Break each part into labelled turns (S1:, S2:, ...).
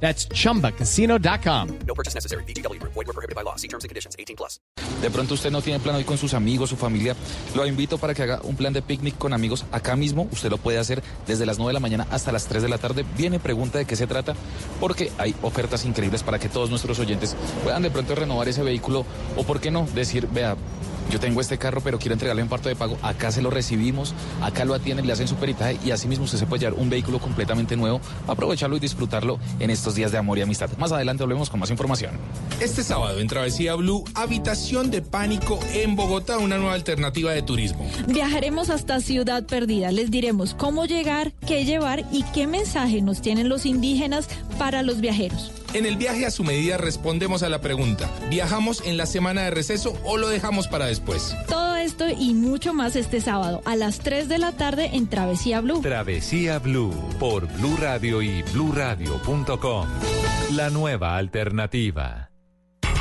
S1: That's chumbacasino.com.
S2: No purchase necessary. BGW. Void were prohibited by law. See terms and conditions. 18 plus.
S3: De pronto usted no tiene plan hoy con sus amigos, su familia. Lo invito para que haga un plan de picnic con amigos acá mismo. Usted lo puede hacer desde las 9 de la mañana hasta las 3 de la tarde. Viene pregunta de qué se trata, porque hay ofertas increíbles para que todos nuestros oyentes puedan de pronto renovar ese vehículo o, por qué no, decir, vea, yo tengo este carro, pero quiero entregarle un parto de pago. Acá se lo recibimos, acá lo atienden, le hacen su peritaje y así mismo usted se puede llevar un vehículo completamente nuevo, aprovecharlo y disfrutarlo en estos días de amor y amistad. Más adelante volvemos con más información.
S4: Este sábado en Travesía Blue, habitación de pánico en Bogotá, una nueva alternativa de turismo.
S5: Viajaremos hasta Ciudad Perdida. Les diremos cómo llegar, qué llevar y qué mensaje nos tienen los indígenas para los viajeros.
S4: En el viaje a su medida respondemos a la pregunta, ¿viajamos en la semana de receso o lo dejamos para después?
S5: Todo esto y mucho más este sábado a las 3 de la tarde en Travesía Blue.
S6: Travesía Blue por Blue Radio y bluradio.com. La nueva alternativa.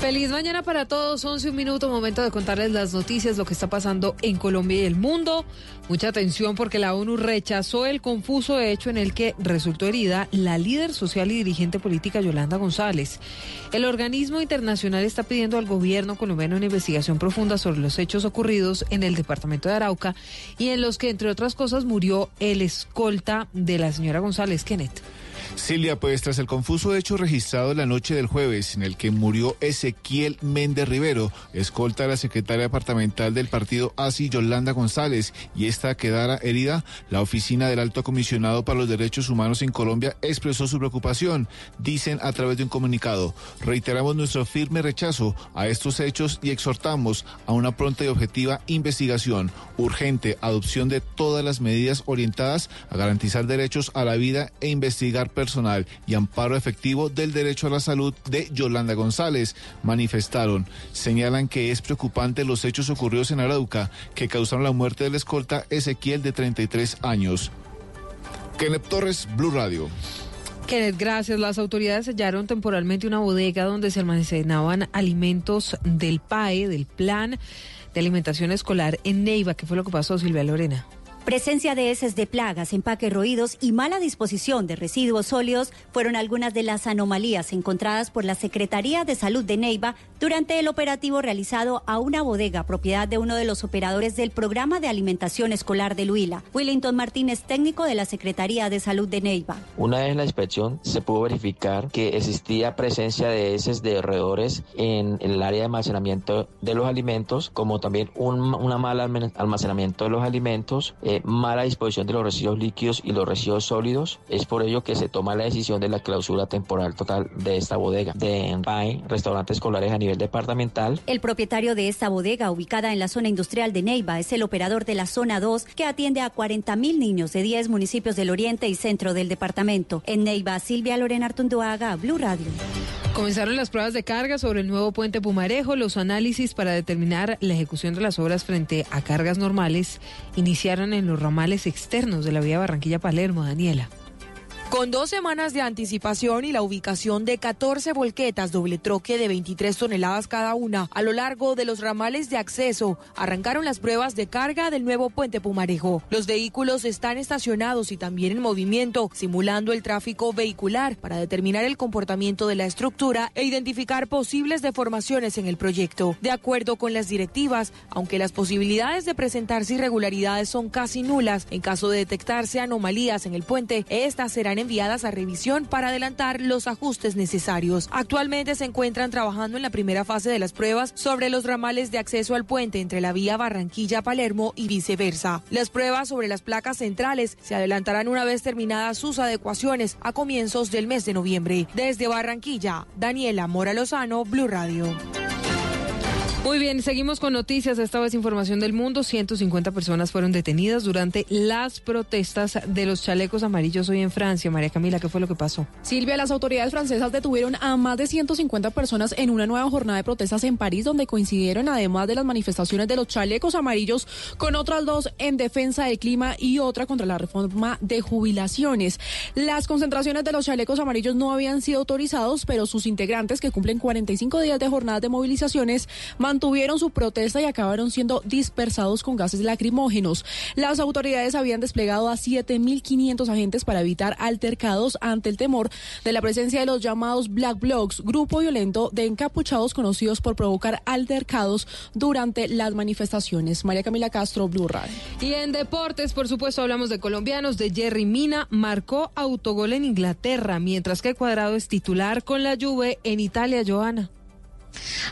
S7: Feliz mañana para todos, 11 un minuto, momento de contarles las noticias, lo que está pasando en Colombia y el mundo. Mucha atención porque la ONU rechazó el confuso hecho en el que resultó herida la líder social y dirigente política Yolanda González. El organismo internacional está pidiendo al gobierno colombiano una investigación profunda sobre los hechos ocurridos en el departamento de Arauca y en los que, entre otras cosas, murió el escolta de la señora González, Kenneth.
S8: Silvia, pues tras el confuso hecho registrado la noche del jueves en el que murió Ezequiel Méndez Rivero, escolta a la secretaria departamental del partido ASI, Yolanda González, y esta quedara herida, la oficina del Alto Comisionado para los Derechos Humanos en Colombia expresó su preocupación. Dicen a través de un comunicado, reiteramos nuestro firme rechazo a estos hechos y exhortamos a una pronta y objetiva investigación, urgente adopción de todas las medidas orientadas a garantizar derechos a la vida e investigar personal y amparo efectivo del derecho a la salud de Yolanda González. Manifestaron, señalan que es preocupante los hechos ocurridos en Arauca que causaron la muerte del escolta Ezequiel de 33 años. Kenneth Torres, Blue Radio.
S7: Kenneth, gracias. Las autoridades sellaron temporalmente una bodega donde se almacenaban alimentos del PAE, del Plan de Alimentación Escolar en Neiva. ¿Qué fue lo que pasó, Silvia Lorena?
S9: Presencia de heces de plagas, empaques roídos y mala disposición de residuos sólidos fueron algunas de las anomalías encontradas por la Secretaría de Salud de Neiva durante el operativo realizado a una bodega propiedad de uno de los operadores del programa de alimentación escolar de Luila. Willington Martínez, técnico de la Secretaría de Salud de Neiva.
S10: Una vez en la inspección se pudo verificar que existía presencia de heces de roedores en el área de almacenamiento de los alimentos, como también un una mala almacenamiento de los alimentos, eh, mala disposición de los residuos líquidos y los residuos sólidos. Es por ello que se toma la decisión de la clausura temporal total de esta bodega de RAE, restaurantes escolares a nivel departamental.
S9: El propietario de esta bodega, ubicada en la zona industrial de Neiva, es el operador de la zona 2, que atiende a 40 mil niños de 10 municipios del oriente y centro del departamento. En Neiva, Silvia Lorena Artunduaga, Blue Radio.
S7: Comenzaron las pruebas de carga sobre el nuevo puente Pumarejo. Los análisis para determinar la ejecución de las obras frente a cargas normales iniciaron en los ramales externos de la vía Barranquilla-Palermo, Daniela.
S11: Con dos semanas de anticipación y la ubicación de 14 volquetas doble troque de 23 toneladas cada una a lo largo de los ramales de acceso, arrancaron las pruebas de carga del nuevo puente Pumarejo. Los vehículos están estacionados y también en movimiento, simulando el tráfico vehicular para determinar el comportamiento de la estructura e identificar posibles deformaciones en el proyecto. De acuerdo con las directivas, aunque las posibilidades de presentarse irregularidades son casi nulas, en caso de detectarse anomalías en el puente, estas serán enviadas a revisión para adelantar los ajustes necesarios. Actualmente se encuentran trabajando en la primera fase de las pruebas sobre los ramales de acceso al puente entre la vía Barranquilla-Palermo y viceversa. Las pruebas sobre las placas centrales se adelantarán una vez terminadas sus adecuaciones a comienzos del mes de noviembre. Desde Barranquilla, Daniela Mora Lozano, Blue Radio.
S7: Muy bien, seguimos con noticias. Esta vez información del mundo. 150 personas fueron detenidas durante las protestas de los chalecos amarillos hoy en Francia. María Camila, ¿qué fue lo que pasó?
S12: Silvia, las autoridades francesas detuvieron a más de 150 personas en una nueva jornada de protestas en París, donde coincidieron además de las manifestaciones de los chalecos amarillos con otras dos en defensa del clima y otra contra la reforma de jubilaciones. Las concentraciones de los chalecos amarillos no habían sido autorizados, pero sus integrantes, que cumplen 45 días de jornadas de movilizaciones, mantuvieron su protesta y acabaron siendo dispersados con gases lacrimógenos. Las autoridades habían desplegado a 7.500 agentes para evitar altercados ante el temor de la presencia de los llamados Black Blocs, grupo violento de encapuchados conocidos por provocar altercados durante las manifestaciones. María Camila Castro, Blue Radio.
S7: Y en deportes, por supuesto, hablamos de colombianos. De Jerry Mina marcó autogol en Inglaterra, mientras que Cuadrado es titular con la Juve en Italia, Joana.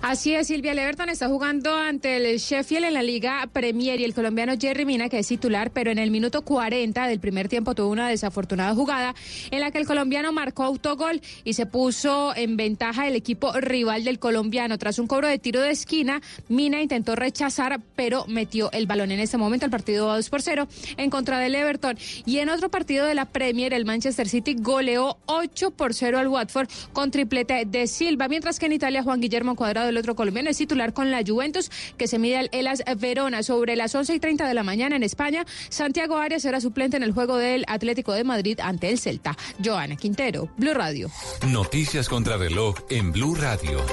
S13: Así es, Silvia Leverton está jugando ante el Sheffield en la Liga Premier y el colombiano Jerry Mina, que es titular, pero en el minuto 40 del primer tiempo tuvo una desafortunada jugada en la que el colombiano marcó autogol y se puso en ventaja el equipo rival del colombiano. Tras un cobro de tiro de esquina, Mina intentó rechazar, pero metió el balón. En ese momento el partido va 2 por 0 en contra del Everton. Y en otro partido de la Premier, el Manchester City goleó 8 por 0 al Watford con triplete de Silva, mientras que en Italia Juan Guillermo Cuadrado, el otro colombiano, es titular con la Juventus, que se mide al Elas Verona sobre las 11 y 30 de la mañana en España. Santiago Arias será suplente en el juego del Atlético de Madrid ante el Celta. Joana Quintero, Blue Radio.
S6: Noticias contra reloj en Blue Radio.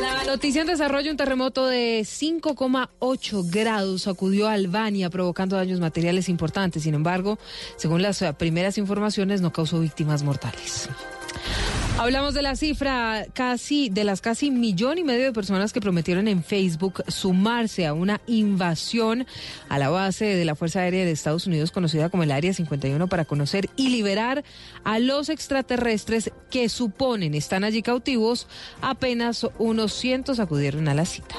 S7: La noticia en desarrollo, un terremoto de 5,8 grados sacudió a Albania, provocando daños materiales importantes. Sin embargo, según las primeras informaciones, no causó víctimas mortales. Hablamos de la cifra casi de las casi millón y medio de personas que prometieron en Facebook sumarse a una invasión a la base de la Fuerza Aérea de Estados Unidos conocida como el Área 51 para conocer y liberar a los extraterrestres que suponen están allí cautivos. Apenas unos cientos acudieron a la cita.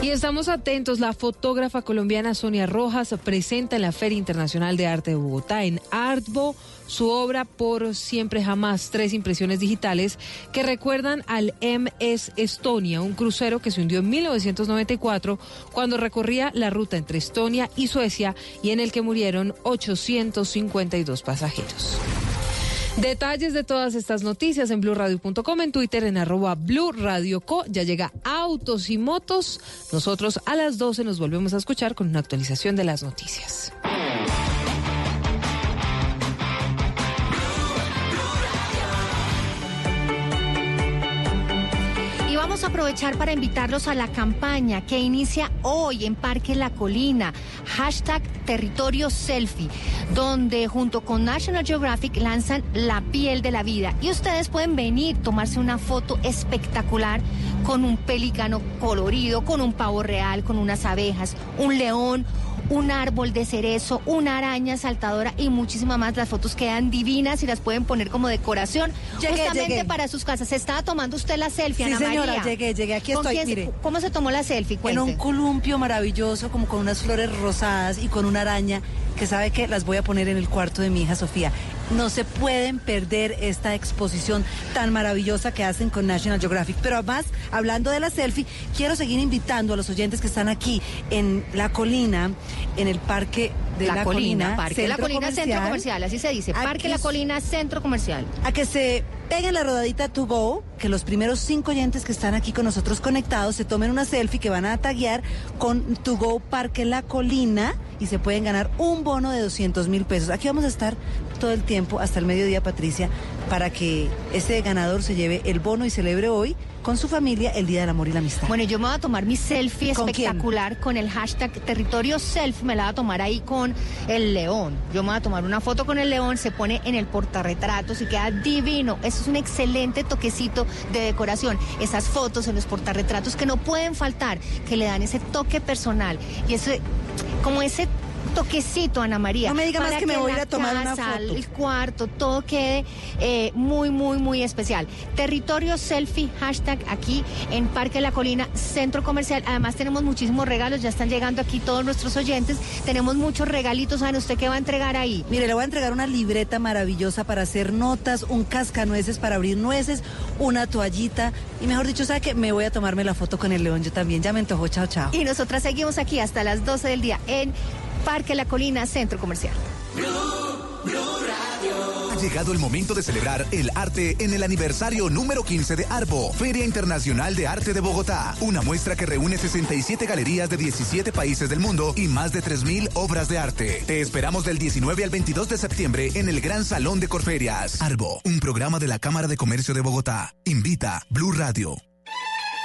S7: Y estamos atentos, la fotógrafa colombiana Sonia Rojas presenta en la Feria Internacional de Arte de Bogotá en Artbo su obra Por Siempre Jamás, tres impresiones digitales que recuerdan al MS Estonia, un crucero que se hundió en 1994 cuando recorría la ruta entre Estonia y Suecia y en el que murieron 852 pasajeros. Detalles de todas estas noticias en blurradio.com, en Twitter en arroba blurradioco. Ya llega Autos y Motos. Nosotros a las 12 nos volvemos a escuchar con una actualización de las noticias.
S14: Vamos a aprovechar para invitarlos a la campaña que inicia hoy en Parque La Colina, hashtag Territorio Selfie, donde junto con National Geographic lanzan la piel de la vida. Y ustedes pueden venir, tomarse una foto espectacular con un pelícano colorido, con un pavo real, con unas abejas, un león, un árbol de cerezo, una araña saltadora y muchísimas más. Las fotos quedan divinas y las pueden poner como decoración
S15: Llegué,
S14: justamente
S15: llegué.
S14: para sus casas. Se estaba tomando usted la selfie,
S15: Sí,
S14: Ana
S15: señora,
S14: María.
S15: llegué, llegué. Aquí
S14: ¿Con
S15: estoy,
S14: quién se-
S15: mire.
S14: ¿Cómo se tomó la selfie?
S15: En un columpio maravilloso, como con unas flores rosadas y con una araña que sabe que las voy a poner en el cuarto de mi hija Sofía. No se pueden perder esta exposición tan maravillosa que hacen con National Geographic. Pero además, hablando de la selfie, quiero seguir invitando a los oyentes que están aquí en La Colina, en el Parque de La,
S14: la, Colina, Parque La
S15: Centro
S14: Colina Centro
S15: Comercial,
S14: Comercial, así se dice. Parque
S15: que
S14: La Colina Centro Comercial.
S15: a que se peguen la rodadita to go, que los primeros cinco oyentes que están aquí con nosotros conectados se tomen una selfie que van a taguear con to go Parque La Colina y se pueden ganar un bono de 200 mil pesos. Aquí vamos a estar todo el tiempo hasta el mediodía, Patricia, para que este ganador se lleve el bono y celebre hoy con su familia el Día del Amor y la Amistad.
S14: Bueno, yo me voy a tomar mi selfie
S15: ¿Con quién?
S14: espectacular con el hashtag territorio selfie, me la voy a tomar ahí con el león. Yo me voy a tomar una foto con el león, se pone en el portarretratos y queda divino. Eso es un excelente toquecito de decoración. Esas fotos en los portarretratos que no pueden faltar, que le dan ese toque personal y ese, como ese toquecito, Ana María.
S15: No me diga más que me voy a ir
S14: la
S15: a tomar una foto.
S14: El cuarto, todo quede eh, muy, muy, muy especial. Territorio selfie, hashtag aquí en Parque La Colina, Centro Comercial. Además tenemos muchísimos regalos, ya están llegando aquí todos nuestros oyentes. Tenemos muchos regalitos, ¿saben usted qué va a entregar ahí?
S15: Mire, le voy a entregar una libreta maravillosa para hacer notas, un cascanueces para abrir nueces, una toallita y mejor dicho, ¿sabe qué? Me voy a tomarme la foto con el león yo también. Ya me antojó, chao, chao.
S14: Y nosotras seguimos aquí hasta las 12 del día en Parque La Colina, Centro Comercial.
S16: Ha llegado el momento de celebrar el arte en el aniversario número 15 de ARBO, Feria Internacional de Arte de Bogotá. Una muestra que reúne 67 galerías de 17 países del mundo y más de 3.000 obras de arte. Te esperamos del 19 al 22 de septiembre en el Gran Salón de Corferias. ARBO, un programa de la Cámara de Comercio de Bogotá. Invita Blue Radio.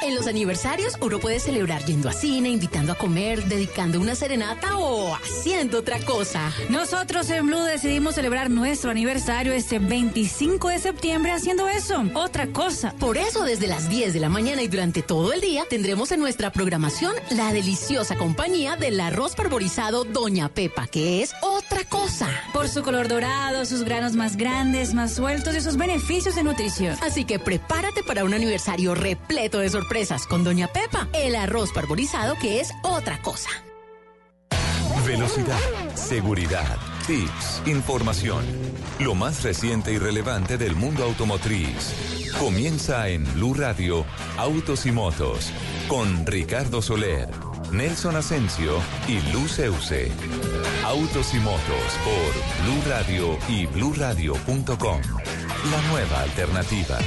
S2: En los aniversarios uno puede celebrar yendo a cine, invitando a comer, dedicando una serenata o haciendo otra cosa.
S17: Nosotros en Blue decidimos celebrar nuestro aniversario este 25 de septiembre haciendo eso, otra cosa.
S2: Por eso desde las 10 de la mañana y durante todo el día tendremos en nuestra programación la deliciosa compañía del arroz parborizado Doña Pepa, que es otra cosa.
S17: Por su color dorado, sus granos más grandes, más sueltos y sus beneficios de nutrición.
S2: Así que prepárate para un aniversario repleto de sorpresas con Doña Pepa, el arroz parborizado que es otra cosa.
S6: Velocidad, seguridad, tips, información. Lo más reciente y relevante del mundo automotriz. Comienza en Blue Radio Autos y Motos con Ricardo Soler, Nelson Asensio y Luz Euse. Autos y Motos por Blue Radio y bluradio.com. La nueva alternativa.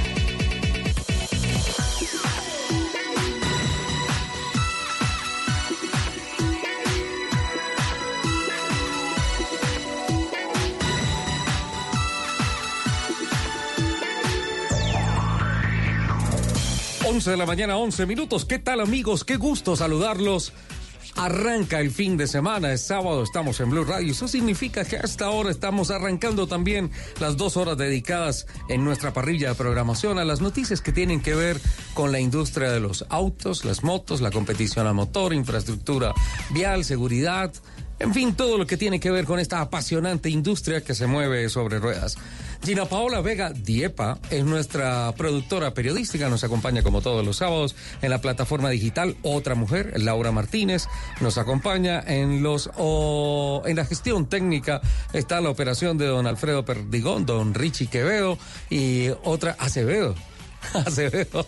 S18: Once de la mañana, 11 minutos. ¿Qué tal amigos? Qué gusto saludarlos. Arranca el fin de semana, es sábado, estamos en Blue Radio. Eso significa que hasta ahora estamos arrancando también las dos horas dedicadas en nuestra parrilla de programación a las noticias que tienen que ver con la industria de los autos, las motos, la competición a motor, infraestructura vial, seguridad, en fin, todo lo que tiene que ver con esta apasionante industria que se mueve sobre ruedas. Gina Paola Vega Diepa es nuestra productora periodística, nos acompaña como todos los sábados en la plataforma digital Otra Mujer, Laura Martínez, nos acompaña en los en la gestión técnica está la operación de don Alfredo Perdigón, don Richie Quevedo y otra Acevedo. Acevedo.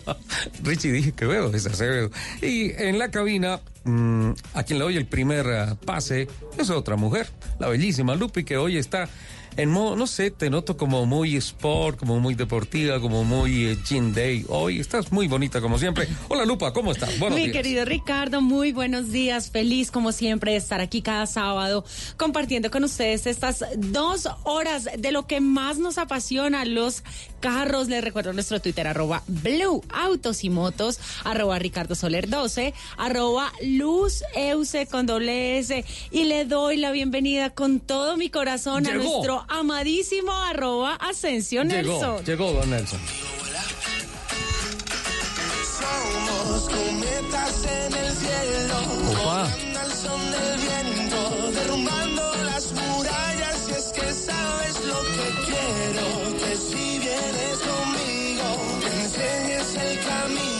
S18: Richie dije que veo, es Acevedo. Y en la cabina, mmm, a quien le doy el primer uh, pase, es otra mujer, la bellísima Lupi, que hoy está en modo, no sé, te noto como muy sport, como muy deportiva, como muy eh, Gin Day. Hoy estás muy bonita como siempre. Hola Lupa, ¿cómo estás?
S19: Buenos Mi días. querido Ricardo, muy buenos días. Feliz como siempre de estar aquí cada sábado compartiendo con ustedes estas dos horas de lo que más nos apasiona, los carros. Les recuerdo nuestro Twitter, arroba Blue Autos y Motos, arroba Ricardo Soler 12, arroba Luz Euse con doble S. Y le doy la bienvenida con todo mi corazón
S18: Llegó.
S19: a nuestro amadísimo arroba Ascensión
S18: Llegó,
S19: Nelson.
S18: llegó don Nelson.
S20: Somos cometas en el cielo,
S18: Opa.
S20: volando al son del viento, derrumbando las murallas. Y es que sabes lo que quiero, que si vienes conmigo, me enseñes el camino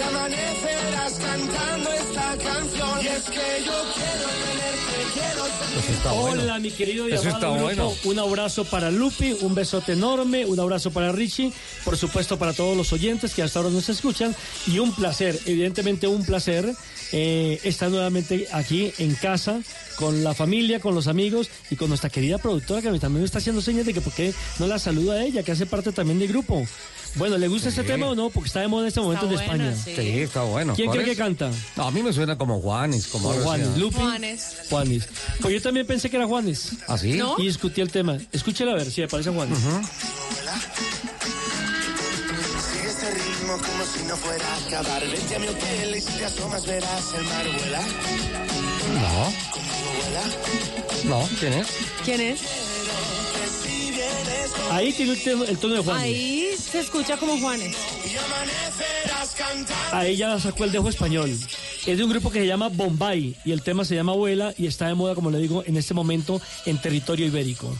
S20: y amanecerás cantando esta canción. Y es que yo quiero tenerte, quiero
S18: Eso está bueno.
S21: Hola, mi querido y
S18: Eso
S21: amado
S18: está
S21: grupo.
S18: bueno.
S21: Un abrazo para Lupi, un besote enorme, un abrazo para Richie, por supuesto para todos los oyentes que hasta ahora nos escuchan y un placer, evidentemente un placer eh, estar nuevamente aquí en casa con la familia, con los amigos y con nuestra querida productora que también me está haciendo señas de que por qué no la saluda a ella, que hace parte también del grupo. Bueno, ¿le gusta este tema o no? Porque está de moda en este momento en
S19: bueno,
S21: España.
S19: sí.
S18: Sí, Sí, está bueno.
S21: ¿Quién
S18: ¿Cuál
S21: cree
S18: es?
S21: que canta?
S18: No, a mí me suena como Juanes, como,
S21: Juanes. Lupi. Juanes. Pues yo también pensé que era Juanes.
S18: ¿Ah, sí? ¿No?
S21: Y discutí el tema. Escúchela a ver si me parece a Juanes.
S20: Sigue este ritmo como si no fuera a acabar. Vente a mi hotel y si te asomas verás el mar vuela.
S18: No,
S20: vuela.
S18: no, ¿quién es?
S19: ¿Quién es?
S21: Ahí tiene el, tono- de Juanes.
S19: Ahí se escucha como Juanes.
S21: Ahí ya sacó el dejo español. Es de un grupo que se llama Bombay y el tema se llama Abuela y está de moda, como le digo, en este momento en territorio ibérico.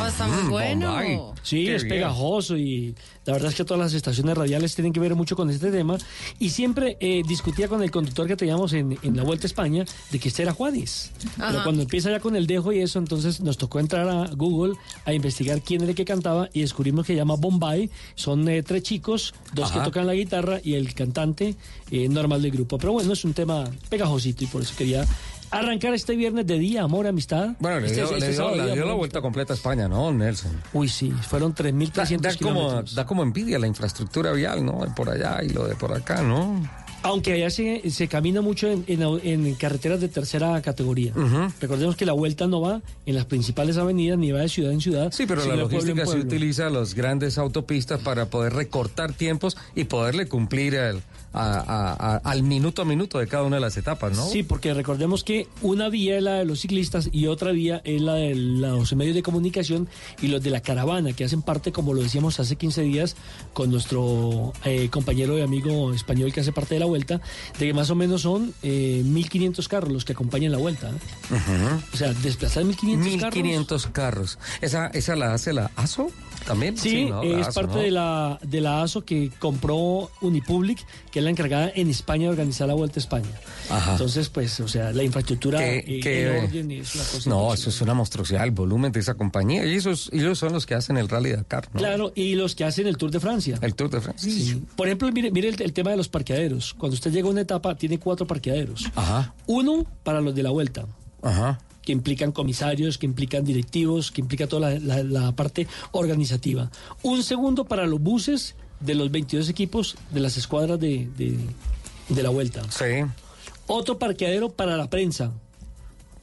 S19: Oh, está muy
S18: Mm,
S19: bueno.
S18: Bombay.
S21: Sí,
S18: Qué
S21: es
S18: bien.
S21: pegajoso y la verdad es que todas las estaciones radiales tienen que ver mucho con este tema. Y siempre eh, discutía con el conductor que teníamos en, en la Vuelta a España de que este era Juanes. Pero
S19: Ajá.
S21: cuando empieza ya con el dejo y eso, entonces nos tocó entrar a Google a investigar quién era el que cantaba y descubrimos que se llama Bombay. Son eh, tres chicos, dos
S18: Ajá.
S21: que tocan la guitarra y el cantante eh, normal del grupo. Pero bueno, es un tema pegajosito y por eso quería arrancar este viernes de día, amor, amistad.
S18: Bueno, le
S21: Este-
S18: dio,
S21: este
S18: le dio-
S21: día,
S18: la vuelta completa a España, ¿no, Nelson?
S21: Uy, sí, fueron
S18: Da,
S21: 3.300
S18: da como,
S21: kilómetros.
S18: da como envidia la infraestructura vial, ¿no? Por allá y lo de por acá, ¿no?
S21: Aunque allá se, se camina mucho en, en carreteras de tercera categoría. Recordemos que la vuelta no va en las principales avenidas ni va de ciudad en ciudad.
S18: Sí, pero la logística se utiliza las grandes autopistas para poder recortar tiempos y poderle cumplir al, a- a- al minuto a minuto de cada una de las etapas, ¿no?
S21: Sí, porque recordemos que una vía es la de los ciclistas y otra vía es la de los medios de comunicación y los de la caravana, que hacen parte, como lo decíamos hace 15 días, con nuestro eh, compañero y amigo español que hace parte de la vuelta, de que más o menos son eh, 1.500 carros los que acompañan la vuelta. ¿eh?
S18: Ujú.
S21: O sea, desplazar 1.500 carros.
S18: 1500 carros. ¿Esa, ¿Esa la hace la ASO también?
S21: Sí,
S18: ¿no? La
S21: es
S18: ASO,
S21: parte
S18: ¿no?
S21: de, la, de la ASO que compró Unipublic, que es la encargada en España de organizar la Vuelta a España.
S18: Ajá.
S21: Entonces, pues, o sea, la infraestructura
S18: Que- que-
S21: en orden es una cosa
S18: No, eso es una monstruosidad, el volumen de esa compañía. Y esos, ellos son los que hacen el Rally Dakar, ¿no?
S21: Claro, y los que hacen el Tour de Francia.
S18: El Tour de Francia.
S21: Sí. Por ejemplo, mire, mire el, el tema de los parqueaderos. Cuando usted llega a una etapa, tiene cuatro parqueaderos.
S18: Ajá,
S21: Uno para los de la vuelta,
S18: ajá.
S21: que implican comisarios, que implican directivos, que implica toda la, la- la parte organizativa. Un segundo para los buses de los 22 equipos de las escuadras de, de- de la vuelta.
S18: Sí.
S21: Otro parqueadero para la prensa.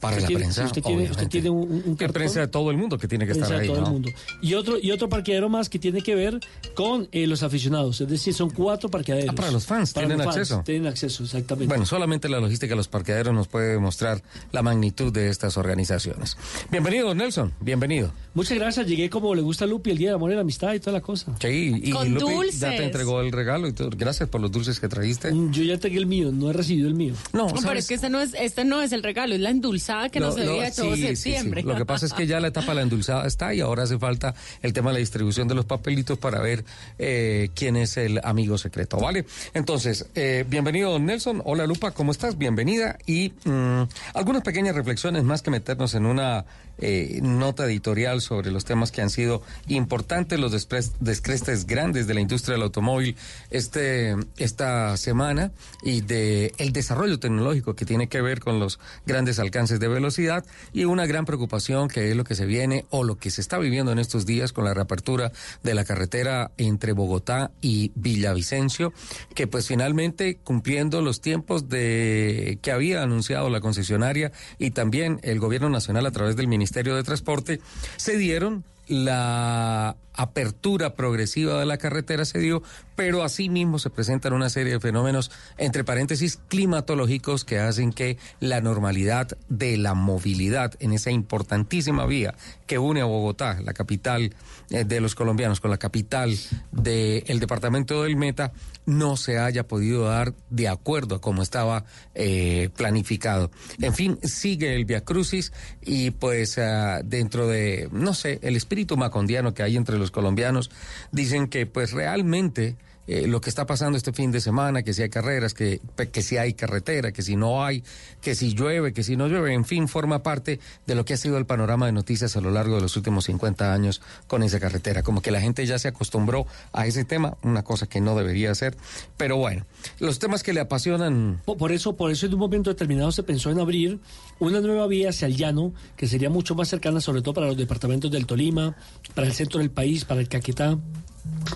S18: Para
S21: Usted
S18: la
S21: tiene-
S18: prensa,
S21: usted tiene, usted tiene un, un cartón.
S18: prensa de todo el mundo que tiene que
S21: Prensa
S18: estar
S21: de
S18: ahí,
S21: todo
S18: ¿no?
S21: el mundo. Y otro, y otro parqueadero más que tiene que ver con eh, los aficionados. Es decir, son cuatro parqueaderos.
S18: Ah, para los fans,
S21: Para
S18: tienen
S21: los fans,
S18: acceso.
S21: Tienen acceso, exactamente.
S18: Bueno, solamente la logística de los parqueaderos nos puede mostrar la magnitud de estas organizaciones. Bienvenido, Nelson. Bienvenido.
S21: Muchas gracias. Llegué como le gusta a Lupi el día de amor y la amistad y toda la cosa.
S18: Sí, y
S19: Con
S18: Lupi ya
S19: dulces.
S18: te entregó el regalo y todo. Gracias por los dulces que trajiste.
S21: Mm, Yo ya entregué el mío, no he recibido el mío.
S18: No,
S19: No, pero es que este no es, este no es el regalo, es la endulzada que
S18: Lo-
S19: nos
S18: lo-
S19: debía todo
S18: sí, sí, sí.
S19: septiembre.
S18: Lo que pasa es que ya la etapa de la endulzada está y ahora hace falta el tema de la distribución de los papelitos para ver eh, quién es el amigo secreto, ¿vale? Entonces, eh, bienvenido, don Nelson. Hola, Lupa, ¿cómo estás? Bienvenida. Y mm, algunas pequeñas reflexiones más que meternos en una eh, nota editorial sobre los temas que han sido importantes, los descrestes grandes de la industria del automóvil este, esta semana y de el desarrollo tecnológico que tiene que ver con los grandes alcances de velocidad y una gran preocupación que es lo que se viene o lo que se está viviendo en estos días con la reapertura de la carretera entre Bogotá y Villavicencio, que pues finalmente cumpliendo los tiempos de que había anunciado la concesionaria y también el gobierno nacional a través del Ministerio de Transporte, se dieron la apertura progresiva de la carretera se dio, pero asimismo se presentan una serie de fenómenos, entre paréntesis, climatológicos que hacen que la normalidad de la movilidad en esa importantísima vía que une a Bogotá, la capital eh, de los colombianos, con la capital del departamento del Meta, no se haya podido dar de acuerdo a como estaba eh, planificado. En fin, sigue el Via Crucis y pues ah, dentro de, no sé, el espíritu macondiano que hay entre los colombianos, dicen que pues realmente eh, lo que está pasando este fin de semana, que si hay carreras, que, que si hay carretera, que si no hay, que si llueve, que si no llueve, en fin, forma parte de lo que ha sido el panorama de noticias a lo largo de los últimos 50 años con esa carretera. Como que la gente ya se acostumbró a ese tema, una cosa que no debería ser. Pero bueno, los temas que le apasionan...
S21: Po- Por eso, por eso en un momento determinado se pensó en abrir una nueva vía hacia el llano, que sería mucho más cercana, sobre todo para los departamentos del Tolima, para el centro del país, para el Caquetá.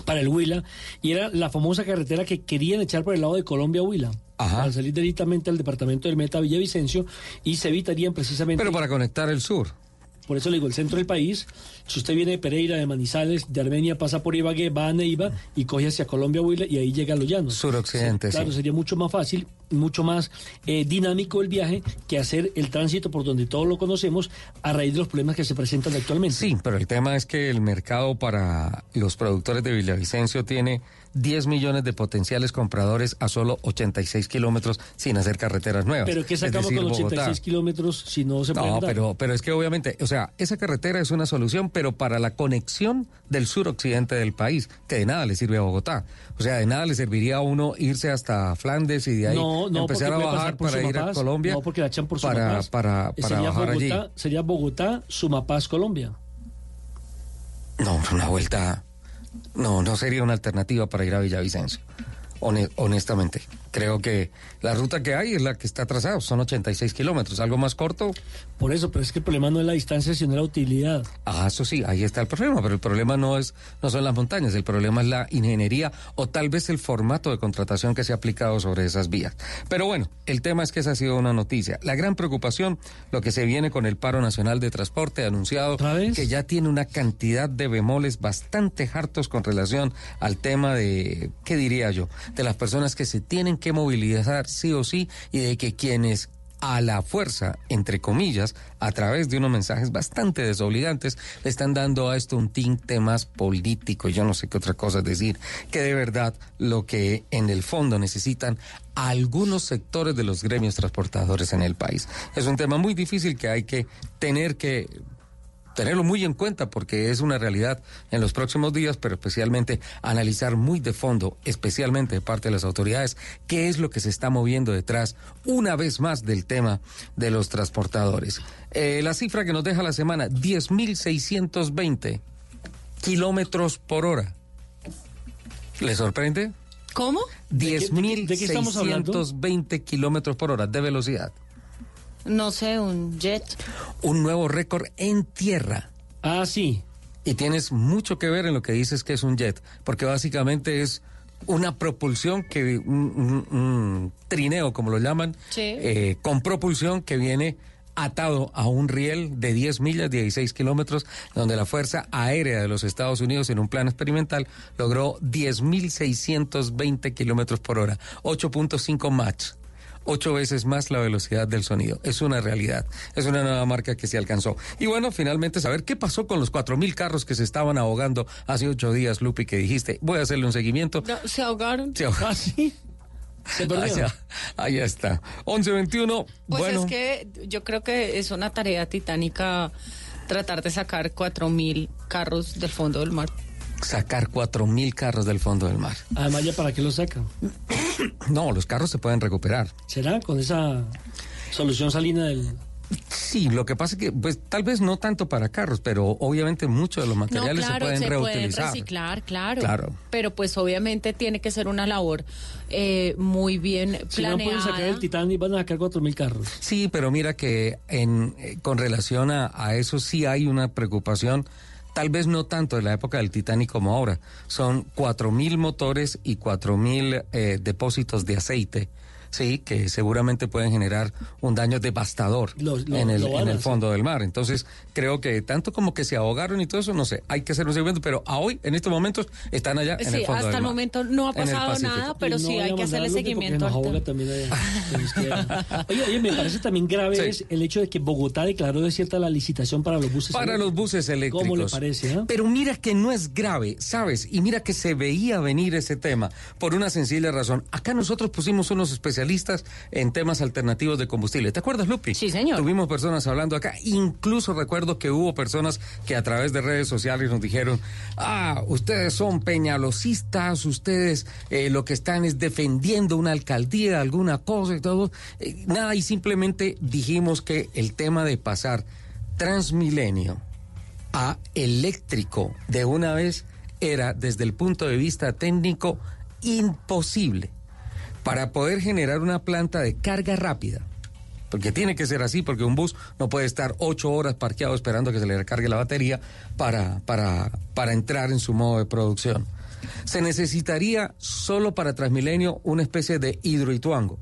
S21: Para el Huila y era la famosa carretera que querían echar por el lado de Colombia Huila. Para salir directamente al departamento del Meta Villavicencio y se evitarían precisamente.
S18: Pero para conectar el sur.
S21: Por eso le digo, el centro del país, si usted viene de Pereira, de Manizales, de Armenia, pasa por Ibagué, va a Neiva y coge hacia Colombia, Huila y ahí llega a los llanos.
S18: Suroccidente,
S21: Sí, Claro,
S18: sí.
S21: sería mucho más fácil, mucho más eh, dinámico el viaje que hacer el tránsito por donde todos lo conocemos a raíz de los problemas que se presentan actualmente.
S18: Sí, pero el tema es que el mercado para los productores de Villavicencio tiene 10 millones de potenciales compradores a solo 86 kilómetros sin hacer carreteras nuevas.
S21: Pero ¿qué sacamos
S18: decir,
S21: con
S18: Bogotá.
S21: 86 kilómetros si no se puede
S18: No, pero, pero es que obviamente, o sea, esa carretera es una solución, pero para la conexión del suroccidente del país, que de nada le sirve a Bogotá. O sea, de nada le serviría a uno irse hasta Flandes y de ahí
S21: no, no,
S18: empezar a bajar para ir a. Colombia.
S21: No, porque la echan por
S18: para,
S21: Sumapaz.
S18: para,
S21: Eh,
S18: para
S21: sería
S18: bajar allí.
S21: Sería Bogotá, Sumapaz, Colombia.
S18: No, una vuelta. No, no sería una alternativa para ir a Villavicencio. Hone- honestamente. Creo que la ruta que hay es la que está trazada, son 86 kilómetros. Algo más corto.
S21: Por eso, pero es que el problema no es la distancia, sino la utilidad.
S18: Ah, eso sí, ahí está el problema, pero el problema no es no son las montañas, el problema es la ingeniería o tal vez el formato de contratación que se ha aplicado sobre esas vías. Pero bueno, el tema es que esa ha sido una noticia. La gran preocupación, lo que se viene con el paro nacional de transporte anunciado que ya tiene una cantidad de bemoles bastante hartos con relación al tema de, ¿qué diría yo? De las personas que se tienen que movilizar sí o sí y de que quienes a la fuerza, entre comillas, a través de unos mensajes bastante desobligantes, le están dando a esto un tinte más político, yo no sé qué otra cosa decir, que de verdad lo que en el fondo necesitan algunos sectores de los gremios transportadores en el país. Es un tema muy difícil que hay que tener que tenerlo muy en cuenta porque es una realidad en los próximos días, pero especialmente analizar muy de fondo, especialmente de parte de las autoridades, qué es lo que se está moviendo detrás, una vez más, del tema de los transportadores. Eh, la cifra que nos deja la semana, 10.620 kilómetros por hora. ¿Le sorprende?
S19: ¿Cómo?
S21: qué estamos hablando?
S18: 10.620 kilómetros por hora de velocidad.
S19: No sé, un jet.
S18: un nuevo récord en tierra.
S21: Ah, sí.
S18: Y tienes mucho que ver en lo que dices que es un jet, porque básicamente es una propulsión que, un, un- un trineo, como lo llaman,
S19: Sí.
S18: eh, con propulsión que viene atado a un riel de 10 millas, 16 kilómetros, donde la Fuerza Aérea de los Estados Unidos, en un plan experimental, logró 10.620 kilómetros por hora, 8.5 Mach. Ocho veces más la velocidad del sonido. Es una realidad. Es una nueva marca que se alcanzó. Y bueno, finalmente saber qué pasó con los 4.000 carros que se estaban ahogando hace ocho días, Lupi, que dijiste, voy a hacerle un seguimiento.
S19: No, se ahogaron.
S18: Se ahogaron.
S21: sí. Se
S18: Ahí, ahí está. 11.21.
S19: Pues
S18: bueno.
S19: es que yo creo que es una tarea titánica tratar de sacar cuatro mil carros del fondo del mar.
S18: Sacar cuatro mil carros del fondo del mar.
S21: Además, ¿ya para qué lo sacan?
S18: No, los carros se pueden recuperar.
S21: ¿Será con esa solución salina del...?
S18: Sí, lo que pasa es que, pues, tal vez no tanto para carros, pero obviamente muchos de los materiales
S19: no, claro,
S18: se pueden reutilizar.
S19: reciclar, claro.
S18: Claro.
S19: Pero pues obviamente tiene que ser una labor eh, muy bien
S21: Si no pueden
S19: planeada.
S21: sacar el Titán y van a sacar cuatro mil carros.
S18: Sí, pero mira que en, eh, con relación a, a eso sí hay una preocupación, tal vez no tanto de la época del Titanic como ahora. Son cuatro mil motores y cuatro mil eh, depósitos de aceite. Sí, que seguramente pueden generar un daño devastador
S21: lo-
S18: en el, en fondo del mar. Entonces, creo que tanto como que se ahogaron y todo eso, no sé, hay que hacer un seguimiento, pero a hoy, en estos momentos, están allá en
S19: Sí,
S18: el fondo
S19: hasta
S18: del
S19: el
S18: mar.
S19: momento no ha pasado nada, pero
S21: no
S19: sí hay que hacerle seguimiento.
S21: Oye, oye, me parece también grave
S18: Sí.
S21: es el hecho de que Bogotá declaró desierta la licitación para los buses
S18: Para los buses eléctricos.
S21: ¿Cómo le parece? ah?
S18: Pero mira que no es grave, ¿sabes? Y mira que se veía venir ese tema por una sencilla razón. Acá nosotros pusimos unos especialistas en temas alternativos de combustible. ¿Te acuerdas, Lupi?
S19: Sí, señor.
S18: Tuvimos personas hablando acá. Incluso recuerdo que hubo personas que a través de redes sociales nos dijeron, ah, ustedes son peñalosistas, ustedes eh, lo que están es defendiendo una alcaldía, alguna cosa y todo. Eh, nada, y simplemente dijimos que el tema de pasar Transmilenio a eléctrico de una vez era desde el punto de vista técnico imposible para poder generar una planta de carga rápida. Porque tiene que ser así, porque un bus no puede estar ocho horas parqueado esperando que se le recargue la batería para, para, para entrar en su modo de producción. Se necesitaría solo para Transmilenio una especie de hidroituango.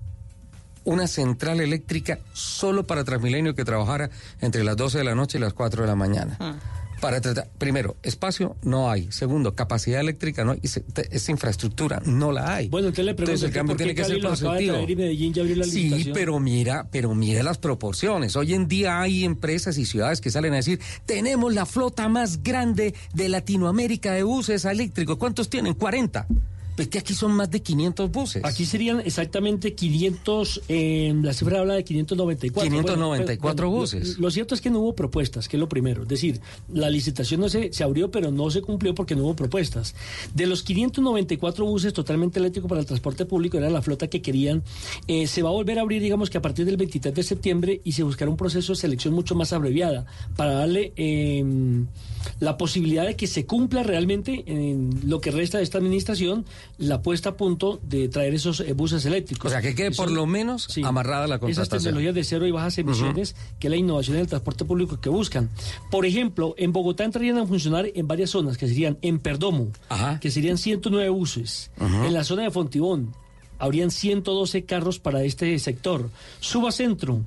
S18: Una central eléctrica solo para Transmilenio que trabajara entre las 12 de la noche y las 4 de la mañana.
S19: Ah.
S18: Para tratar, primero, espacio no hay. Segundo, capacidad eléctrica no hay. Y se- te- esa infraestructura no la hay.
S21: Bueno, entonces le pregunto,
S18: el cambio
S21: ¿por qué
S18: tiene que
S21: Cali
S18: ser
S21: lo acaba de
S18: positivo.
S21: traer y Medellín ya abrió la
S18: Sí, pero mira, pero mira las proporciones. Hoy en día hay empresas y ciudades que salen a decir, tenemos la flota más grande de Latinoamérica de buses eléctricos. ¿Cuántos tienen? 40. Pues que aquí son más de 500 buses.
S21: Aquí serían exactamente 500, eh, la cifra habla de 594.
S18: 594
S21: Bueno,
S18: buses.
S21: Lo, lo cierto es que no hubo propuestas, que es lo primero. Es decir, la licitación no se, se abrió, pero no se cumplió porque no hubo propuestas. De los 594 buses totalmente eléctricos para el transporte público, era la flota que querían, eh, se va a volver a abrir, digamos que a partir del 23 de septiembre y se buscará un proceso de selección mucho más abreviada para darle eh, la posibilidad de que se cumpla realmente en lo que resta de esta administración la puesta a punto de traer esos eh, buses eléctricos.
S18: O sea, que quede por lo menos amarrada la
S21: esas
S18: contratación.
S21: tecnologías de cero y bajas emisiones, que es la innovación en el transporte público que buscan. Por ejemplo, en Bogotá entrarían a funcionar en varias zonas, que serían en Perdomo, que serían 109 buses. En la zona de Fontibón, habrían 112 carros para este sector. Suba Centro.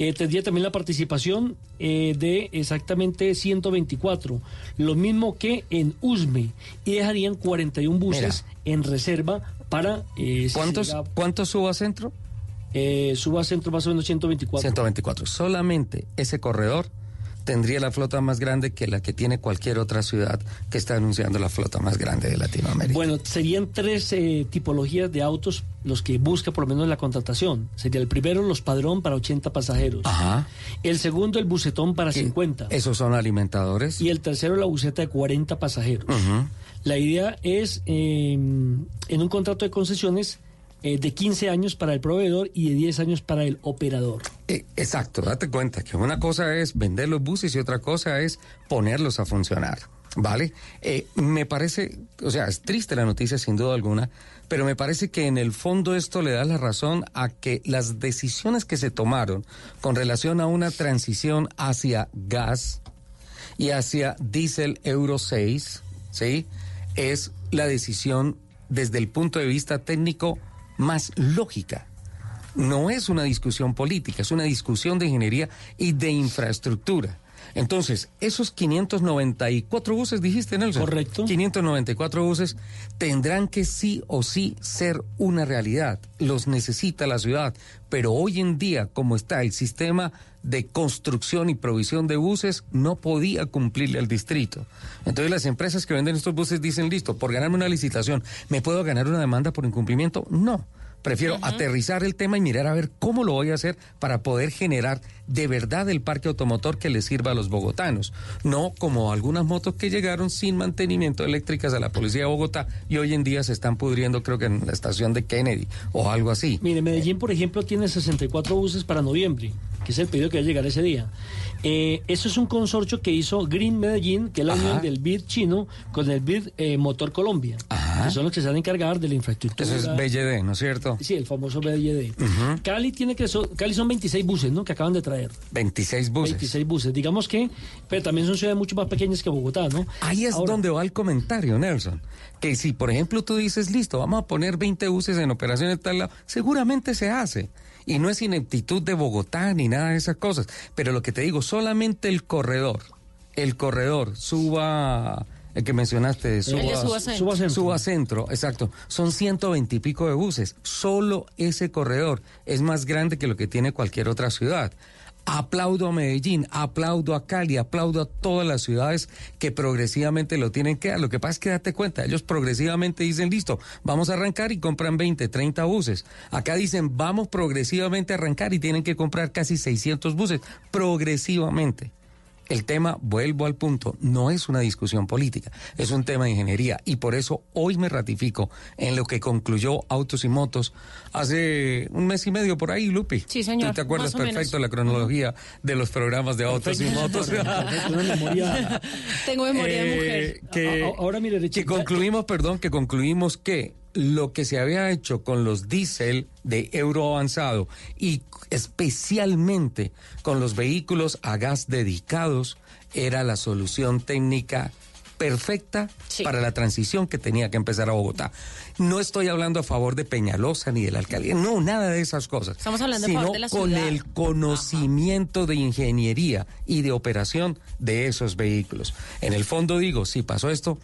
S21: Eh, tendría también la participación eh, de exactamente 124, lo mismo que en Usme, y dejarían 41 buses en reserva para... eh, si
S18: ¿Cuántos,
S21: llega-
S18: ¿Cuántos suba centro?
S21: eh, suba centro más o menos 124.
S18: 124. Solamente ese corredor tendría la flota más grande que la que tiene cualquier otra ciudad que está anunciando la flota más grande de Latinoamérica.
S21: Bueno, serían tres eh, tipologías de autos los que busca por lo menos la contratación. Sería el primero, los padrón para 80 pasajeros.
S18: Ajá.
S21: El segundo, el bucetón para 50.
S18: Esos son alimentadores.
S21: Y el tercero, la buseta de 40 pasajeros.
S18: Ujú.
S21: La idea es, eh, en un contrato de concesiones, eh, de 15 años para el proveedor y de 10 años para el operador.
S18: Eh, exacto, date cuenta que una cosa es vender los buses y otra cosa es ponerlos a funcionar. ¿Vale? Eh, me parece, o sea, es triste la noticia sin duda alguna, pero me parece que en el fondo esto le da la razón a que las decisiones que se tomaron con relación a una transición hacia gas y hacia diésel Euro 6, ¿sí? Es la decisión desde el punto de vista técnico más lógica. No es una discusión política, es una discusión de ingeniería y de infraestructura. Entonces, esos 594 buses, dijiste, Nelson. Correcto. 594 buses tendrán que sí o sí ser una realidad. Los necesita la ciudad. Pero hoy en día, como está el sistema de construcción y provisión de buses, no podía cumplirle al distrito. Entonces, las empresas que venden estos buses dicen, listo, por ganarme una licitación, ¿me puedo ganar una demanda por incumplimiento? No. Prefiero aterrizar el tema y mirar a ver cómo lo voy a hacer para poder generar de verdad el parque automotor que le sirva a los bogotanos. No como algunas motos que llegaron sin mantenimiento eléctricas a la policía de Bogotá y hoy en día se están pudriendo creo que en la estación de Kennedy o algo así.
S21: Mire, Medellín, por ejemplo, tiene 64 buses para noviembre, que es el pedido que va a llegar ese día. Eh, eso es un consorcio que hizo Green Medellín, que es la
S18: Ajá.
S21: unión del BID chino con el BID eh, Motor Colombia, que son los que se van a encargar de la infraestructura.
S18: Eso es BLD, ¿no es cierto?
S21: Sí, el famoso BLD.
S18: Ujú.
S21: Cali tiene que so- Cali son 26 buses, ¿no? Que acaban de traer.
S18: 26 buses.
S21: 26 buses. Digamos que, pero también son ciudades mucho más pequeñas que Bogotá, ¿no?
S18: Ahí es
S21: Ahora-
S18: donde va el comentario, Nelson. Que si, por ejemplo, tú dices, listo, vamos a poner 20 buses en operación en tal lado, seguramente se hace. Y no es ineptitud de Bogotá ni nada de esas cosas. Pero lo que te digo, solamente el corredor, el corredor, suba, el que mencionaste, suba,
S19: El de Subacentro.
S21: Subacentro.
S18: Subacentro, exacto. Son 120 y pico de buses. Solo ese corredor es más grande que lo que tiene cualquier otra ciudad. Aplaudo a Medellín, aplaudo a Cali, aplaudo a todas las ciudades que progresivamente lo tienen que dar. Lo que pasa es que date cuenta, ellos progresivamente dicen, listo, vamos a arrancar y compran 20, 30 buses. Acá dicen, vamos progresivamente a arrancar y tienen que comprar casi 600 buses, progresivamente. El tema, vuelvo al punto, no es una discusión política, es un tema de ingeniería y por eso hoy me ratifico en lo que concluyó Autos y Motos hace un mes y medio por ahí, Lupi.
S19: Sí, señor,
S18: Tú te acuerdas perfecto de la cronología de los programas de Autos y Motos.
S21: Memoria.
S19: Tengo memoria de
S18: Eh,
S19: mujer.
S18: que,
S21: ahora mire, Richie,
S18: que concluimos, perdón, que concluimos que lo que se había hecho con los diésel de euro avanzado y especialmente con los vehículos a gas dedicados era la solución técnica perfecta para la transición que tenía que empezar a Bogotá. No estoy hablando a favor de Peñalosa ni de la alcaldía, no, nada de esas cosas.
S19: Estamos hablando a
S18: sino
S19: favor de la
S18: con
S19: ciudad.
S18: el conocimiento de ingeniería y de operación de esos vehículos. En el fondo digo, si pasó esto,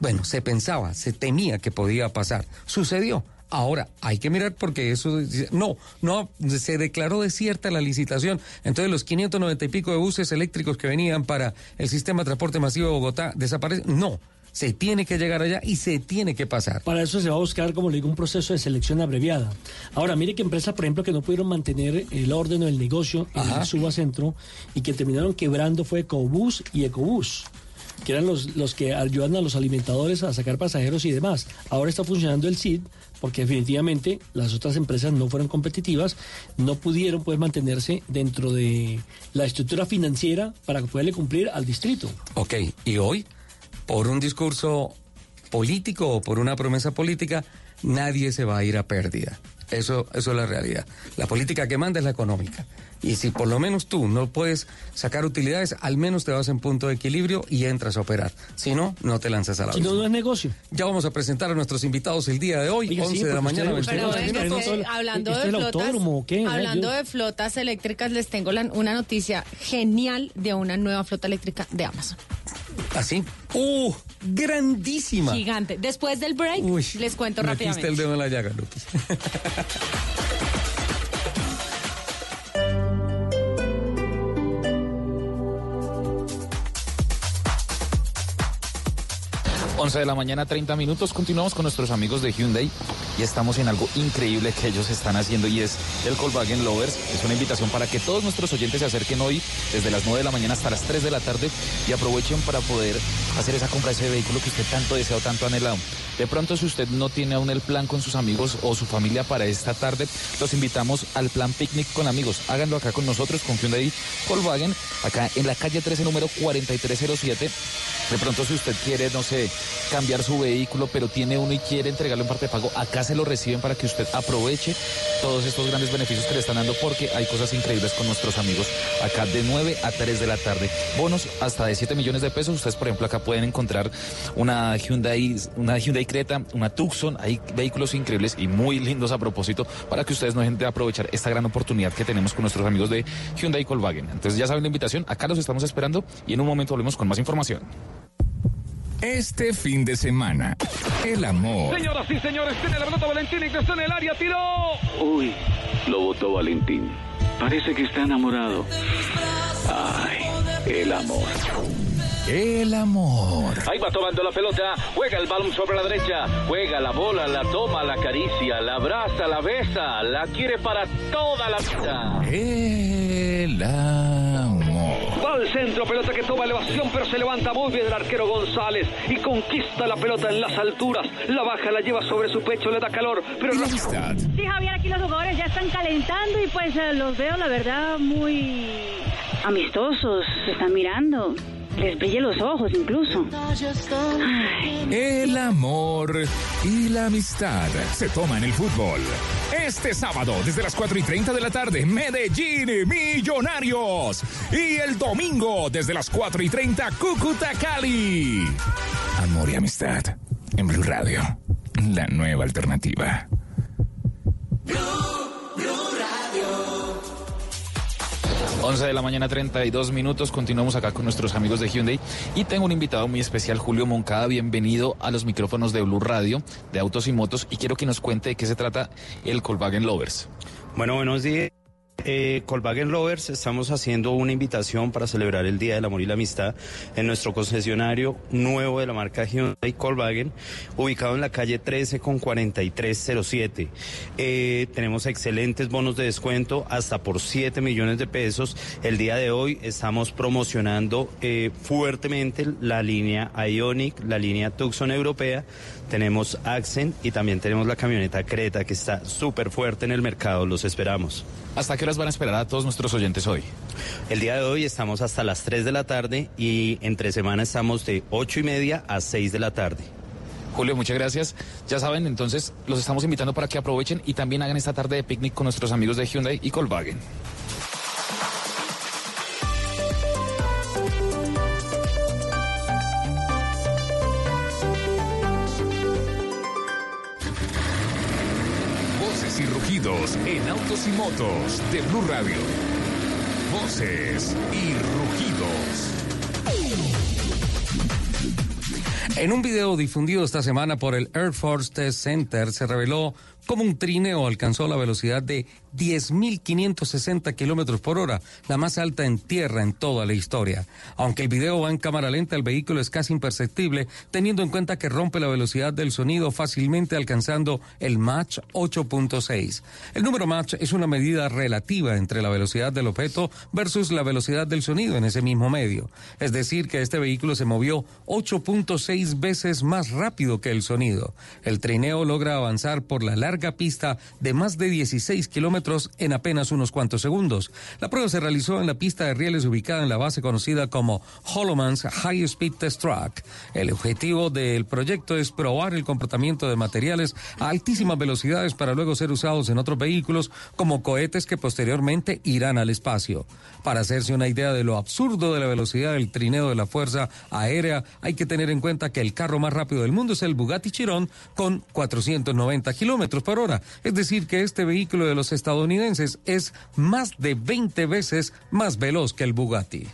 S18: bueno, se pensaba, se temía que podía pasar. Sucedió. Ahora, hay que mirar porque eso, no, no, se declaró desierta la licitación. Entonces los 590 y pico de buses eléctricos que venían para el sistema de transporte masivo de Bogotá desaparecen. No, se tiene que llegar allá y se tiene que pasar.
S21: Para eso se va a buscar, como le digo, un proceso de selección abreviada. Ahora, mire que empresas, por ejemplo, que no pudieron mantener el orden o el negocio en
S18: Ajá.
S21: el Subacentro y que terminaron quebrando fue Ecobús y Ecobús que eran los, los que ayudan a los alimentadores a sacar pasajeros y demás. Ahora está funcionando el CID porque definitivamente las otras empresas no fueron competitivas, no pudieron pues mantenerse dentro de la estructura financiera para poderle cumplir al distrito.
S18: Ok, y hoy, por un discurso político o por una promesa política, nadie se va a ir a pérdida. Eso, eso es la realidad. La política que manda es la económica. Y si por lo menos tú no puedes sacar utilidades, al menos te vas en punto de equilibrio y entras a operar. Si no, no te lanzas a la
S21: Si no, no es negocio.
S18: Ya vamos a presentar a nuestros invitados el día de hoy,
S21: Oiga, sí,
S18: 11 de la mañana.
S21: usted-
S18: 22
S21: usted-
S19: Pero es que, hablando
S21: ¿Este
S19: de flotas,
S21: qué?
S19: hablando
S21: Yo-
S19: de flotas eléctricas, les tengo la- una noticia genial de una nueva flota eléctrica de Amazon.
S18: ¿Así? ¡Uh! ¡Grandísima!
S19: Gigante. Después del break, les cuento
S18: Metiste el
S19: rápidamente.
S18: dedo en la llaga, Lupi.
S3: 11 de la mañana, 30 minutos. Continuamos con nuestros amigos de Hyundai y estamos en algo increíble que ellos están haciendo y es el Volkswagen Lovers. Es una invitación para que todos nuestros oyentes se acerquen hoy desde las 9 de la mañana hasta las 3 de la tarde y aprovechen para poder hacer esa compra de ese vehículo que usted tanto desea o tanto anhelado. De pronto, si usted no tiene aún el plan con sus amigos o su familia para esta tarde, los invitamos al plan picnic con amigos. Háganlo acá con nosotros, con Hyundai Volkswagen, acá en la calle 13, número 4307. De pronto, si usted quiere, no sé, cambiar su vehículo, pero tiene uno y quiere entregarlo en parte de pago, acá se lo reciben para que usted aproveche todos estos grandes beneficios que le están dando porque hay cosas increíbles con nuestros amigos acá de 9 a 3 de la tarde. Bonos hasta de 7 millones de pesos. Ustedes, por ejemplo, acá pueden encontrar una Hyundai, una Hyundai Creta, una Tucson. Hay vehículos increíbles y muy lindos a propósito para que ustedes no dejen de aprovechar esta gran oportunidad que tenemos con nuestros amigos de Hyundai Volkswagen. Entonces ya saben la invitación, acá los estamos esperando y en un momento volvemos con más información.
S4: Este fin de semana, el amor.
S22: Señoras y señores, tiene la pelota Valentín y está en el área, tiró.
S23: Uy, lo votó Valentín. Parece que está enamorado. Ay, el amor.
S4: El amor.
S23: Ahí va tomando la pelota, juega el balón sobre la derecha, juega la bola, la toma, la acaricia, la abraza, la besa, la quiere para toda la vida.
S4: El amor.
S22: Al centro, pelota que toma elevación, pero se levanta muy bien el arquero González y conquista la pelota en las alturas. La baja, la lleva sobre su pecho, le da calor, pero no.
S24: Sí, Javier, aquí los jugadores ya están calentando y pues eh, los veo, la verdad, muy amistosos. Se están mirando. Les los ojos incluso.
S4: El amor y la amistad se toman el fútbol. Este sábado, desde las 4 y 30 de la tarde, Medellín Millonarios. Y el domingo, desde las 4 y 30, Cúcuta Cali. Amor y amistad en Blue Radio, la nueva alternativa.
S3: 11 de la mañana, 32 minutos. Continuamos acá con nuestros amigos de Hyundai. Y tengo un invitado muy especial, Julio Moncada. Bienvenido a los micrófonos de Blue Radio, de Autos y Motos. Y quiero que nos cuente de qué se trata el Volkswagen Lovers.
S25: Bueno, buenos días. Eh, Volkswagen Lovers, estamos haciendo una invitación para celebrar el Día del Amor y la Amistad en nuestro concesionario nuevo de la marca Hyundai Volkswagen, ubicado en la calle 13 con 4307. Eh, tenemos excelentes bonos de descuento, hasta por 7 millones de pesos. El día de hoy estamos promocionando eh, fuertemente la línea Ionic, la línea Tucson europea. Tenemos Accent y también tenemos la camioneta Creta que está súper fuerte en el mercado. Los esperamos.
S3: ¿Hasta qué horas van a esperar a todos nuestros oyentes hoy?
S25: El día de hoy estamos hasta las 3 de la tarde y entre semana estamos de 8 y media a 6 de la tarde.
S3: Julio, muchas gracias. Ya saben, entonces los estamos invitando para que aprovechen y también hagan esta tarde de picnic con nuestros amigos de Hyundai y Volkswagen.
S4: Y motos de Blue Radio. Voces y rugidos.
S18: En un video difundido esta semana por el Air Force Test Center se reveló cómo un trineo alcanzó la velocidad de 10.560 kilómetros por hora, la más alta en tierra en toda la historia. Aunque el video va en cámara lenta, el vehículo es casi imperceptible, teniendo en cuenta que rompe la velocidad del sonido fácilmente alcanzando el Mach 8.6. El número Mach es una medida relativa entre la velocidad del objeto versus la velocidad del sonido en ese mismo medio. Es decir, que este vehículo se movió 8.6 veces más rápido que el sonido. El trineo logra avanzar por la larga pista de más de 16 kilómetros en apenas unos cuantos segundos. La prueba se realizó en la pista de rieles ubicada en la base conocida como Holloman's High Speed Test Track. El objetivo del proyecto es probar el comportamiento de materiales a altísimas velocidades para luego ser usados en otros vehículos como cohetes que posteriormente irán al espacio. Para hacerse una idea de lo absurdo de la velocidad del trineo de la Fuerza Aérea, hay que tener en cuenta que el carro más rápido del mundo es el Bugatti Chiron con 490 kilómetros por hora. Es decir, que este vehículo de los Estados estadounidenses es más de 20 veces más veloz que el Bugatti.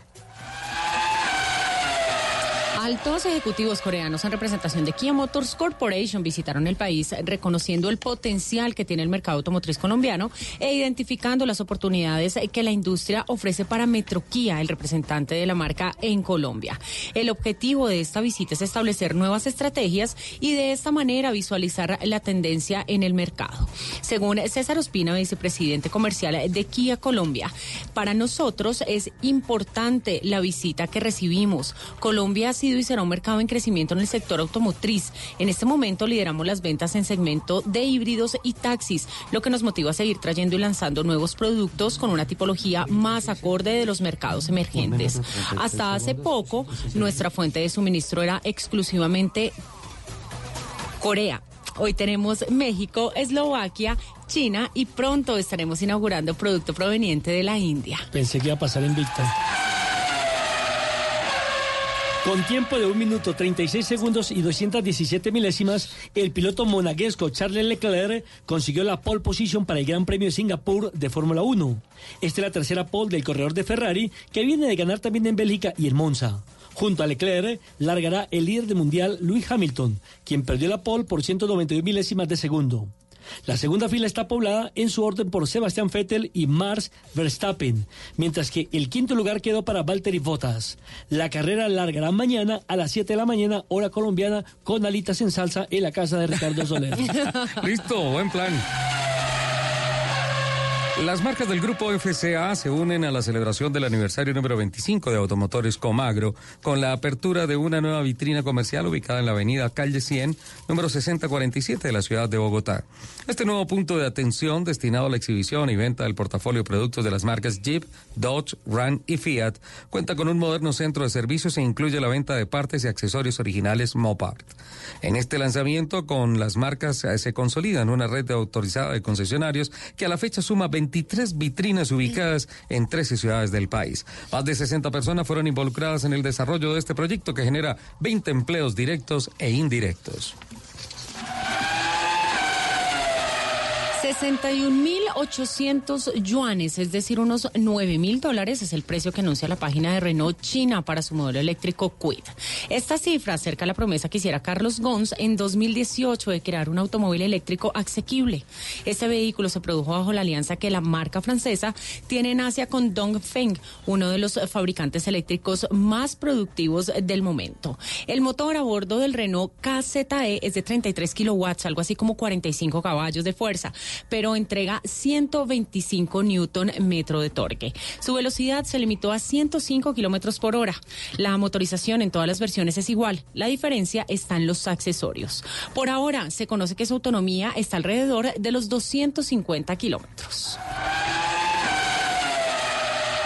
S19: Altos ejecutivos coreanos en representación de Kia Motors Corporation visitaron el país reconociendo el potencial que tiene el mercado automotriz colombiano e identificando las oportunidades que la industria ofrece para Metro Kia, el representante de la marca en Colombia. El objetivo de esta visita es establecer nuevas estrategias y de esta manera visualizar la tendencia en el mercado. Según César Ospina, vicepresidente comercial de Kia Colombia, para nosotros es importante la visita que recibimos. Colombia ha sido y será un mercado en crecimiento en el sector automotriz. En este momento lideramos las ventas en segmento de híbridos y taxis, lo que nos motiva a seguir trayendo y lanzando nuevos productos con una tipología más acorde de los mercados emergentes. Hasta hace poco, nuestra fuente de suministro era exclusivamente Corea. Hoy tenemos México, Eslovaquia, China y pronto estaremos inaugurando producto proveniente de la India.
S21: Pensé que iba a pasar en Víctor. Con tiempo de 1 minuto 36 segundos y 217 milésimas, el piloto monaguesco Charles Leclerc consiguió la pole position para el Gran Premio de Singapur de Fórmula 1. Esta es la tercera pole del corredor de Ferrari, que viene de ganar también en Bélgica y en Monza. Junto a Leclerc largará el líder del mundial Lewis Hamilton, quien perdió la pole por 192 milésimas de segundo. La segunda fila está poblada en su orden por Sebastián Vettel y Mars Verstappen, mientras que el quinto lugar quedó para Valtteri Bottas. La carrera largará mañana a las 7 de la mañana, hora colombiana, con alitas en salsa en la casa de Ricardo Soler.
S18: Listo, buen plan. Las marcas del grupo FCA se unen a la celebración del aniversario número 25 de Automotores Comagro con la apertura de una nueva vitrina comercial ubicada en la avenida Calle 100, número 6047 de la ciudad de Bogotá. Este nuevo punto de atención destinado a la exhibición y venta del portafolio de productos de las marcas Jeep, Dodge, Ram y Fiat cuenta con un moderno centro de servicios e incluye la venta de partes y accesorios originales Mopart. En este lanzamiento con las marcas eh, se consolidan una red autorizada de concesionarios que a la fecha suma 23 vitrinas ubicadas en 13 ciudades del país. Más de 60 personas fueron involucradas en el desarrollo de este proyecto que genera 20 empleos directos e indirectos.
S19: 61.800 yuanes, es decir, unos 9.000 dólares, es el precio que anuncia la página de Renault China para su modelo eléctrico Quid. Esta cifra acerca la promesa que hiciera Carlos Gons en 2018 de crear un automóvil eléctrico asequible. Este vehículo se produjo bajo la alianza que la marca francesa tiene en Asia con Dongfeng, uno de los fabricantes eléctricos más productivos del momento. El motor a bordo del Renault KZE es de 33 kilowatts, algo así como 45 caballos de fuerza pero entrega 125 newton metro de torque. Su velocidad se limitó a 105 kilómetros por hora. La motorización en todas las versiones es igual. La diferencia está en los accesorios. Por ahora se conoce que su autonomía está alrededor de los 250 kilómetros.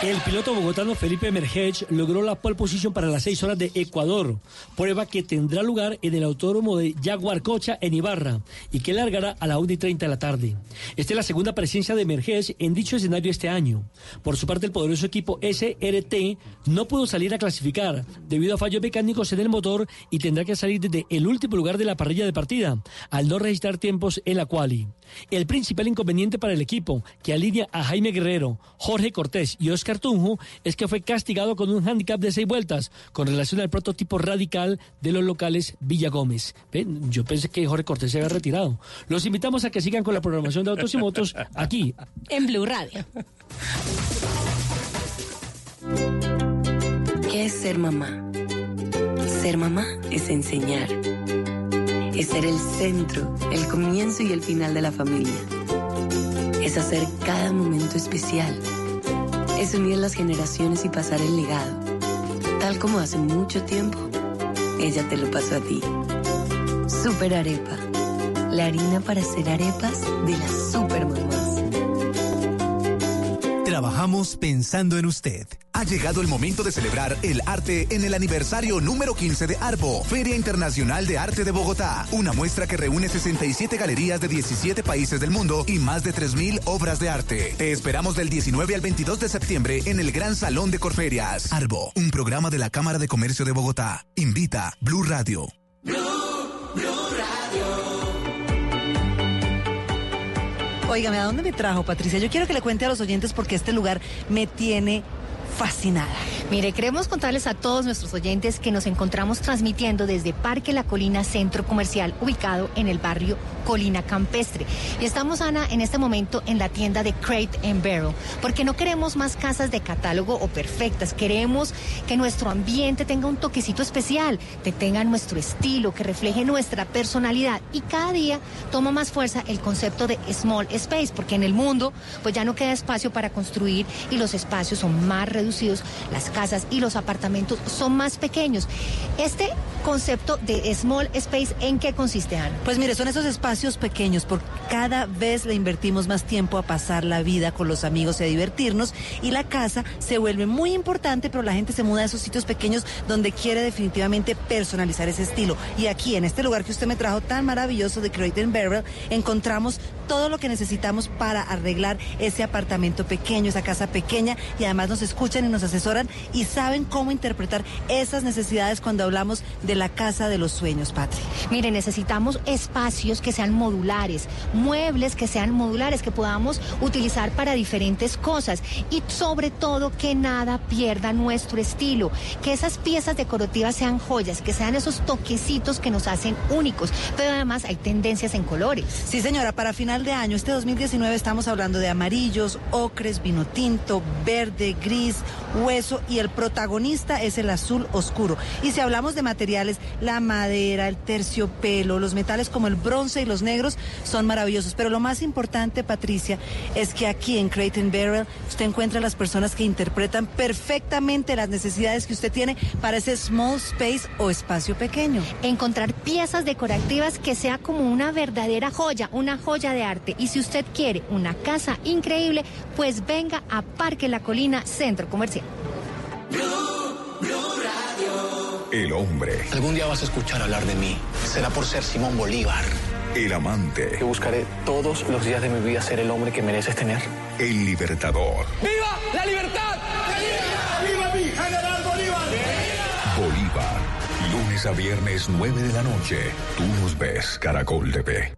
S21: El piloto bogotano Felipe Mergech logró la pole position para las 6 horas de Ecuador, prueba que tendrá lugar en el autódromo de Jaguar Cocha en Ibarra y que largará a la 1 y 30 de la tarde. Esta es la segunda presencia de Mergech en dicho escenario este año. Por su parte, el poderoso equipo SRT no pudo salir a clasificar debido a fallos mecánicos en el motor y tendrá que salir desde el último lugar de la parrilla de partida, al no registrar tiempos en la quali. El principal inconveniente para el equipo, que alinea a Jaime Guerrero, Jorge Cortés y Oscar Tunjo, es que fue castigado con un handicap de seis vueltas con relación al prototipo radical de los locales Villa Gómez. ¿Ven? Yo pensé que Jorge Cortés se había retirado. Los invitamos a que sigan con la programación de Autos y Motos aquí.
S2: En Blue Radio.
S26: ¿Qué es ser mamá? Ser mamá es enseñar. Es ser el centro, el comienzo y el final de la familia. Es hacer cada momento especial. Es unir las generaciones y pasar el legado. Tal como hace mucho tiempo, ella te lo pasó a ti. Super Arepa. La harina para hacer arepas de las super mamás.
S16: Trabajamos pensando en usted. Ha llegado el momento de celebrar el arte en el aniversario número 15 de ARBO, Feria Internacional de Arte de Bogotá. Una muestra que reúne 67 galerías de 17 países del mundo y más de 3.000 obras de arte. Te esperamos del 19 al 22 de septiembre en el Gran Salón de Corferias. ARBO, un programa de la Cámara de Comercio de Bogotá. Invita Blue Radio.
S15: Óigame, ¿a dónde me trajo, Patricia? Yo quiero que le cuente a los oyentes porque este lugar me tiene fascinada.
S14: Mire, queremos contarles a todos nuestros oyentes que nos encontramos transmitiendo desde Parque La Colina Centro Comercial, ubicado en el barrio Colina Campestre. Y estamos, Ana, en este momento en la tienda de Crate and Barrel, porque no queremos más casas de catálogo o perfectas. Queremos que nuestro ambiente tenga un toquecito especial, que tenga nuestro estilo, que refleje nuestra personalidad. Y cada día toma más fuerza el concepto de small space, porque en el mundo pues ya no queda espacio para construir y los espacios son más reducidos, las casas y los apartamentos son más pequeños. Este concepto de small space, ¿en qué consiste, Ana?
S15: Pues mire, son esos espacios pequeños, porque cada vez le invertimos más tiempo a pasar la vida con los amigos y a divertirnos, y la casa se vuelve muy importante, pero la gente se muda a esos sitios pequeños donde quiere definitivamente personalizar ese estilo. Y aquí, en este lugar que usted me trajo tan maravilloso de Creighton Barrel, encontramos todo lo que necesitamos para arreglar ese apartamento pequeño, esa casa pequeña, y además nos escuchan y nos asesoran y saben cómo interpretar esas necesidades cuando hablamos de la casa de los sueños, Patri.
S14: Mire, necesitamos espacios que sean modulares, muebles que sean modulares, que podamos utilizar para diferentes cosas y sobre todo que nada pierda nuestro estilo, que esas piezas decorativas sean joyas, que sean esos toquecitos que nos hacen únicos, pero además hay tendencias en colores.
S15: Sí, señora, para final de año, este 2019 estamos hablando de amarillos, ocres, vino tinto, verde, gris, hueso y el protagonista es el azul oscuro. Y si hablamos de materiales, la madera, el terciopelo, los metales como el bronce y los negros son maravillosos. Pero lo más importante, Patricia, es que aquí en Creighton Barrel usted encuentra las personas que interpretan perfectamente las necesidades que usted tiene para ese small space o espacio pequeño.
S14: Encontrar piezas decorativas que sea como una verdadera joya, una joya de arte. Y si usted quiere una casa increíble, pues venga a Parque La Colina Centro Comercial.
S4: El hombre.
S27: Algún día vas a escuchar hablar de mí. Será por ser Simón Bolívar.
S4: El amante.
S27: Que buscaré todos los días de mi vida ser el hombre que mereces tener.
S4: El libertador.
S20: ¡Viva la libertad! ¡Viva mi general Bolívar!
S4: Bolívar. Lunes a viernes, 9 de la noche. Tú nos ves, Caracol TV.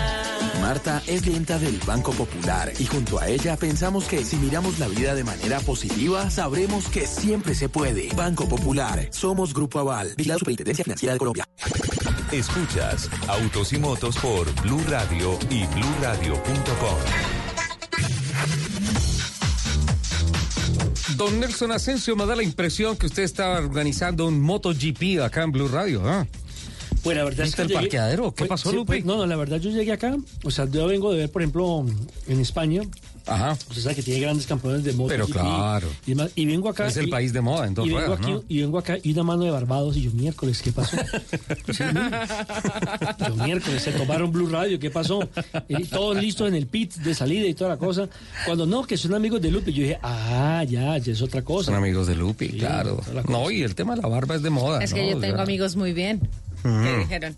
S28: Marta es clienta del Banco Popular y junto a ella pensamos que si miramos la vida de manera positiva, sabremos que siempre se puede. Banco Popular, somos Grupo Aval, la Superintendencia Financiera de Colombia.
S6: Escuchas Autos y Motos por Blue Radio y bluradio.com.
S18: Don Nelson Asensio me da la impresión que usted estaba organizando un MotoGP acá en Blue Radio, ¿ah?
S21: Pues la verdad es
S18: ¿Viste
S21: que
S18: el
S21: llegué-
S18: parqueadero? ¿Qué
S21: pues,
S18: pasó,
S21: sí,
S18: Lupe?
S21: pues, no, no, la verdad yo llegué acá, o sea, yo vengo de ver, por ejemplo, en España.
S18: Ajá.
S21: Usted sabe que tiene grandes campeones de moto.
S18: Pero claro.
S21: Y, demás, y vengo acá.
S18: Es el
S21: y-
S18: país de moda en dos
S21: y vengo
S18: ruedas,
S21: aquí,
S18: ¿no?
S21: Y vengo acá y una mano de Barbados y yo, miércoles, ¿qué pasó? Yo, miércoles, se tomaron Blue Radio, ¿qué pasó? Y todos listos en el pit de salida y toda la cosa. Cuando no, que son amigos de Lupe, yo dije, ah, ya, ya es otra cosa.
S18: Son amigos de Lupi, claro. No, y el tema de la barba es de moda.
S19: Es que
S18: ¿no?
S19: yo
S18: O
S19: tengo
S18: sea,
S19: amigos muy bien. ¿Qué dijeron?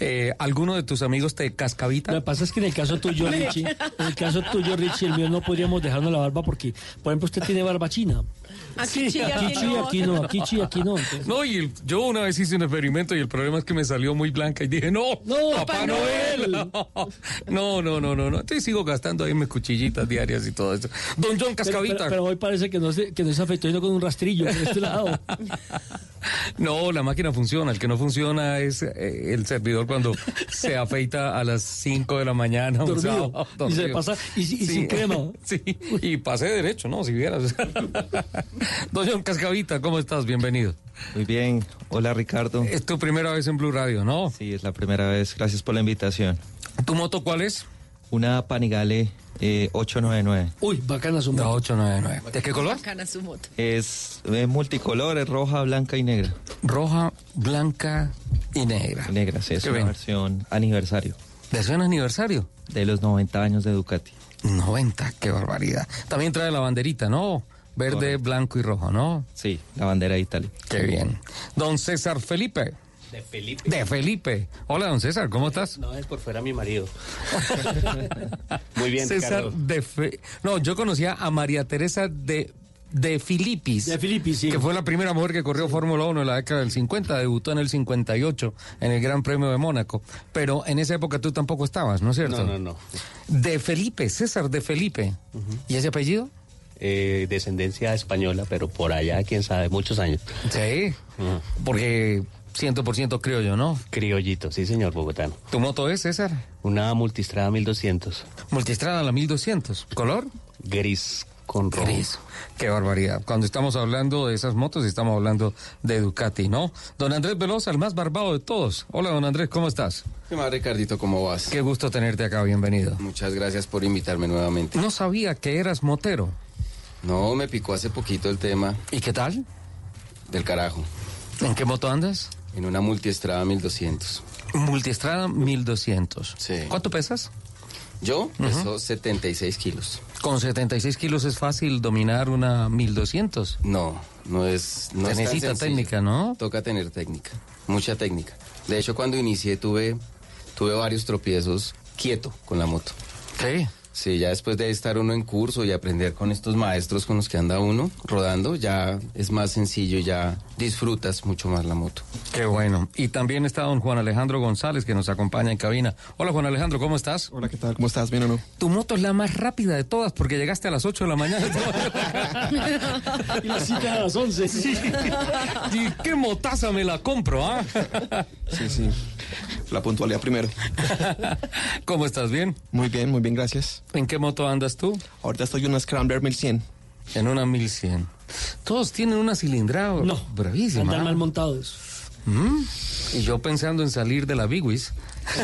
S18: eh, ¿Alguno de tus amigos te cascavita?
S21: Lo que pasa es que en el caso tuyo, Richie, en el caso tuyo, Richie, el mío no podríamos dejarnos la barba porque, por ejemplo, usted tiene barba china.
S19: Aquí sí,
S21: Aquí sí, aquí no, aquí sí, aquí no. entonces-
S18: No, y el- yo una vez hice un experimento y el problema es que me salió muy blanca y dije, no,
S21: No,
S18: Papá
S21: Papá
S18: Noel. No, no, no, no, no. Entonces sigo gastando ahí mis cuchillitas diarias y todo eso. Don John Cascavita.
S21: pero- pero hoy parece que no se, que no se yendo con un rastrillo por este lado.
S18: No, la máquina funciona. El que no funciona es eh, el servidor cuando se afeita a las 5 de la mañana. un
S21: Dormido.
S18: sábado,
S21: Y se pasa- y- y sin crema.
S18: Sí, y pasé derecho, ¿no? Si vieras. Don John Cascavita, ¿cómo estás? Bienvenido.
S29: Muy bien, hola Ricardo.
S18: Es tu primera vez en Blue Radio, ¿no?
S29: Sí, es la primera vez, gracias por la invitación.
S18: ¿Tu moto cuál es?
S29: Una Panigale eh, 899.
S21: Uy, bacana su
S18: La
S21: moto.
S18: 899. ¿De qué color?
S19: Bacana su moto.
S29: Es, es multicolor, es roja, blanca y negra.
S18: Roja, blanca y negra.
S29: Negra, sí, es
S18: Qué
S29: una
S18: bien.
S29: versión aniversario
S18: ¿Versión aniversario?
S29: de los 90 años de Ducati.
S18: 90, qué barbaridad. También trae la banderita, ¿no? Verde,
S29: Correcto.
S18: blanco y rojo, ¿no?
S29: Sí, la bandera de Italia.
S18: Qué bien. Don César Felipe.
S30: De Felipe.
S18: De Felipe. Hola, don César, ¿cómo estás?
S30: No, es por fuera mi marido. Muy bien,
S18: César
S30: Ricardo.
S18: de Fe- No, yo conocía a María Teresa de de Filipis.
S21: De Filipis, sí.
S18: Que fue la primera mujer que corrió Fórmula 1 en la década del 50, debutó en el 58 en el Gran Premio de Mónaco. Pero en esa época tú tampoco estabas, ¿no es cierto?
S30: No, no, no.
S18: De Felipe, César de Felipe. ¿Y ese apellido?
S30: Eh, descendencia española, pero por allá, quién sabe, muchos años.
S18: Sí, porque 100% criollo, ¿no?
S30: Criollito, sí, señor bogotano.
S18: ¿Tu moto es, César?
S30: Una multistrada 1200.
S18: Multistrada la 1200. ¿Color?
S30: Gris con rojo.
S18: Gris. Qué barbaridad. Cuando estamos hablando de esas motos, estamos hablando de Ducati, ¿no? Don Andrés Velosa, el más barbado de todos. Hola, don Andrés, ¿cómo estás?
S31: ¿Qué más, Ricardito? ¿Cómo vas?
S18: Qué gusto tenerte acá, bienvenido.
S31: Muchas gracias por invitarme nuevamente.
S18: No sabía que eras motero.
S31: No, me picó hace poquito el tema
S18: ¿Y qué tal?
S31: del carajo.
S18: ¿En qué moto andas?
S31: En una multiestrada 1200.
S18: Multistrada 1200.
S31: Sí.
S18: ¿Cuánto pesas?
S31: Yo peso 76 kilos.
S18: Con 76 kilos es fácil dominar una 1200.
S31: No, no es. No
S18: Se necesita técnica, ¿no?
S31: Toca tener técnica, mucha técnica. De hecho, cuando inicié tuve, tuve varios tropiezos quieto con la moto.
S18: Sí.
S31: Sí, ya después de estar uno en curso y aprender con estos maestros con los que anda uno rodando, ya es más sencillo ya disfrutas mucho más la moto.
S18: Qué bueno. Y también está don Juan Alejandro González que nos acompaña en cabina. Hola Juan Alejandro, ¿cómo estás?
S32: Hola, ¿qué tal? ¿Cómo estás? ¿Bien o no?
S18: Tu moto es la más rápida de todas porque llegaste a las 8 de la mañana.
S21: Y la cita a las 11.
S18: y qué motaza me la compro, ¿ah?
S32: Sí, sí. La puntualidad primero.
S18: ¿Cómo estás? ¿Bien?
S32: Muy bien, muy bien, gracias.
S18: ¿En qué moto andas tú?
S32: Ahorita estoy en una Scrambler 1100.
S18: En una 1100. Todos tienen una cilindrada
S21: No,
S18: bravísima.
S21: Andan mal montados.
S18: ¿Mm? Y yo pensando en salir de la Bigwis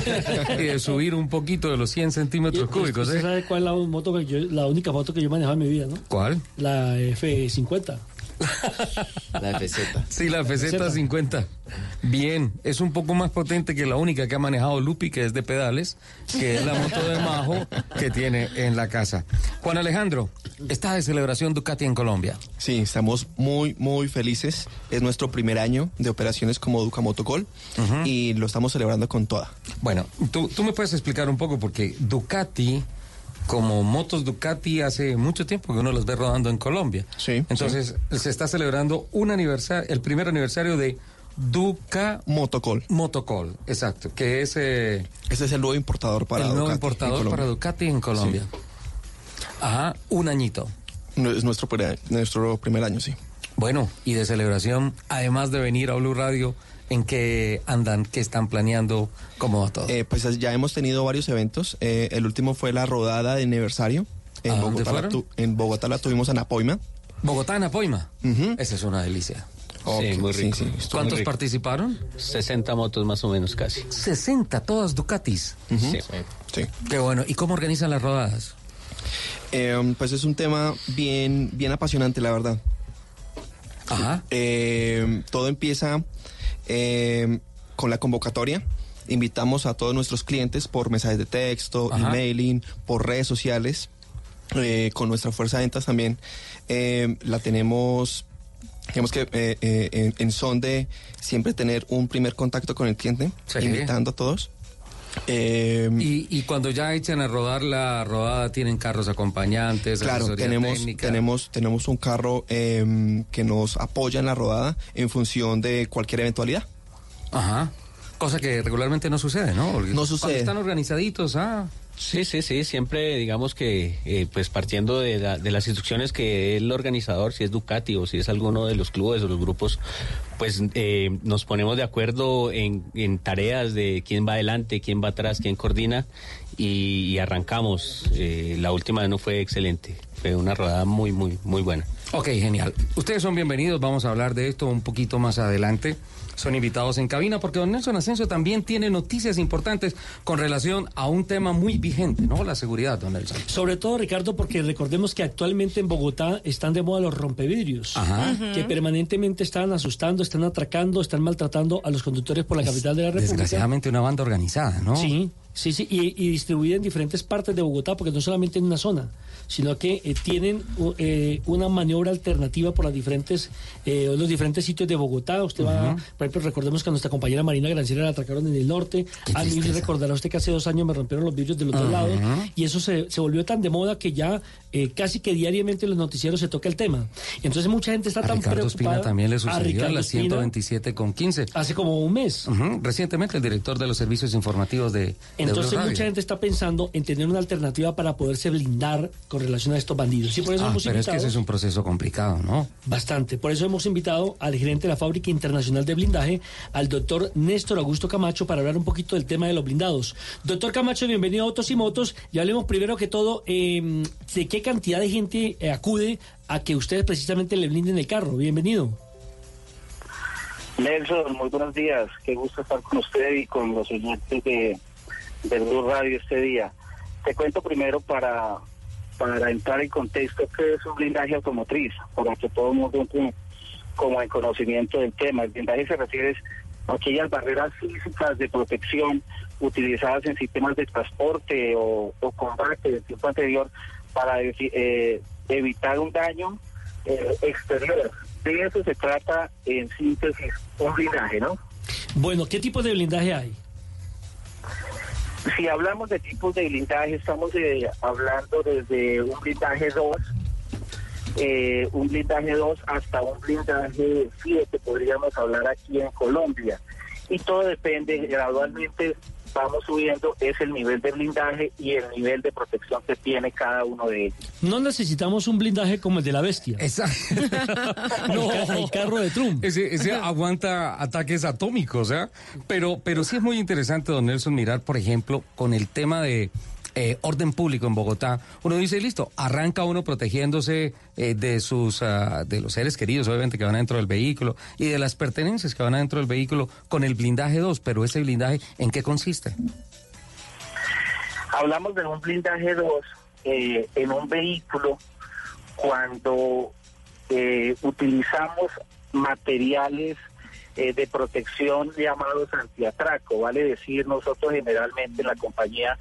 S18: y de subir un poquito de los 100 centímetros cúbicos.
S21: ¿Usted
S18: ¿eh?
S21: sabe cuál es la, moto que yo, la única moto que yo he manejado en mi vida, no?
S18: ¿Cuál?
S21: La F50.
S31: La FZ.
S18: Sí, la FZ50. Bien, es un poco más potente que la única que ha manejado Lupi, que es de pedales, que es la moto de Majo que tiene en la casa. Juan Alejandro, está de celebración Ducati en Colombia.
S32: Sí, estamos muy, muy felices. Es nuestro primer año de operaciones como Duca Motocol y lo estamos celebrando con toda.
S18: Bueno, tú, tú me puedes explicar un poco porque Ducati, como motos Ducati, hace mucho tiempo que uno las ve rodando en Colombia.
S32: Sí.
S18: Entonces, se está celebrando un aniversario, el primer aniversario de Duca
S32: Motocol.
S18: Motocol, exacto, que es eh,
S32: Este es el nuevo importador para
S18: el nuevo
S32: Ducati
S18: importador para Ducati en Colombia. Ajá, un añito.
S32: No, Es nuestro, nuestro primer año, sí.
S18: Bueno, y de celebración, además de venir a Blue Radio, ¿en qué andan, qué están planeando, cómo va todo?
S32: Eh, pues ya hemos tenido varios eventos. Eh, el último fue la rodada de aniversario. En
S18: ¿A dónde
S32: Bogotá, la tu- en Bogotá la tuvimos en Apoima.
S18: Bogotá en Apoima. Esa es una delicia.
S30: Sí, muy rico.
S18: ¿Cuántos participaron?
S30: 60 motos más o menos casi.
S18: 60, todas Ducatis.
S30: Sí.
S18: Qué bueno. ¿Y cómo organizan las rodadas?
S32: Eh, pues es un tema bien, bien apasionante, la verdad.
S18: Ajá.
S32: Eh, todo empieza eh, con la convocatoria. Invitamos a todos nuestros clientes por mensajes de texto,
S18: Ajá.
S32: emailing, por redes sociales. Eh, con nuestra fuerza de ventas también eh, la tenemos, digamos que eh, eh, en, en son de siempre tener un primer contacto con el cliente,
S18: Sí.
S32: invitando a todos. Eh,
S18: Y, y cuando ya echan a rodar la rodada, tienen carros acompañantes,
S32: Claro, tenemos,
S18: técnica?
S32: tenemos, tenemos un carro eh, que nos apoya en la rodada en función de cualquier eventualidad.
S18: Ajá. Cosa que regularmente no sucede, ¿no? Porque
S32: No
S18: cuando
S32: sucede.
S18: están organizaditos, ah.
S30: Sí, sí, sí, siempre digamos que eh, pues partiendo de, la- de las instrucciones que el organizador, si es Ducati o si es alguno de los clubes o los grupos, pues eh, nos ponemos de acuerdo en, en tareas de quién va adelante, quién va atrás, quién coordina y, y arrancamos. Eh, la última no fue excelente, fue una rodada muy, muy, muy buena.
S18: Ok, genial. Ustedes son bienvenidos, vamos a hablar de esto un poquito más adelante. Son invitados en cabina porque don Nelson Asensio también tiene noticias importantes con relación a un tema muy vigente, ¿no? La seguridad, don Nelson.
S21: Sobre todo, Ricardo, porque recordemos que actualmente en Bogotá están de moda los rompevidrios,
S18: Ajá.
S21: que permanentemente están asustando, están atracando, están maltratando a los conductores por la capital de la República.
S18: Desgraciadamente una banda organizada, ¿no?
S21: Sí, sí, sí, y, y distribuida en diferentes partes de Bogotá, porque no solamente en una zona, sino que eh, tienen eh, una maniobra alternativa por las diferentes, eh, los diferentes sitios de Bogotá. Usted va, por ejemplo, recordemos que a nuestra compañera Marina Granciera la atracaron en el norte. A mí recordará usted que hace dos años me rompieron los vidrios del otro
S18: Ujú.
S21: lado, y eso se, se volvió tan de moda que ya eh, casi que diariamente en los noticieros se toca el tema. Entonces mucha gente está
S18: A
S21: tan
S18: Ricardo
S21: preocupada.
S18: Espina también le
S21: A
S18: sucedió en
S21: Ricardo
S18: la
S21: Espina
S18: 127 con 15.
S21: Hace como un mes.
S18: Recientemente el director de los servicios informativos de, de
S21: Entonces
S18: Radio.
S21: mucha gente está pensando en tener una alternativa para poderse blindar con relación a estos bandidos. Y por eso
S18: Ah,
S21: hemos
S18: pero es que
S21: invitado
S18: ese es un proceso complicado, ¿no?
S21: bastante. Por eso hemos invitado al gerente de la Fábrica Internacional de Blindaje, al doctor Néstor Augusto Camacho, para hablar un poquito del tema de los blindados. Doctor Camacho, bienvenido a Autos y Motos. Y hablemos primero que todo eh, de qué cantidad de gente eh, acude a que ustedes precisamente le blinden el carro. Bienvenido.
S33: Nelson, muy buenos días. Qué gusto estar con usted y con los oyentes de, de Radio este día. Te cuento primero para, para entrar en contexto qué es un blindaje automotriz, para que todo el mundo como en conocimiento del tema. El blindaje se refiere a aquellas barreras físicas de protección utilizadas en sistemas de transporte o, o combate del tiempo anterior para eh, evitar un daño eh, exterior. De eso se trata en síntesis un blindaje, ¿no?
S21: Bueno, ¿qué tipo de blindaje hay?
S33: Si hablamos de tipos de blindaje, estamos eh, hablando desde un blindaje 2, eh, un blindaje 2 hasta un blindaje 7, podríamos hablar aquí en Colombia. Y todo depende, gradualmente vamos subiendo, es el nivel de blindaje y el nivel de protección que tiene cada uno de ellos.
S21: No necesitamos un blindaje como el de la bestia.
S18: Exacto.
S21: el, ca- el carro de Trump.
S18: Ese, ese aguanta ataques atómicos, ¿eh? Pero, pero sí es muy interesante, don Nelson, mirar, por ejemplo, con el tema de eh, orden público en Bogotá. Uno dice, listo, arranca uno protegiéndose eh, de sus, ah, de los seres queridos, obviamente, que van adentro del vehículo y de las pertenencias que van adentro del vehículo con el blindaje 2. Pero ese blindaje, ¿en qué consiste?
S33: Hablamos de un blindaje 2 eh, en un vehículo cuando eh, utilizamos materiales eh, de protección llamados antiatraco, vale decir, nosotros generalmente en la compañía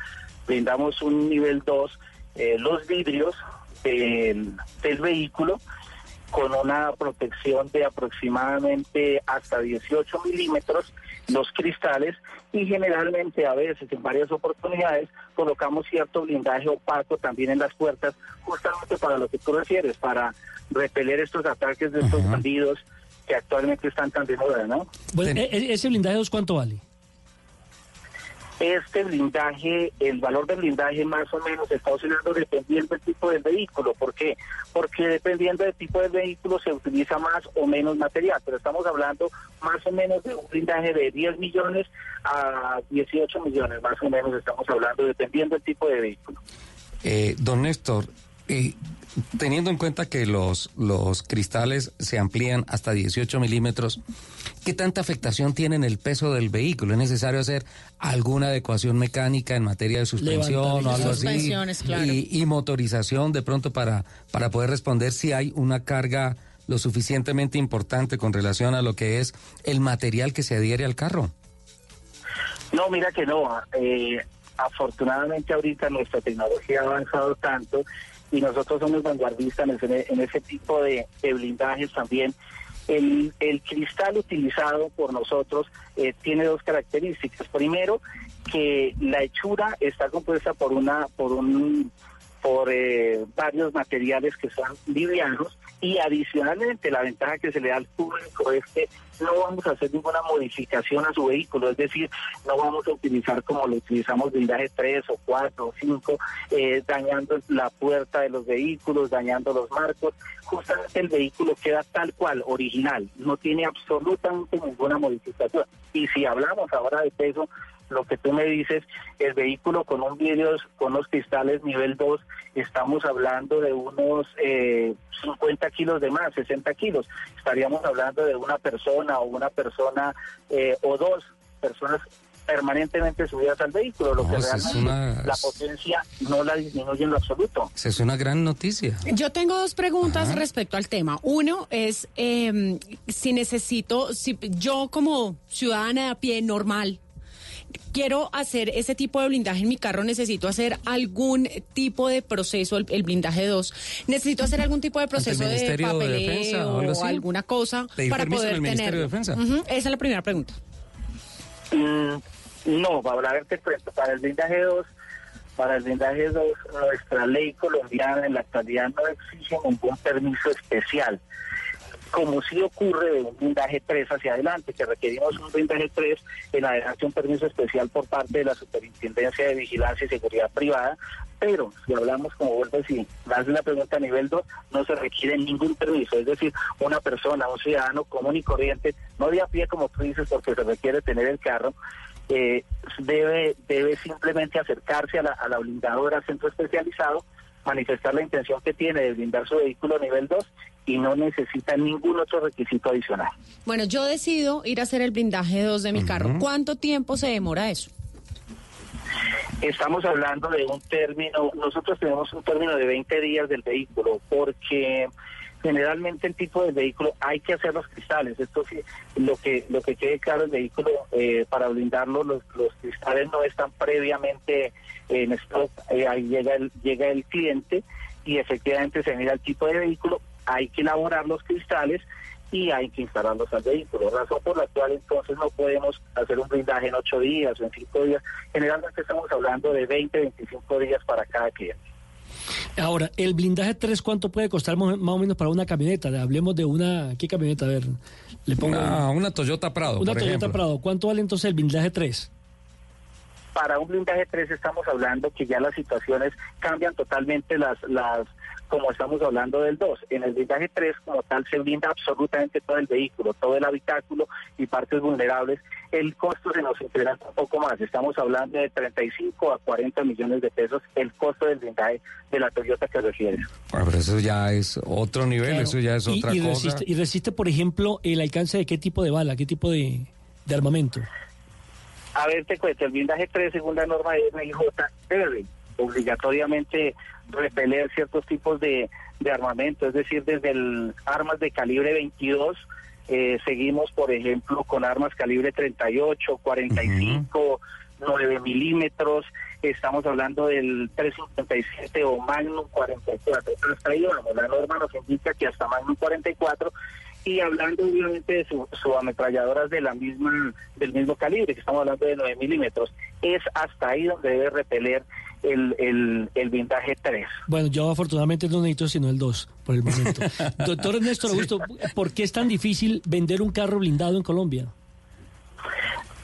S33: brindamos un nivel 2, eh, los vidrios del, del vehículo con una protección de aproximadamente hasta 18 milímetros los cristales y generalmente a veces en varias oportunidades colocamos cierto blindaje opaco también en las puertas justamente para lo que tú refieres, para repeler estos ataques de estos bandidos que actualmente están tan de moda, ¿no?
S21: Bueno, e- e- ¿ese blindaje 2 cuánto vale?
S33: Este blindaje, el valor del blindaje más o menos está oscilando dependiendo del tipo del vehículo. ¿Por qué? Porque dependiendo del tipo del vehículo se utiliza más o menos material, pero estamos hablando más o menos de un blindaje de 10 millones a 18 millones, más o menos estamos hablando dependiendo del tipo de vehículo.
S18: Eh, don Néstor, Y teniendo en cuenta que los, los cristales se amplían hasta 18 milímetros, ¿qué tanta afectación tiene en el peso del vehículo? ¿Es necesario hacer alguna adecuación mecánica en materia de suspensión o algo así?
S19: Suspensiones, claro.
S18: Y, y motorización de pronto para, para poder responder si hay una carga lo suficientemente importante con relación a lo que es el material que se adhiere al carro.
S33: No, mira que no. Eh, afortunadamente ahorita nuestra tecnología ha avanzado tanto y nosotros somos vanguardistas en ese, en ese tipo de, de blindajes también. El, el cristal utilizado por nosotros eh, tiene dos características. Primero, que la hechura está compuesta por una por un por eh, varios materiales que son livianos y adicionalmente la ventaja que se le da al público es que no vamos a hacer ninguna modificación a su vehículo, es decir, no vamos a utilizar como lo utilizamos blindaje 3 o 4 o 5, eh, dañando la puerta de los vehículos, dañando los marcos, justamente el vehículo queda tal cual, original, no tiene absolutamente ninguna modificación. Y si hablamos ahora de peso, lo que tú me dices, el vehículo con un vidrio, con los cristales nivel 2, estamos hablando de unos eh, 50 kilos de más, 60 kilos. Estaríamos hablando de una persona o una persona eh, o dos personas permanentemente subidas al vehículo, lo
S18: No,
S33: que
S18: es
S33: realmente
S18: una-
S33: la potencia no la disminuye en lo absoluto.
S18: Esa es una gran noticia.
S19: Yo tengo dos preguntas respecto al tema. Uno es eh, si necesito, si yo como ciudadana de a pie normal quiero hacer ese tipo de blindaje en mi carro, necesito hacer algún tipo de proceso, el, el blindaje 2, necesito hacer algún tipo de proceso de papeleo
S18: Defensa o algo así?
S19: alguna cosa
S18: ¿Pedir
S19: para poder
S18: de?
S19: Ujú, Esa es la primera pregunta.
S33: Mm, no, para verte cuento, para el blindaje 2, para el blindaje 2, nuestra ley colombiana en la actualidad no exige ningún permiso especial. Como sí ocurre de un blindaje 3 hacia adelante, que requerimos un blindaje 3 en adelante un permiso especial por parte de la Superintendencia de Vigilancia y Seguridad Privada, pero si hablamos, como vuelvo a decir, más de la pregunta a nivel 2, no se requiere ningún permiso, es decir, una persona, un ciudadano común y corriente, no de a pie como tú dices, porque se requiere tener el carro, eh, debe, debe simplemente acercarse a la, a la blindadora centro especializado, manifestar la intención que tiene de blindar su vehículo a nivel 2 y no necesita ningún otro requisito adicional.
S19: Bueno, yo decido ir a hacer el blindaje 2 de mi carro. ¿Cuánto tiempo se demora eso?
S33: Estamos hablando de un término, nosotros tenemos un término de 20 días del vehículo, porque generalmente el tipo de vehículo hay que hacer los cristales. Esto sí, lo que lo que quede claro el vehículo eh, para blindarlo, los, cristales no están previamente en stock. Eh, ahí llega el llega el cliente y efectivamente se mira el tipo de vehículo. Hay que elaborar los cristales y hay que instalarlos al vehículo. Razón por la cual entonces no podemos hacer un blindaje en ocho días o en cinco días. Generalmente estamos hablando de 20, 25 días para cada cliente.
S21: Ahora, el blindaje 3, ¿cuánto puede costar más o menos para una camioneta? Hablemos de una... ¿Qué camioneta? A ver, le pongo...
S18: Una, una Toyota Prado,
S21: Una
S18: por
S21: Toyota
S18: ejemplo.
S21: Prado. ¿Cuánto vale entonces el blindaje 3?
S33: para un blindaje 3 estamos hablando que ya las situaciones cambian totalmente las las como estamos hablando del 2. En el blindaje 3 como tal se blinda absolutamente todo el vehículo, todo el habitáculo y partes vulnerables. El costo se nos incrementa un poco más. Estamos hablando de 35 a 40 millones de pesos el costo del blindaje de la Toyota que refieres.
S18: Bueno, pero eso ya es otro nivel,
S21: Claro.
S18: eso ya es
S21: y,
S18: otra
S21: y
S18: cosa.
S21: Resiste, y resiste, por ejemplo, el alcance de qué tipo de bala, qué tipo de, de armamento.
S33: A ver, te cuento, el blindaje 3, según la norma de MIJ, debe obligatoriamente repeler ciertos tipos de, de armamento, es decir, desde el armas de calibre 22, eh, seguimos, por ejemplo, con armas calibre 38, 45, 9 milímetros, estamos hablando del 357 o Magnum 44, hasta ahí vamos, la norma nos indica que hasta Magnum 44 y hablando obviamente de su, su ametralladoras de la misma del mismo calibre que estamos hablando de 9 milímetros es hasta ahí donde debe repeler el, el, el blindaje 3
S21: Bueno, yo afortunadamente no necesito sino el 2 por el momento. Doctor Ernesto Augusto, ¿por qué es tan difícil vender un carro blindado en Colombia?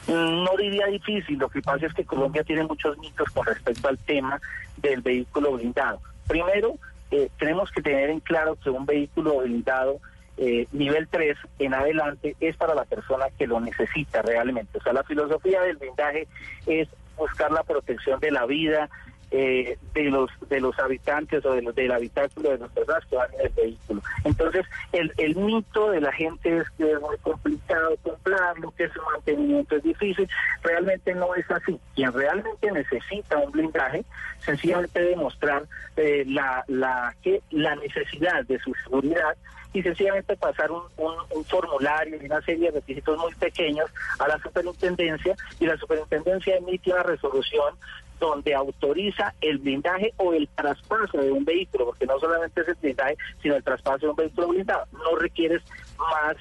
S33: Mm, No diría difícil, lo que pasa es que Colombia tiene muchos mitos con respecto al tema del vehículo blindado. Primero, eh, tenemos que tener en claro que un vehículo blindado eh, nivel 3 en adelante es para la persona que lo necesita realmente. O sea, la filosofía del blindaje es buscar la protección de la vida eh, de los de los habitantes o de los del habitáculo de las personas que van en el vehículo. Entonces, el, el mito de la gente es que es muy complicado comprarlo, que su mantenimiento es difícil. Realmente no es así. Quien realmente necesita un blindaje, sencillamente debe mostrar eh, la, la, la necesidad de su seguridad y sencillamente pasar un, un, un formulario y una serie de requisitos muy pequeños a la superintendencia y la superintendencia emite una resolución donde autoriza el blindaje o el traspaso de un vehículo, porque no solamente es el blindaje, sino el traspaso de un vehículo blindado. No requieres más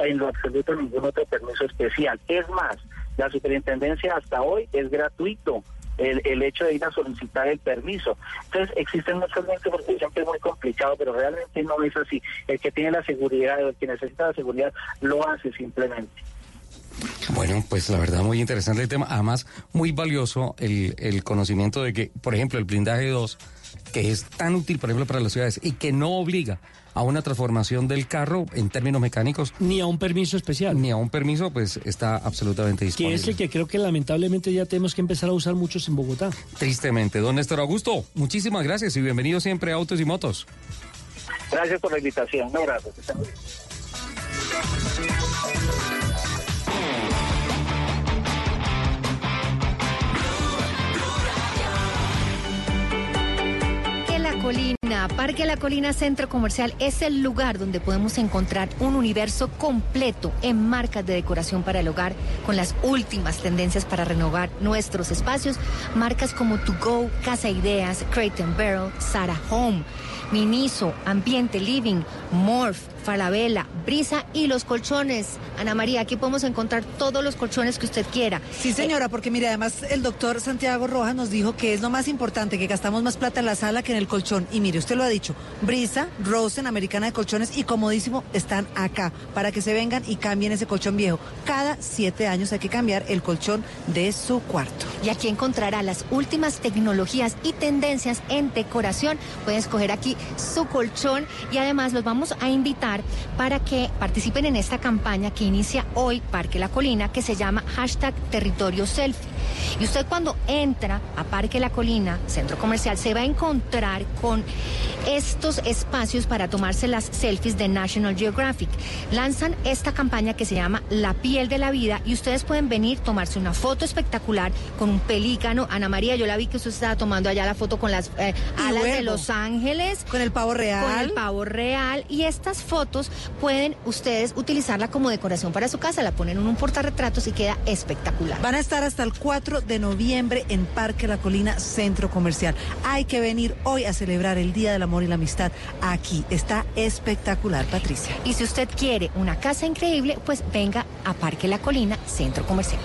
S33: en lo absoluto ningún otro permiso especial. Es más, la superintendencia hasta hoy es gratuito el, el hecho de ir a solicitar el permiso. Entonces existen muchos mitos porque siempre es muy complicado, pero realmente no es así. El que tiene la seguridad, el que necesita la seguridad, lo hace simplemente.
S18: Bueno, pues la verdad muy interesante el tema. Además, muy valioso el, el conocimiento de que, por ejemplo, el blindaje 2, que es tan útil, por ejemplo, para las ciudades y que no obliga a una transformación del carro en términos mecánicos.
S21: Ni a un permiso especial.
S18: Ni a un permiso, pues está absolutamente
S21: Que
S18: disponible.
S21: es el que creo que lamentablemente ya tenemos que empezar a usar muchos en Bogotá.
S18: Tristemente. Don Néstor Augusto, muchísimas gracias y bienvenido siempre a Autos y Motos.
S33: Gracias por la invitación. Un abrazo.
S14: Colina, Parque La Colina Centro Comercial es el lugar donde podemos encontrar un universo completo en marcas de decoración para el hogar con las últimas tendencias para renovar nuestros espacios, marcas como To Go, Casa Ideas, Crate Barrel, Sara Home, Miniso, Ambiente Living, Morph, Falabella, Brisa y los colchones. Ana María, aquí podemos encontrar todos los colchones que usted quiera.
S15: Sí, señora, porque mire, además el doctor Santiago Rojas nos dijo que es lo más importante, que gastamos más plata en la sala que en el colchón. Y mire, usted lo ha dicho, Brisa, Rosen, Americana de Colchones y comodísimo están acá para que se vengan y cambien ese colchón viejo. Cada siete años hay que cambiar el colchón de su cuarto.
S14: Y aquí encontrará las últimas tecnologías y tendencias en decoración. Pueden escoger aquí su colchón y además los vamos a invitar para que participen en esta campaña que inicia hoy Parque La Colina que se llama hashtag territorio selfie. Y usted cuando entra a Parque La Colina, centro comercial, se va a encontrar con estos espacios para tomarse las selfies de National Geographic. Lanzan esta campaña que se llama La piel de la vida y ustedes pueden venir, tomarse una foto espectacular con un pelícano. Ana María, yo la vi que usted estaba tomando allá la foto con las eh, alas de. Los Ángeles.
S15: Con el pavo real.
S14: Con el pavo real. Y estas fotos pueden ustedes utilizarla como decoración para su casa. La ponen en un portarretratos y queda espectacular.
S15: Van a estar hasta el 4 de noviembre en Parque La Colina Centro Comercial. Hay que venir hoy a celebrar el Día del Amor y la Amistad aquí. Está espectacular, Patricia.
S14: Y si usted quiere una casa increíble, pues venga a Parque La Colina, Centro Comercial.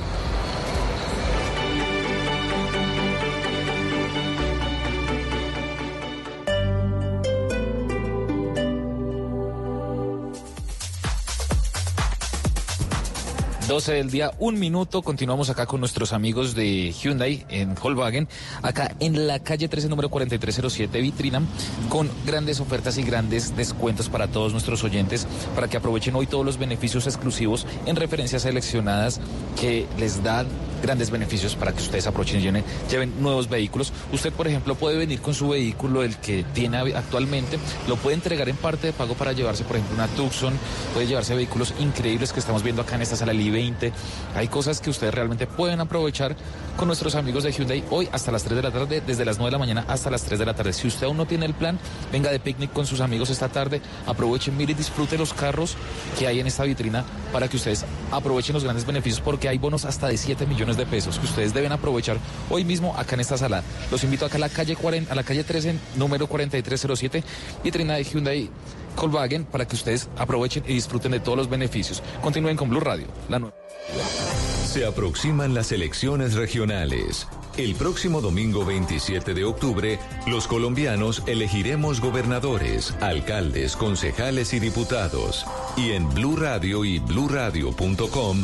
S3: Doce del día, un minuto. Continuamos acá con nuestros amigos de Hyundai en Volkswagen, acá en la calle 13, número 4307, Vitrina, con grandes ofertas y grandes descuentos para todos nuestros oyentes, para que aprovechen hoy todos los beneficios exclusivos en referencias seleccionadas que les dan grandes beneficios para que ustedes aprovechen y lleven, nuevos vehículos. Usted, por ejemplo, puede venir con su vehículo, el que tiene actualmente, lo puede entregar en parte de pago para llevarse, por ejemplo, una Tucson, puede llevarse vehículos increíbles que estamos viendo acá en esta sala del I-20. Hay cosas que ustedes realmente pueden aprovechar con nuestros amigos de Hyundai hoy hasta las 3 de la tarde, desde las 9 de la mañana hasta las 3 de la tarde. Si usted aún no tiene el plan, venga de picnic con sus amigos esta tarde, aprovechen, mire y disfrute los carros que hay en esta vitrina para que ustedes aprovechen los grandes beneficios porque hay bonos hasta de 7 de pesos que ustedes deben aprovechar hoy mismo acá en esta sala. Los invito acá a la calle 40, a la calle 13, número 4307, vitrina de Hyundai Volkswagen para que ustedes aprovechen y disfruten de todos los beneficios. Continúen con Blue Radio.
S6: Se aproximan las elecciones regionales. El próximo domingo 27 de octubre, los colombianos elegiremos gobernadores, alcaldes, concejales y diputados. Y en Blue Radio y bluradio.com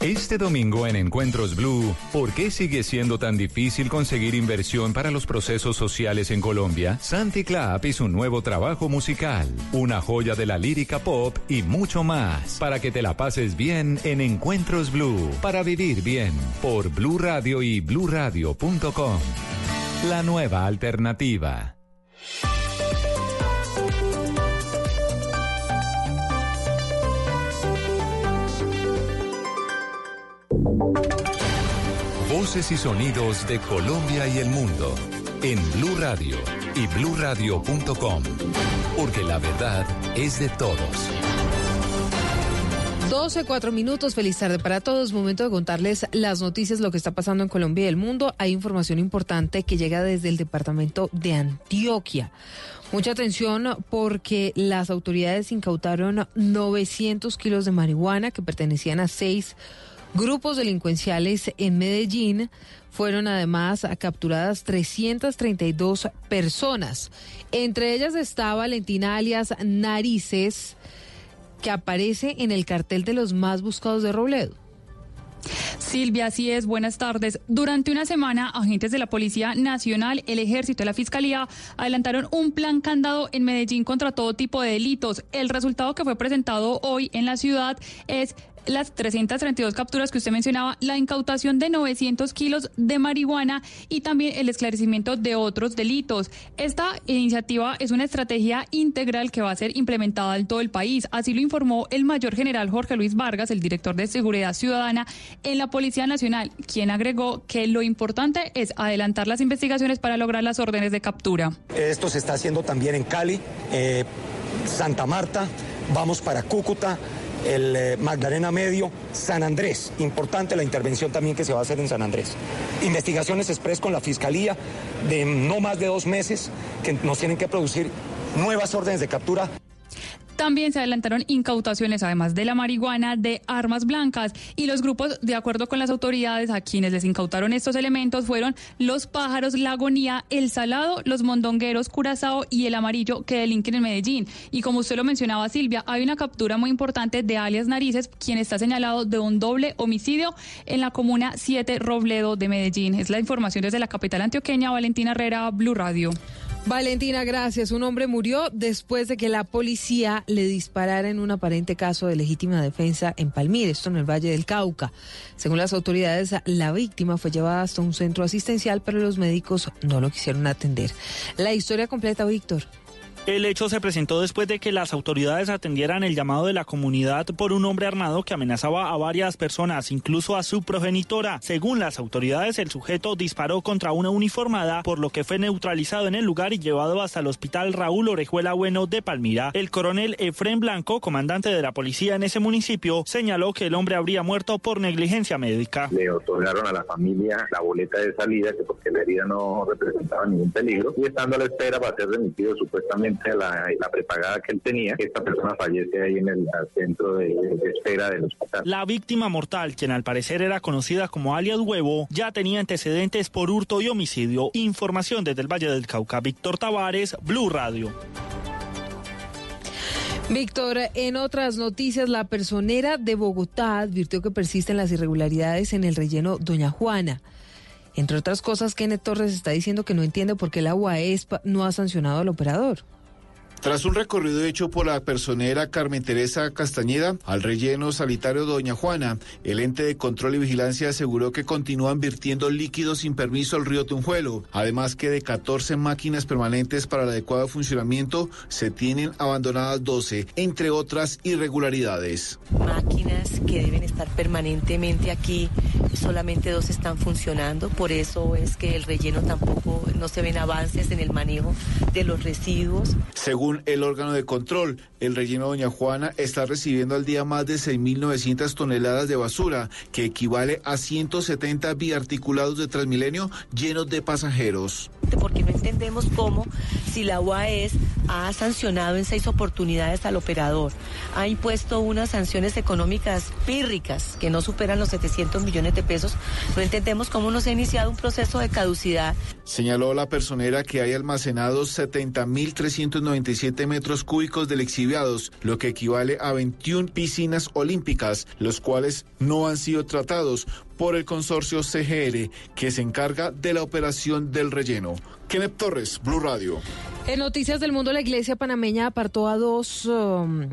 S6: Este domingo en Encuentros Blue, ¿por qué sigue siendo tan difícil conseguir inversión para los procesos sociales en Colombia? Santi Clap y su nuevo trabajo musical, una joya de la lírica pop y mucho más, para que te la pases bien en Encuentros Blue, para vivir bien, por Blue Radio y bluradio.com. La nueva alternativa. Voces y sonidos de Colombia y el mundo en Blue Radio y bluradio.com, porque la verdad es de todos.
S7: 12, 4 minutos, feliz tarde para todos. Momento de contarles las noticias, lo que está pasando en Colombia y el mundo. Hay información importante que llega desde el departamento de Antioquia. Mucha atención porque las autoridades incautaron 900 kilos de marihuana que pertenecían a seis grupos delincuenciales en Medellín. Fueron además capturadas 332 personas. Entre ellas está Valentina alias Narices, que aparece en el cartel de los más buscados de Robledo.
S34: Silvia, así es. Buenas tardes. Durante una semana, agentes de la Policía Nacional, el Ejército y la Fiscalía adelantaron un plan candado en Medellín contra todo tipo de delitos. El resultado que fue presentado hoy en la ciudad es las 332 capturas que usted mencionaba, la incautación de 900 kilos de marihuana y también el esclarecimiento de otros delitos. Esta iniciativa es una estrategia integral que va a ser implementada en todo el país. Así lo informó el mayor general Jorge Luis Vargas, el director de Seguridad Ciudadana en la Policía Nacional, quien agregó que lo importante es adelantar las investigaciones para lograr las órdenes de captura.
S35: Esto se está haciendo también en Cali, eh, Santa Marta, vamos para Cúcuta el eh, Magdalena Medio, San Andrés. Importante la intervención también que se va a hacer en San Andrés. Investigaciones express con la Fiscalía de no más de dos meses que nos tienen que producir nuevas órdenes de captura.
S34: También se adelantaron incautaciones, además de la marihuana, de armas blancas. Y los grupos, de acuerdo con las autoridades, a quienes les incautaron estos elementos fueron los pájaros, la agonía, el salado, los mondongueros, curazao y el amarillo que delinquen en Medellín. Y como usted lo mencionaba, Silvia, hay una captura muy importante de alias Narices, quien está señalado de un doble homicidio en la comuna 7 Robledo de Medellín. Es la información desde la capital antioqueña, Valentina Herrera, Blue Radio.
S7: Valentina, gracias. Un hombre murió después de que la policía le disparara en un aparente caso de legítima defensa en Palmira, esto en el Valle del Cauca. Según las autoridades, la víctima fue llevada hasta un centro asistencial, pero los médicos no lo quisieron atender. La historia completa, Víctor.
S36: El hecho se presentó después de que las autoridades atendieran el llamado de la comunidad por un hombre armado que amenazaba a varias personas, incluso a su progenitora. Según las autoridades, el sujeto disparó contra una uniformada, por lo que fue neutralizado en el lugar y llevado hasta el hospital Raúl Orejuela Bueno de Palmira. El coronel Efren Blanco, comandante de la policía en ese municipio, señaló que el hombre habría muerto por negligencia médica.
S37: Le otorgaron a la familia la boleta de salida, que porque la herida no representaba ningún peligro, y estando a la espera para ser remitido supuestamente la, la prepagada que él tenía, esta persona fallece ahí en el centro de, de espera del hospital.
S36: La víctima mortal, quien al parecer era conocida como alias Huevo, ya tenía antecedentes por hurto y homicidio. Información desde el Valle del Cauca. Víctor Tavares, Blue Radio.
S7: Víctor, en otras noticias, la personera de Bogotá advirtió que persisten las irregularidades en el relleno Doña Juana. Entre otras cosas, Kenneth Torres está diciendo que no entiende por qué la UAESPA no ha sancionado al operador.
S8: Tras un recorrido hecho por la personera Carmen Teresa Castañeda al relleno sanitario Doña Juana, el ente de control y vigilancia aseguró que continúan virtiendo líquidos sin permiso al río Tunjuelo. Además que de 14 máquinas permanentes para el adecuado funcionamiento se tienen abandonadas 12, entre otras irregularidades.
S26: Máquinas que deben estar permanentemente aquí, solamente dos están funcionando, por eso es que el relleno tampoco no se ven avances en el manejo de los residuos.
S8: Según El órgano de control, el relleno Doña Juana está recibiendo al día más de 6.900 toneladas de basura, que equivale a 170 biarticulados de Transmilenio llenos de pasajeros.
S26: Porque no entendemos cómo, si la UAES ha sancionado en seis oportunidades al operador, ha impuesto unas sanciones económicas pírricas que no superan los 700 millones de pesos, no entendemos cómo no se ha iniciado un proceso de caducidad.
S8: Señaló la personera que hay almacenados 70.397 metros cúbicos de lixiviados, lo que equivale a 21 piscinas olímpicas, los cuales no han sido tratados por el consorcio CGR, que se encarga de la operación del relleno. Kenneth Torres, Blue Radio.
S7: En Noticias del Mundo, la iglesia panameña apartó a dos... um,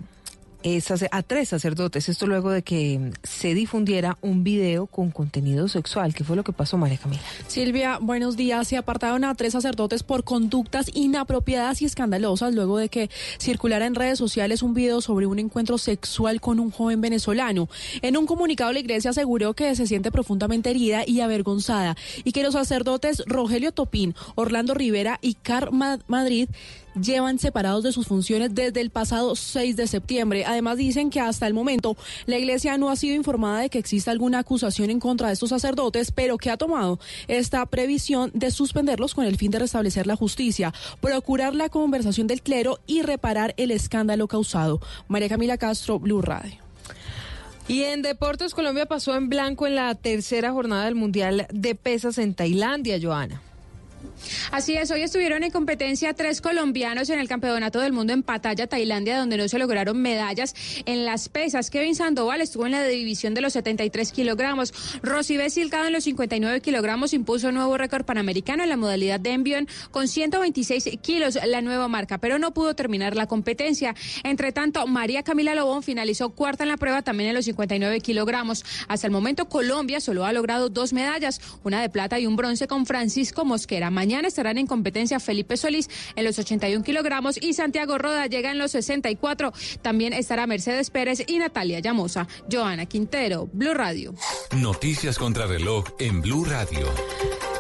S7: a tres sacerdotes. Esto luego de que se difundiera un video con contenido sexual. ¿Qué fue lo que pasó, María Camila?
S38: Silvia, buenos días. Se apartaron a tres sacerdotes por conductas inapropiadas y escandalosas luego de que circulara en redes sociales un video sobre un encuentro sexual con un joven venezolano. En un comunicado, la iglesia aseguró que se siente profundamente herida y avergonzada y que los sacerdotes Rogelio Topín, Orlando Rivera y Car Ma- Madrid llevan separados de sus funciones desde el pasado 6 de septiembre. Además dicen que hasta el momento la iglesia no ha sido informada de que exista alguna acusación en contra de estos sacerdotes, pero que ha tomado esta previsión de suspenderlos con el fin de restablecer la justicia, procurar la conversación del clero y reparar el escándalo causado. María Camila Castro, Blue Radio.
S7: Y en Deportes, Colombia pasó en blanco en la tercera jornada del Mundial de Pesas en Tailandia, Joana.
S13: Así es, hoy estuvieron en competencia tres colombianos en el Campeonato del Mundo en Pattaya, Tailandia, donde no se lograron medallas en las pesas. Kevin Sandoval estuvo en la división de los 73 kilogramos. Rosibé Silcado en los 59 kilogramos impuso un nuevo récord panamericano en la modalidad de envión con 126 kilos, la nueva marca, pero no pudo terminar la competencia. Entre tanto, María Camila Lobón finalizó cuarta en la prueba también en los 59 kilogramos. Hasta el momento, Colombia solo ha logrado dos medallas, una de plata y un bronce con Francisco Mosquera. Mañana estarán en competencia Felipe Solís en los 81 kilogramos y Santiago Roda llega en los 64. También estará Mercedes Pérez y Natalia Llamosa. Joana Quintero, Blue Radio.
S6: Noticias contra reloj en Blue Radio.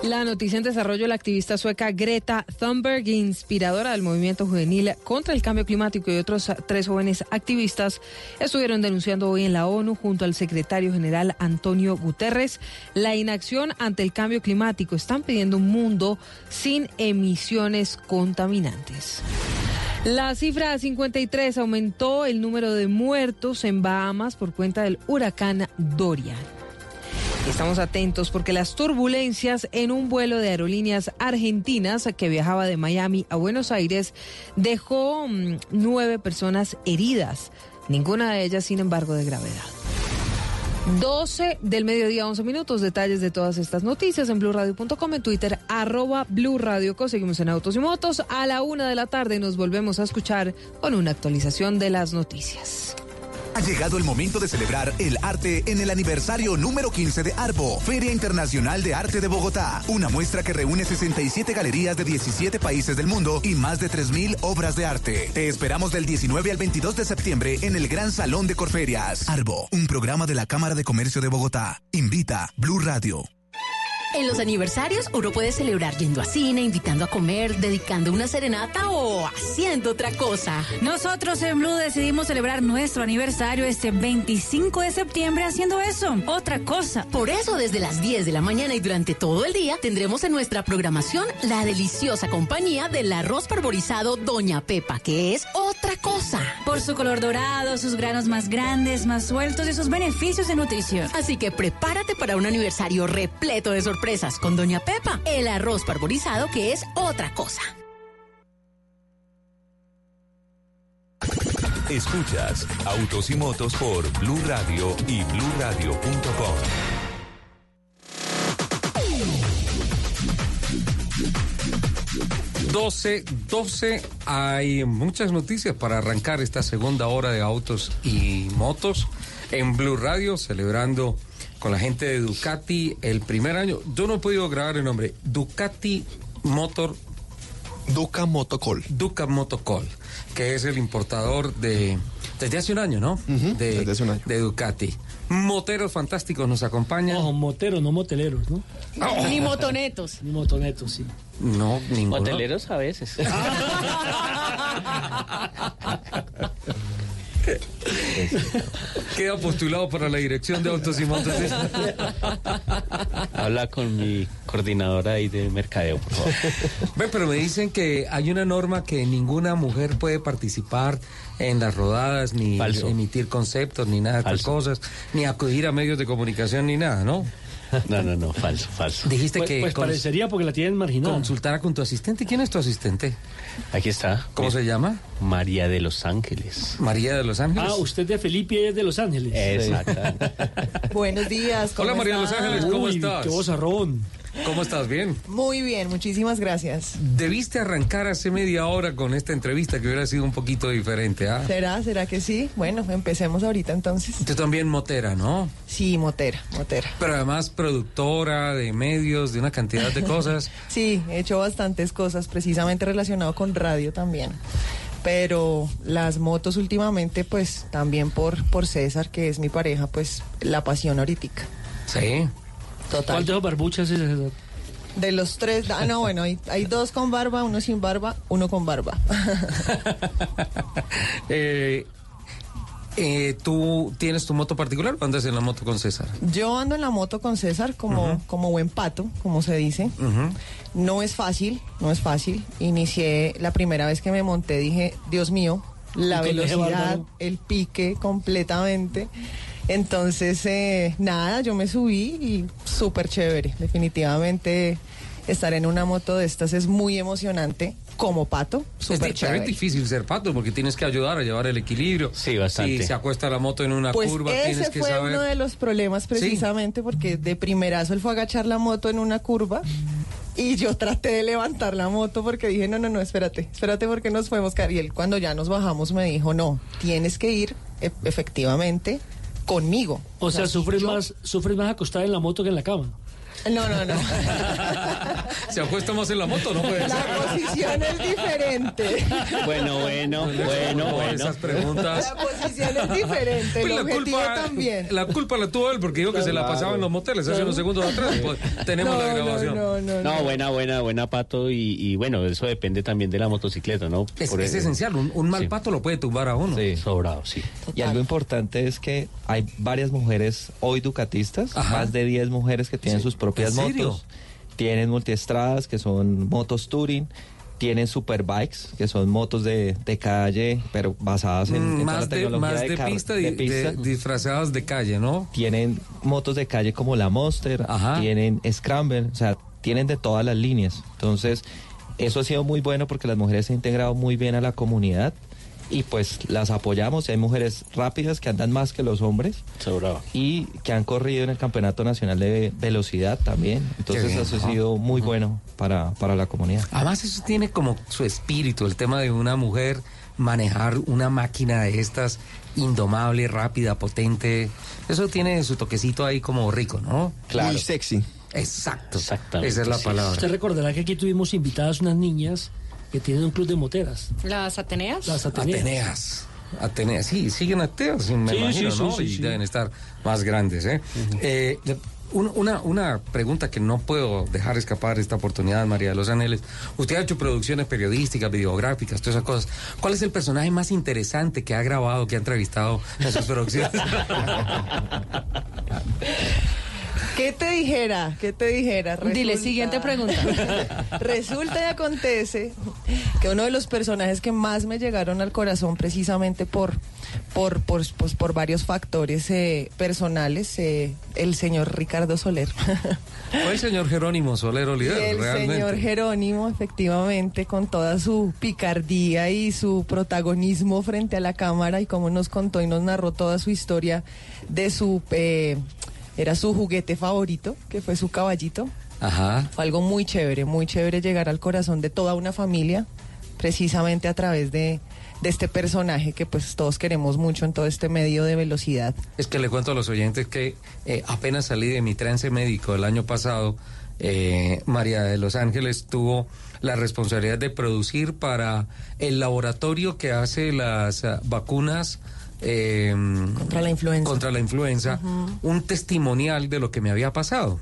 S7: La noticia en desarrollo, la activista sueca Greta Thunberg, inspiradora del movimiento juvenil contra el cambio climático y otros tres jóvenes activistas, estuvieron denunciando hoy en la ONU junto al secretario general Antonio Guterres la inacción ante el cambio climático. Están pidiendo un mundo sin emisiones contaminantes. La cifra de 53 aumentó el número de muertos en Bahamas por cuenta del huracán Dorian. Estamos atentos porque las turbulencias en un vuelo de aerolíneas argentinas que viajaba de Miami a Buenos Aires dejó mm, nueve personas heridas, ninguna de ellas sin embargo de gravedad. 12 del mediodía, 11 minutos. Detalles de todas estas noticias en blurradio.com, en Twitter, arroba Blue Radio Co. Seguimos en Autos y Motos. A la una de la tarde nos volvemos a escuchar con una actualización de las noticias.
S16: Ha llegado el momento de celebrar el arte en el aniversario número 15 de ARBO, Feria Internacional de Arte de Bogotá. Una muestra que reúne 67 galerías de 17 países del mundo y más de 3.000 obras de arte. Te esperamos del 19 al 22 de septiembre en el Gran Salón de Corferias. ARBO, un programa de la Cámara de Comercio de Bogotá. Invita Blue Radio.
S39: En los aniversarios uno puede celebrar yendo a cine, invitando a comer, dedicando una serenata o haciendo otra cosa.
S40: Nosotros en Blue decidimos celebrar nuestro aniversario este 25 de septiembre haciendo eso, otra cosa.
S39: Por eso desde las 10 de la mañana y durante todo el día tendremos en nuestra programación la deliciosa compañía del arroz parborizado Doña Pepa, que es otra cosa.
S40: Por su color dorado, sus granos más grandes, más sueltos y sus beneficios de nutrición.
S39: Así que prepárate para un aniversario repleto de sorpresas con Doña Pepa, el arroz parborizado que es otra cosa.
S6: Escuchas Autos y Motos por Blue Radio y BlueRadio.com.
S18: Doce, 12, hay muchas noticias para arrancar esta segunda hora de autos y motos en Blue Radio, celebrando con la gente de Ducati el primer año. Yo no he podido grabar el nombre. Ducati Motor.
S41: Duca Motocol.
S18: Duca Motocol, que es el importador de. Desde hace un año, ¿no? de,
S41: desde hace un año.
S18: de Ducati. Moteros fantásticos nos acompañan.
S42: No, moteros, no moteleros, ¿no?
S19: Ni motonetos.
S42: Ni motonetos, sí.
S18: No, ninguno.
S43: Hoteleros a veces.
S18: Queda postulado para la dirección de autos y motos.
S43: Habla con mi coordinadora ahí de mercadeo, por favor.
S18: Ve, pero me dicen que hay una norma que ninguna mujer puede participar en las rodadas, ni
S43: Falso.
S18: emitir conceptos, ni nada de estas cosas, ni acudir a medios de comunicación, ni nada, ¿no?
S43: No, no, no, falso, falso.
S18: Dijiste
S42: Pues,
S18: que
S42: pues
S18: cons-
S42: parecería porque la tienen marginada.
S18: consultara con tu asistente. ¿Quién es tu asistente?
S43: Aquí está.
S18: ¿Cómo se llama?
S43: María de los Ángeles.
S18: María de los Ángeles.
S42: Ah, usted de Felipe y ella es de Los Ángeles.
S43: Exacto.
S44: Buenos días. ¿cómo
S18: Hola María de los? Ángeles, ¿cómo
S42: Uy,
S18: estás?
S42: qué vozarrón.
S18: ¿Cómo estás? Bien.
S44: Muy bien, muchísimas gracias.
S18: Debiste arrancar hace media hora con esta entrevista que hubiera sido un poquito diferente, ¿ah?
S44: ¿Será? ¿Será que sí? Bueno, empecemos ahorita entonces.
S18: Tú también motera, ¿no?
S44: Sí, motera, motera.
S18: Pero además productora de medios, de una cantidad de cosas.
S44: Sí, he hecho bastantes cosas, precisamente relacionado con radio también. Pero las motos últimamente, pues también por, por César, que es mi pareja, pues la pasión ahorita.
S18: Sí.
S44: Total.
S42: ¿Cuántas barbuchas es?
S44: De los tres, ah, no, bueno, hay, hay dos con barba, uno sin barba, uno con barba.
S18: Eh, eh, ¿Tú tienes tu moto particular o andas en la moto con César?
S44: Yo ando en la moto con César como, como buen pato, como se dice. No es fácil, no es fácil. Inicié la primera vez que me monté, dije, Dios mío, la velocidad, el pique completamente. Entonces, eh, nada, yo me subí y súper chévere. Definitivamente estar en una moto de estas es muy emocionante como pato,
S18: Es,
S44: súper
S18: es
S44: chévere.
S18: difícil ser pato porque tienes que ayudar a llevar el equilibrio.
S43: Sí, bastante.
S18: Si se acuesta la moto en una
S44: Pues
S18: curva,
S44: ese
S18: tienes que
S44: fue
S18: saber.
S44: uno de los problemas precisamente porque de primerazo él fue a agachar la moto en una curva y yo traté de levantar la moto porque dije, no, no, no, espérate, espérate porque nos podemos caer. Y él cuando ya nos bajamos me dijo, no, tienes que ir e- efectivamente conmigo.
S42: O sea, sufres más, sufres más acostada en la moto que en la cama.
S44: No, no, no.
S18: Se acuesta más en la moto, ¿no puede ser?
S44: La posición es diferente.
S43: Bueno, bueno, bueno,
S18: No,
S43: bueno.
S18: Esas preguntas.
S44: La posición es diferente, el
S18: Pues la
S44: objetivo
S18: culpa,
S44: también.
S18: la culpa la tuvo él porque dijo que se la pasaba en los moteles hace unos segundos atrás. Pues, tenemos la grabación.
S44: No, no,
S43: No, buena, buena, buena pato y, y bueno, eso depende también de la motocicleta, ¿no?
S18: Es,
S43: Por
S18: es
S43: el-
S18: esencial, un, un mal
S43: Sí.
S18: pato lo puede tumbar a uno.
S43: Sí, sobrado, sí.
S45: Y algo importante es que hay varias mujeres hoy ducatistas,
S18: Ajá.
S45: más de 10 mujeres que tienen
S18: Sí.
S45: sus propias
S18: ¿En serio?
S45: motos. Tienen multiestradas, que son motos touring. Tienen superbikes, que son motos de, de calle, pero basadas en, en toda la
S18: más de,
S45: tecnología
S18: más de,
S45: car-
S18: pista,
S45: de
S18: de-
S45: pista.
S18: disfrazadas de calle, ¿no?
S45: Tienen motos de calle como la Monster,
S18: Ajá.
S45: tienen Scramble, o sea, tienen de todas las líneas. Entonces, eso ha sido muy bueno porque las mujeres se han integrado muy bien a la comunidad y pues las apoyamos. Y hay mujeres rápidas que andan más que los hombres
S43: Sobrado.
S45: y que han corrido en el Campeonato Nacional de Velocidad también. Entonces,
S18: bien,
S45: eso ha sido muy bueno para, para la comunidad.
S18: Además, eso tiene como su espíritu, el tema de una mujer manejar una máquina de estas indomable, rápida, potente. Eso tiene su toquecito ahí como rico, ¿no?
S32: Muy sexy.
S18: Exacto.
S43: Exactamente,
S18: Esa es la
S43: sí.
S18: palabra.
S42: Usted recordará que aquí tuvimos invitadas unas niñas que tienen un club de moteras.
S19: ¿Las Ateneas?
S42: Las Ateneas.
S18: Ateneas. Ateneas, sí, siguen activas, me
S42: Sí,
S18: imagino,
S42: sí, sí,
S18: ¿no?
S42: sí,
S18: y
S42: sí.
S18: deben estar más grandes, ¿eh? Eh, una, una pregunta que no puedo dejar escapar esta oportunidad, María de los Ángeles. Usted ha hecho producciones periodísticas, videográficas, todas esas cosas. ¿Cuál es el personaje más interesante que ha grabado, que ha entrevistado en sus producciones?
S44: ¿Qué te dijera? ¿Qué te dijera?
S19: Dile, siguiente pregunta.
S44: Resulta y acontece que uno de los personajes que más me llegaron al corazón precisamente por, por, por, pues, por varios factores eh, personales, eh, el señor Ricardo Soler.
S18: Fue el señor Jerónimo Soler
S44: Y
S18: Oliver,
S44: el
S18: realmente.
S44: señor Jerónimo, efectivamente, con toda su picardía y su protagonismo frente a la cámara y como nos contó y nos narró toda su historia de su... eh, era su juguete favorito, que fue su caballito.
S18: Ajá.
S44: Fue algo muy chévere, muy chévere llegar al corazón de toda una familia, precisamente a través de, de este personaje que pues todos queremos mucho en todo este medio de velocidad.
S18: Es que le cuento a los oyentes que eh, apenas salí de mi trance médico el año pasado, eh, María de los Ángeles tuvo la responsabilidad de producir para el laboratorio que hace las ah, vacunas eh,
S44: Contra la influenza.
S18: contra la influenza, un testimonial de lo que me había pasado.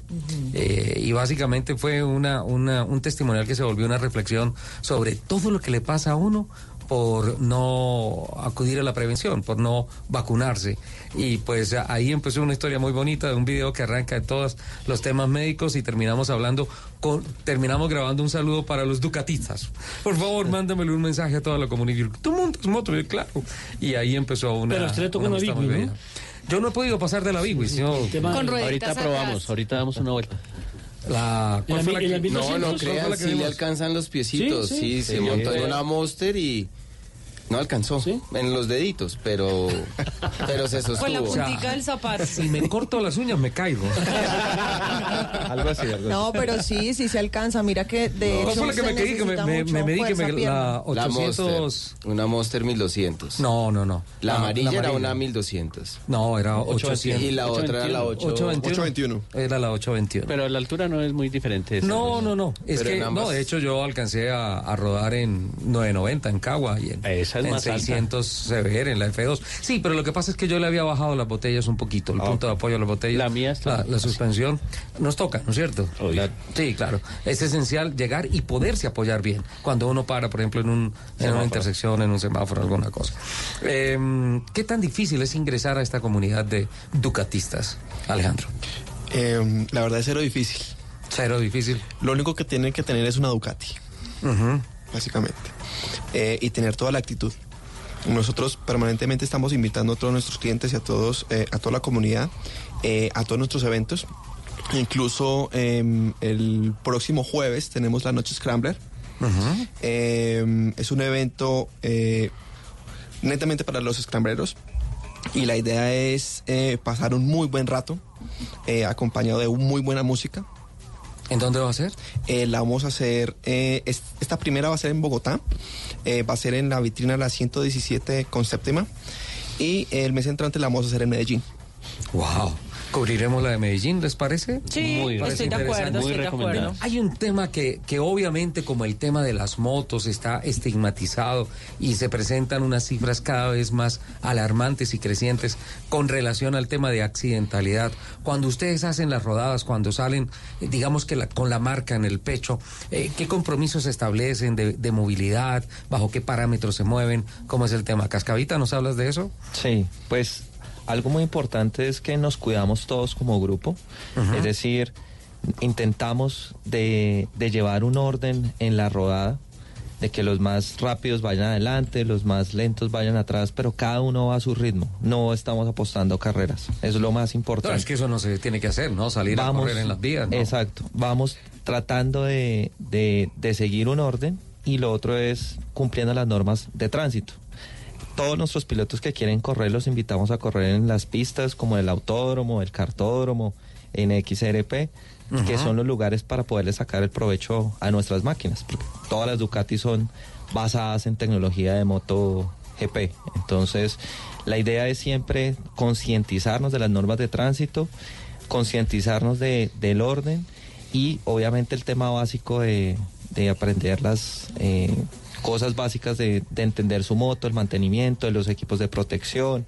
S18: Eh, y básicamente fue una, una- un testimonial que se volvió una reflexión sobre todo lo que le pasa a uno por no acudir a la prevención, por no vacunarse. Y pues ahí empezó una historia muy bonita de un video que arranca de todos los temas médicos y terminamos hablando con, terminamos grabando un saludo para los ducatistas. Por favor, mándamele un mensaje a toda la comunidad. Y claro. Y ahí empezó una.
S42: Pero usted le tocó
S18: una
S42: una
S18: muy
S42: ¿no?
S18: Yo no he podido pasar de la Bigui, sino
S43: Con
S19: rueditas
S43: ahorita
S19: atrás.
S43: probamos, ahorita damos una vuelta.
S18: La, ¿cuál
S42: ¿En
S18: fue
S42: la-
S46: No,
S18: ¿cuál
S46: no
S18: que
S46: sí le alcanzan los piecitos.
S42: Sí,
S46: Sí,
S42: sí.
S46: se
S43: Sí.
S46: montó en una Monster y no alcanzó. En los deditos, pero, pero se sostuvo.
S19: Con la
S18: O sea,
S19: puntica del zapato.
S18: Si me corto las uñas, me caigo.
S45: Algo así, algo así.
S44: No, pero sí, sí se alcanza. Mira que de
S18: ¿Cuál
S44: hecho
S18: fue la que
S44: se
S18: me caí? Que me, me, me medí que me, la
S46: La
S18: 800...
S46: Monster, una Monster 1200.
S18: No, no, no.
S46: La, amarilla era
S18: amarilla.
S46: una 1200.
S18: No, era 800.
S46: Y la otra era la 8.
S18: 821. Era la 821.
S43: Pero la altura no es muy diferente. esa.
S18: No, no, no. Es
S46: Pero
S18: que, no, de hecho yo alcancé a, a rodar en 990 en Cagua y en,
S43: Esa es
S18: en
S43: más alta.
S18: 600 CBR en la F2. Sí, pero lo que pasa es que yo le había bajado las botellas un poquito, el punto de apoyo a las botellas.
S43: La mía está-
S18: La, la suspensión nos toca, ¿no es cierto? La- sí, claro. Es esencial llegar y poderse apoyar bien cuando uno para, por ejemplo, en, un, en una intersección, en un semáforo, alguna cosa. Eh, ¿Qué tan difícil es ingresar a esta comunidad de ducatistas, Alejandro?
S32: Eh, la verdad es cero difícil.
S18: Cero difícil.
S32: Lo único que tienen que tener es una Ducati,
S18: Ujú.
S32: Básicamente. Eh, y tener toda la actitud. Nosotros permanentemente estamos invitando a todos nuestros clientes y a todos, eh, a toda la comunidad, eh, a todos nuestros eventos. Incluso eh, el próximo jueves tenemos la Noche Scrambler. Eh, es un evento netamente para los scrambleros y la idea es pasar un muy buen rato acompañado de muy buena música.
S18: ¿En dónde va a ser?
S32: Eh, la vamos a hacer, eh, es- esta primera va a ser en Bogotá, eh, va a ser en la vitrina la 117 con séptima y el mes entrante la vamos a hacer en Medellín.
S18: Wow. Cubriremos la de Medellín, ¿les parece?
S19: Sí,
S18: Muy
S19: estoy de acuerdo, estoy de acuerdo.
S18: Hay un tema que, que obviamente como el tema de las motos está estigmatizado y se presentan unas cifras cada vez más alarmantes y crecientes con relación al tema de accidentalidad. Cuando ustedes hacen las rodadas, cuando salen, eh, digamos que la- con la marca en el pecho, eh, ¿qué compromisos se establecen de, de movilidad? ¿Bajo qué parámetros se mueven? ¿Cómo es el tema? Cascavita, ¿nos hablas de eso?
S45: Sí, pues algo muy importante es que nos cuidamos todos como grupo, es decir, intentamos de, de llevar un orden en la rodada, de que los más rápidos vayan adelante, los más lentos vayan atrás, pero cada uno va a su ritmo, no estamos apostando carreras, eso es lo más
S18: No,
S45: importante.
S18: es que eso no se tiene que hacer, ¿no? Salir a correr en las vías. ¿no?
S45: Exacto, vamos tratando de, de- de seguir un orden y lo otro es cumpliendo las normas de tránsito. Todos nuestros pilotos que quieren correr los invitamos a correr en las pistas como el autódromo, el cartódromo, en XRP, que son los lugares para poderle sacar el provecho a nuestras máquinas. porque Todas las Ducati son basadas en tecnología de moto GP. Entonces, la idea es siempre concientizarnos de las normas de tránsito, concientizarnos de, del orden y obviamente el tema básico de, de aprender las eh, cosas básicas de, de entender su moto, el mantenimiento, de los equipos de protección.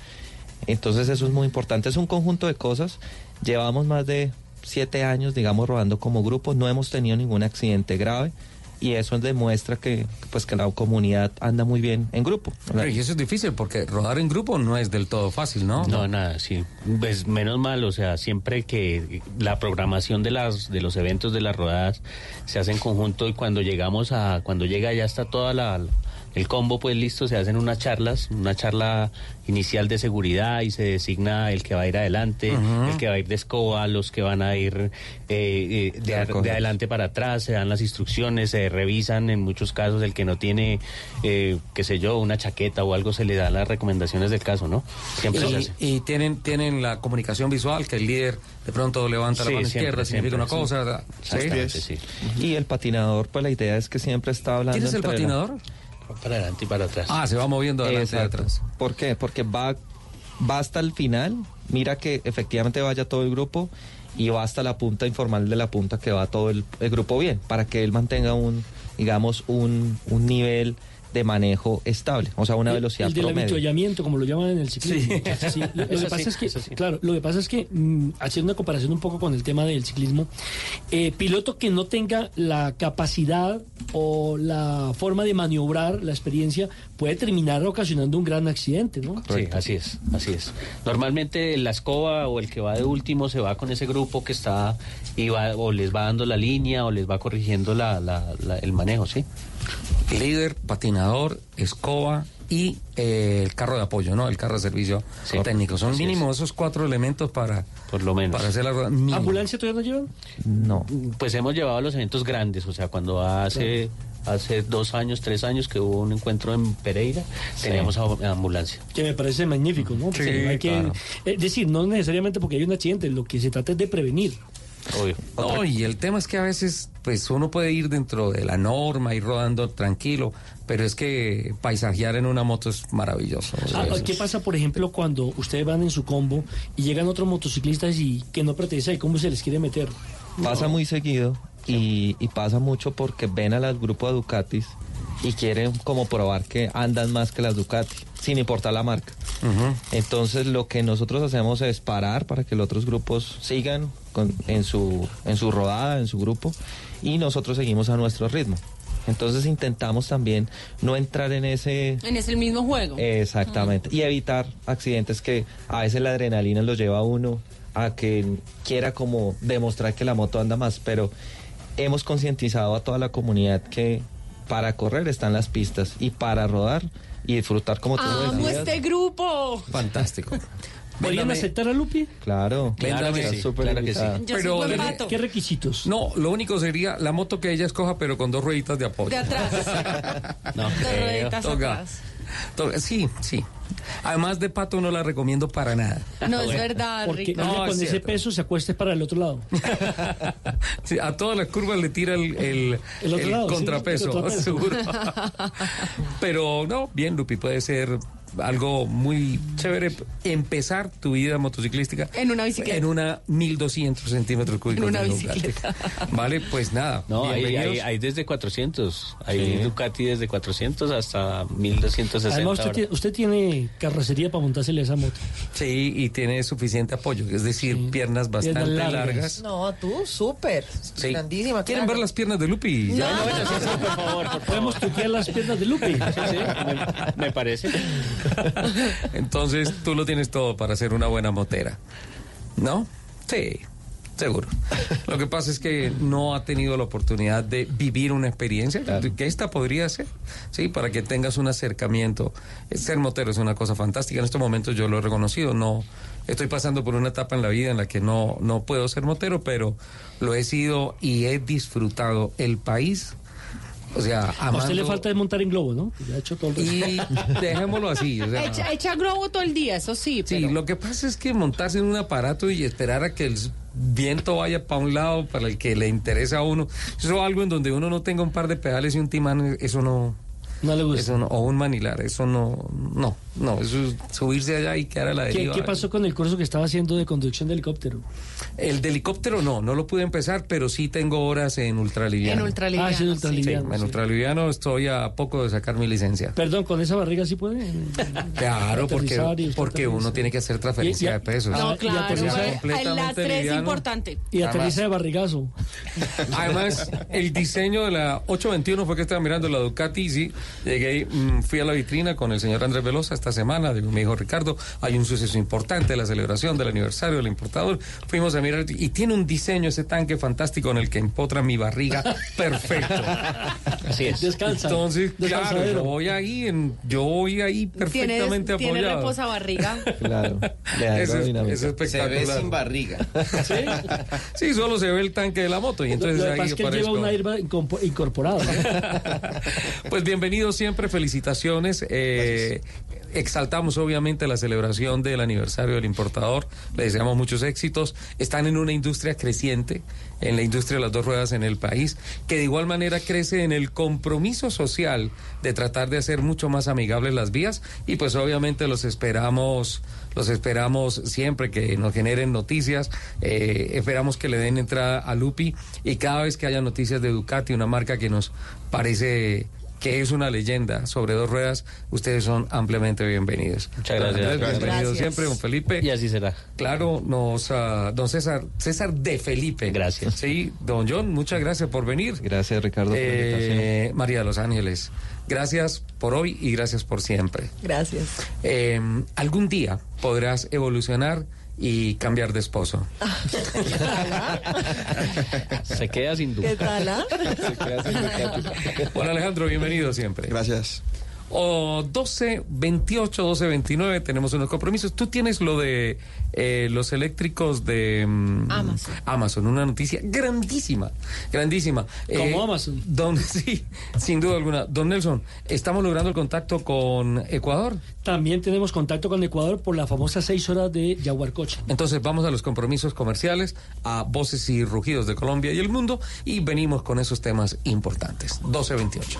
S45: Entonces eso es muy importante, es un conjunto de cosas. Llevamos más de siete años, digamos, rodando como grupo, no hemos tenido ningún accidente grave y eso demuestra que, pues, que la comunidad anda muy bien en grupo.
S18: Pero y eso es difícil porque rodar en grupo no es del todo fácil, ¿no?
S43: No, nada, sí. Pues menos mal, o sea, siempre que la programación de las de los eventos de las rodadas se hace en conjunto y cuando llegamos a cuando llega ya está toda la el combo pues listo, se hacen unas charlas, una charla inicial de seguridad y se designa el que va a ir adelante, el que va a ir de escoba, los que van a ir eh, eh, de, a- adelante para atrás, se dan las instrucciones, se revisan en muchos casos el que no tiene, eh, qué sé yo, una chaqueta o algo, se le da las recomendaciones del caso, ¿no? Siempre se hace.
S18: Y, y tienen, tienen la comunicación visual, que el líder de pronto levanta
S43: Sí,
S18: la mano
S43: siempre,
S18: izquierda, significa una
S43: siempre,
S18: cosa.
S43: sí.
S18: ¿verdad? ¿Sí?
S43: Sí.
S45: Y el patinador, pues la idea es que siempre está hablando.
S18: ¿Quién es el
S45: la-
S18: patinador?
S43: Para adelante y para atrás.
S18: Ah, se va moviendo adelante y atrás.
S45: ¿Por qué? Porque va, va hasta el final, mira que efectivamente vaya todo el grupo y va hasta la punta informal de la punta que va todo el, el grupo bien, para que él mantenga un, digamos, un, un nivel de manejo estable, o sea, una velocidad
S21: el del
S45: promedio.
S21: avituallamiento, como lo llaman en el ciclismo.
S45: Sí.
S21: Sí, Lo, que pasa
S45: sí,
S21: es que, claro, lo que pasa es que mm, haciendo una comparación un poco con el tema del ciclismo, eh, piloto que no tenga la capacidad o la forma de maniobrar, la experiencia, puede terminar ocasionando un gran accidente, ¿no?
S43: Sí, así es, así es. Normalmente la escoba o el que va de último se va con ese grupo que está y va, o les va dando la línea o les va corrigiendo la, la- la- el manejo, ¿sí?
S18: Líder, patinador, escoba y eh, el carro de apoyo, ¿no? El carro de servicio técnico. Son
S43: es.
S18: mínimo esos cuatro elementos para,
S43: Por lo menos.
S18: para hacer la rueda. Mínimo.
S21: ¿Ambulancia todavía no llevan?
S45: No.
S43: Pues hemos llevado a los eventos grandes, o sea, cuando hace hace dos años, tres años que hubo un encuentro en Pereira, teníamos a- ambulancia.
S21: Que me parece magnífico, ¿no? Porque
S43: Sí,
S21: hay que,
S43: claro.
S21: Es decir, no necesariamente porque hay un accidente, lo que se trata es de prevenir.
S18: No, y el tema es que a veces, pues uno puede ir dentro de la norma, ir rodando tranquilo, pero es que paisajear en una moto es maravilloso.
S21: Ah, ¿Qué pasa, por ejemplo, cuando ustedes van en su combo y llegan otros motociclistas y que no pertenece y cómo se les quiere meter?
S45: Pasa muy seguido y, y pasa mucho porque ven a las grupos de Ducatis y quieren como probar que andan más que las Ducati, sin importar la marca. Entonces lo que nosotros hacemos es parar para que los otros grupos sigan con- en, su, en su rodada, en su grupo, y nosotros seguimos a nuestro ritmo. Entonces intentamos también no entrar en ese...
S19: En ese mismo juego.
S45: Exactamente. Y evitar accidentes que a veces la adrenalina lo lleva a uno a que quiera como demostrar que la moto anda más, pero hemos concientizado a toda la comunidad que para correr están las pistas y para rodar y disfrutar como tú
S19: ¡Amo este grupo!
S18: Fantástico.
S21: ¿Podrían aceptar a Lupi?
S45: Claro,
S18: Claro que sí,
S45: súper
S18: claro que sí.
S45: invitada.
S19: Yo soy
S18: Pero.
S21: ¿Qué requisitos?
S18: No, lo único sería la moto que ella escoja, pero con dos rueditas de apoyo.
S19: De atrás.
S18: No,
S19: Dos
S18: creo.
S19: rueditas
S18: Toca.
S19: atrás.
S18: Sí, sí. Además de pato no la recomiendo para nada.
S19: No es verdad,
S21: Porque
S19: Rico.
S18: No,
S21: con
S18: es
S21: ese peso se acueste para el otro lado.
S18: Sí, a todas las curvas le tira el, el,
S21: El otro
S18: el
S21: lado, sí,
S18: contrapeso,
S21: el contrapeso.
S18: seguro. Pero no, bien, Lupi, puede ser algo muy chévere empezar tu vida motociclística
S19: En una bicicleta.
S18: en una 1200 centímetros cúbicos.
S19: En una
S18: de Ducati.
S19: bicicleta.
S18: Vale, pues nada.
S43: No, hay,
S18: bienvenidos.
S43: hay, hay desde 400. Hay
S18: Sí.
S43: Ducati desde 400 hasta 1260.
S21: Además, usted tiene, usted tiene carrocería para montársele esa moto.
S18: Sí, y tiene suficiente apoyo, es decir, piernas bastante
S21: Piernas
S18: largas.
S21: largas.
S44: No, tú, súper.
S18: Sí.
S44: Grandísima.
S18: ¿Quieren
S44: claro.
S18: ver las piernas de Lupi?
S44: No.
S18: Ya.
S43: Sí, sí, por favor, por
S21: Podemos tutear las piernas de Lupi.
S43: Sí, sí, me, me parece.
S18: Entonces tú lo tienes todo para ser una buena motera. ¿No? Sí, seguro. Lo que pasa es que no ha tenido la oportunidad de vivir una experiencia que esta podría ser, sí, para que tengas un acercamiento. Ser motero es una cosa fantástica. En estos momentos yo lo he reconocido. No estoy pasando por una etapa en la vida en la que no no puedo ser motero, pero lo he sido y he disfrutado el país. O sea,
S21: A usted le
S18: amando-
S21: falta desmontar en globo, ¿no? Ya ha hecho todo el
S18: y dejémoslo así. o sea,
S19: Echa, echa globo todo el día, eso sí.
S18: Sí,
S19: pero-
S18: lo que pasa es que montarse en un aparato y esperar a que el viento vaya para un lado, para el que le interesa a uno, eso es algo en donde uno no tenga un par de pedales y un timán, eso no...
S21: No le gusta.
S18: Eso no, o un manilar, eso no, no, no, eso es subirse allá y quedar a la
S21: ¿Qué,
S18: deriva.
S21: qué pasó con el curso que estaba haciendo de conducción de helicóptero?
S18: El de helicóptero no, no lo pude empezar, pero sí tengo horas en ultraliviano.
S19: En ultraliviano,
S21: Ah, sí, en
S18: Sí,
S21: ultraliviano,
S18: en ultraliviano estoy a poco de sacar mi licencia.
S21: Perdón, ¿con esa barriga sí puede?
S18: Claro, porque, porque uno tiene que hacer transferencia
S21: Y- y-
S18: de pesos.
S19: No,
S21: y
S19: claro.
S21: aterriza
S19: bueno,
S18: completamente
S19: la tres es
S18: liviano.
S19: importante.
S21: Y
S18: Además-
S21: aterriza de barrigazo.
S18: Además, el diseño de la 821 fue que estaba mirando la Ducati sí, llegué, mm, fui a la vitrina con el señor Andrés Velosa esta semana, digo, me dijo Ricardo, hay un suceso importante, la celebración del aniversario del importador, fuimos a mirar y tiene un diseño ese tanque fantástico en el que empotra mi barriga perfecto.
S43: Así es.
S21: Descansa.
S18: Entonces, claro, yo voy ahí, en, yo voy ahí perfectamente
S19: Tienes, tiene
S18: apoyado.
S19: reposabarriga.
S45: Claro,
S18: Eso es,
S45: aerodinámica.
S18: eso es
S46: Se ve
S18: espectacular.
S46: sin barriga.
S18: Sí, solo se ve el tanque de la moto y entonces
S21: lo que
S18: ahí
S21: pasa es que él lleva
S18: aparezco.
S21: un airbag incompo- incorporado. ¿no?
S18: Pues bienvenidos siempre, felicitaciones. Eh, exaltamos obviamente la celebración del aniversario del importador, le deseamos muchos éxitos. Están en una industria creciente, en la industria de las dos ruedas en el país, que de igual manera crece en el compromiso social de tratar de hacer mucho más amigables las vías y pues obviamente los esperamos. Los esperamos siempre que nos generen noticias. eh, esperamos que le den entrada a Lupi y cada vez que haya noticias de Ducati, una marca que nos parece que es una leyenda sobre dos ruedas, ustedes son ampliamente bienvenidos.
S43: Muchas
S18: Don
S43: gracias.
S18: Andrés, bienvenido
S43: Gracias.
S18: siempre, don Felipe.
S43: Y así será.
S18: Claro, nos, ah, don César, César de Felipe.
S43: Gracias.
S18: Sí, don John, muchas gracias por venir.
S45: Gracias, Ricardo, por la invitación.
S18: Eh, María de los Ángeles, gracias por hoy y gracias por siempre.
S44: Gracias.
S18: Eh, algún día podrás evolucionar y cambiar de esposo.
S43: Se queda sin duda.
S44: ¿Qué tal? ah?
S18: Hola Alejandro, bienvenido siempre.
S41: Gracias.
S18: O 12, 28, 12, 29, tenemos unos compromisos. Tú tienes lo de eh, los eléctricos de mm,
S19: Amazon.
S18: Amazon, una noticia grandísima, grandísima.
S21: Como
S18: Amazon. Don, sí, sin duda alguna. Don Nelson, ¿estamos logrando el contacto con Ecuador?
S21: También tenemos contacto con Ecuador por la famosa seis horas de Yaguarcocha.
S18: Entonces vamos a los compromisos comerciales, a voces y rugidos de Colombia y el mundo y venimos con esos temas importantes. 1228.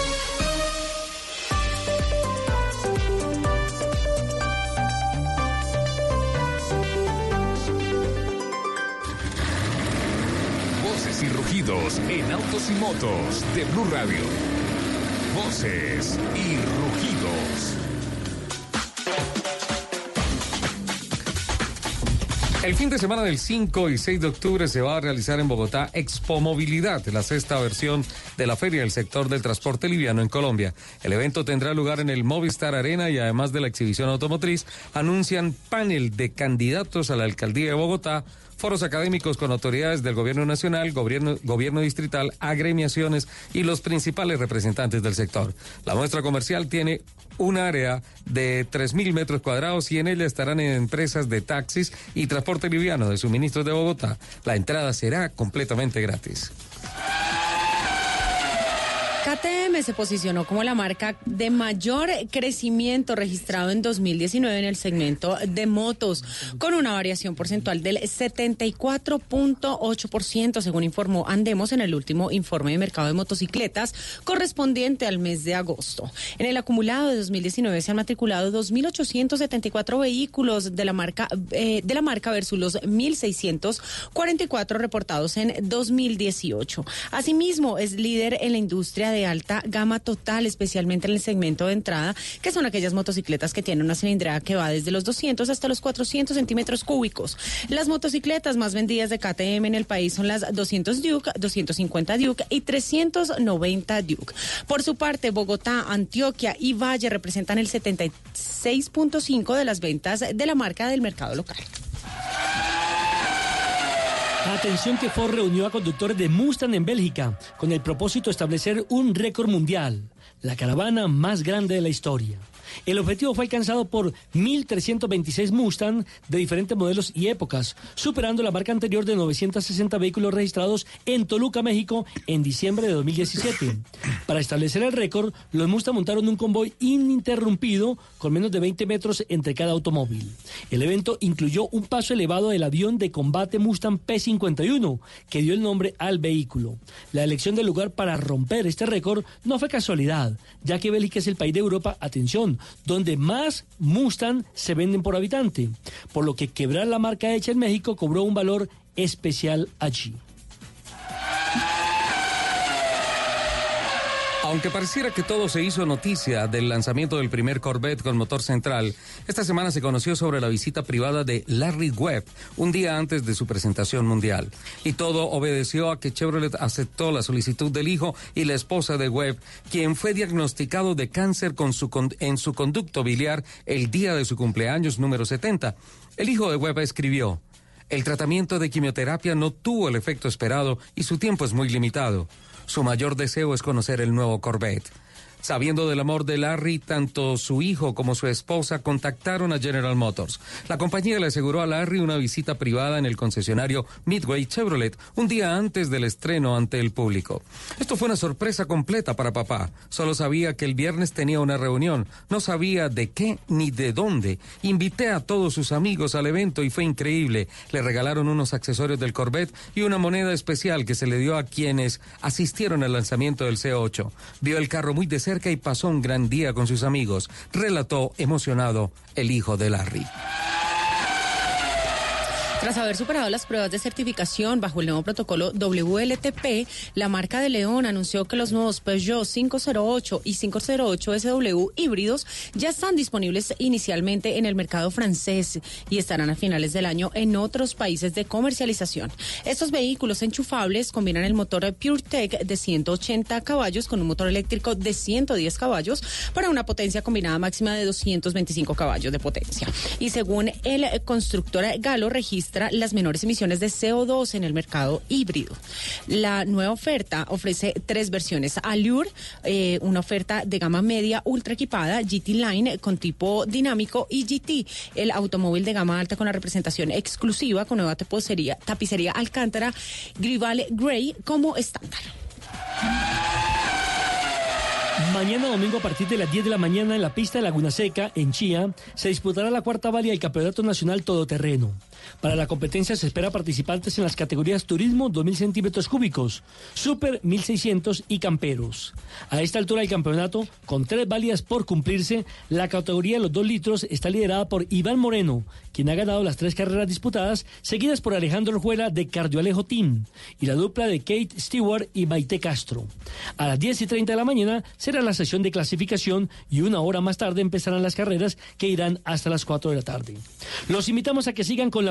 S4: En autos y motos de Blue Radio. Voces y rugidos.
S18: El fin de semana del 5 y 6 de octubre se va a realizar en Bogotá Expo Movilidad, la sexta versión de la feria del sector del transporte liviano en Colombia. El evento tendrá lugar en el Movistar Arena y además de la exhibición automotriz, anuncian panel de candidatos a la alcaldía de Bogotá, foros académicos con autoridades del gobierno nacional, gobierno, distrital, agremiaciones y los principales representantes del sector. La muestra comercial tiene un área de 3.000 metros cuadrados y en ella estarán empresas de taxis y transporte liviano de suministros de Bogotá. La entrada será completamente gratis.
S19: KTM se posicionó como la marca de mayor crecimiento registrado en 2019 en el segmento de motos, con una variación porcentual del 74.8%, según informó Andemos en el último informe de mercado de motocicletas correspondiente al mes de agosto. En el acumulado de 2019 se han matriculado 2.874 vehículos de la marca eh, de la marca versus los 1.644 reportados en 2018. Asimismo, es líder en la industria de alta gama total, especialmente en el segmento de entrada, que son aquellas motocicletas que tienen una cilindrada que va desde los 200 hasta los 400 centímetros cúbicos. Las motocicletas más vendidas de KTM en el país son las 200 Duke, 250 Duke y 390 Duke. Por su parte, Bogotá, Antioquia y Valle representan el 76.5 de las ventas de la marca del mercado local.
S21: Atención que Ford reunió a conductores de Mustang en Bélgica con el propósito de establecer un récord mundial, la caravana más grande de la historia. El objetivo fue alcanzado por 1.326 Mustang de diferentes modelos y épocas, superando la marca anterior de 960 vehículos registrados en Toluca, México, en diciembre de 2017. Para establecer el récord, los Mustang montaron un convoy ininterrumpido con menos de 20 metros entre cada automóvil. El evento incluyó un paso elevado del avión de combate Mustang P-51, que dio el nombre al vehículo. La elección del lugar para romper este récord no fue casualidad, ya que Bélgica es el país de Europa, atención, donde más Mustang se venden por habitante, por lo que quebrar la marca hecha en México cobró un valor especial allí.
S18: Aunque pareciera que todo se hizo noticia del lanzamiento del primer Corvette con motor central, esta semana se conoció sobre la visita privada de Larry Webb un día antes de su presentación mundial. Y todo obedeció a que Chevrolet aceptó la solicitud del hijo y la esposa de Webb, quien fue diagnosticado de cáncer con su con- en su conducto biliar el día de su cumpleaños número 70. El hijo de Webb escribió, el tratamiento de quimioterapia no tuvo el efecto esperado y su tiempo es muy limitado. Su mayor deseo es conocer el nuevo Corvette. Sabiendo del amor de Larry, tanto su hijo como su esposa contactaron a General Motors. La compañía le aseguró a Larry una visita privada en el concesionario Midway Chevrolet un día antes del estreno ante el público. Esto fue una sorpresa completa para papá. Solo sabía que el viernes tenía una reunión. No sabía de qué ni de dónde. Invité a todos sus amigos al evento y fue increíble. Le regalaron unos accesorios del Corvette y una moneda especial que se le dio a quienes asistieron al lanzamiento del C8. Vio el carro muy de cerca y pasó un gran día con sus amigos, relató emocionado el hijo de Larry.
S19: Tras haber superado las pruebas de certificación bajo el nuevo protocolo WLTP, la marca de León anunció que los nuevos Peugeot 508 y 508 SW híbridos ya están disponibles inicialmente en el mercado francés y estarán a finales del año en otros países de comercialización. Estos vehículos enchufables combinan el motor PureTech de 180 caballos con un motor eléctrico de 110 caballos para una potencia combinada máxima de 225 caballos de potencia. Y según el constructor Galo, registra las menores emisiones de CO2 en el mercado híbrido. La nueva oferta ofrece tres versiones. Allure, eh, una oferta de gama media ultra equipada, GT Line con tipo dinámico y GT, el automóvil de gama alta con la representación exclusiva con nueva tapicería, tapicería Alcántara Grival Grey como estándar.
S21: Mañana domingo a partir de las 10 de la mañana en la pista de Laguna Seca, en Chía, se disputará la cuarta valia del Campeonato Nacional Todoterreno. Para la competencia se espera participantes en las categorías Turismo 2.000 centímetros cúbicos, Super 1.600 y Camperos. A esta altura del campeonato, con tres válidas por cumplirse, la categoría de los 2 litros está liderada por Iván Moreno, quien ha ganado las tres carreras disputadas, seguidas por Alejandro Orjuela de Cardioalejo Team y la dupla de Kate Stewart y Maite Castro. A las 10 y 30 de la mañana será la sesión de clasificación y una hora más tarde empezarán las carreras que irán hasta las 4 de la tarde. Los invitamos a que sigan con la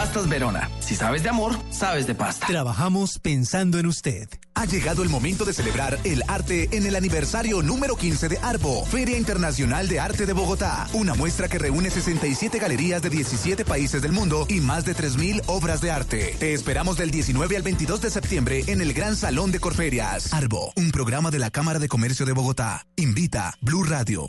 S47: Pastas Verona. Si sabes de amor, sabes de pasta.
S16: Trabajamos pensando en usted. Ha llegado el momento de celebrar el arte en el aniversario número 15 de Arbo, Feria Internacional de Arte de Bogotá. Una muestra que reúne 67 galerías de 17 países del mundo y más de 3.000 obras de arte. Te esperamos del 19 al 22 de septiembre en el Gran Salón de Corferias. Arbo, un programa de la Cámara de Comercio de Bogotá. Invita Blue Radio.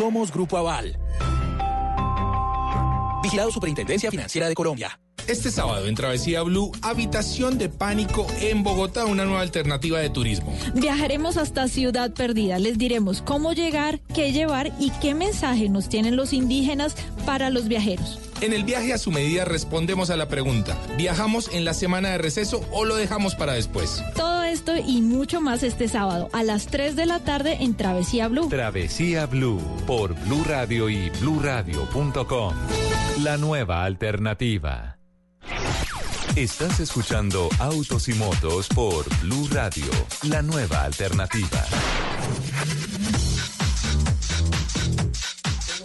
S48: Somos Grupo Aval. Vigilado Superintendencia Financiera de Colombia.
S49: Este sábado en Travesía Blue, Habitación de Pánico en Bogotá, una nueva alternativa de turismo.
S50: Viajaremos hasta Ciudad Perdida. Les diremos cómo llegar, qué llevar y qué mensaje nos tienen los indígenas para los viajeros.
S49: En el viaje a su medida respondemos a la pregunta, ¿viajamos en la semana de receso o lo dejamos para después?
S50: Todo esto y mucho más este sábado a las 3 de la tarde en Travesía Blue.
S6: Travesía Blue por Blue Radio y bluradio.com. La nueva alternativa. Estás escuchando Autos y Motos por Blue Radio, la nueva alternativa.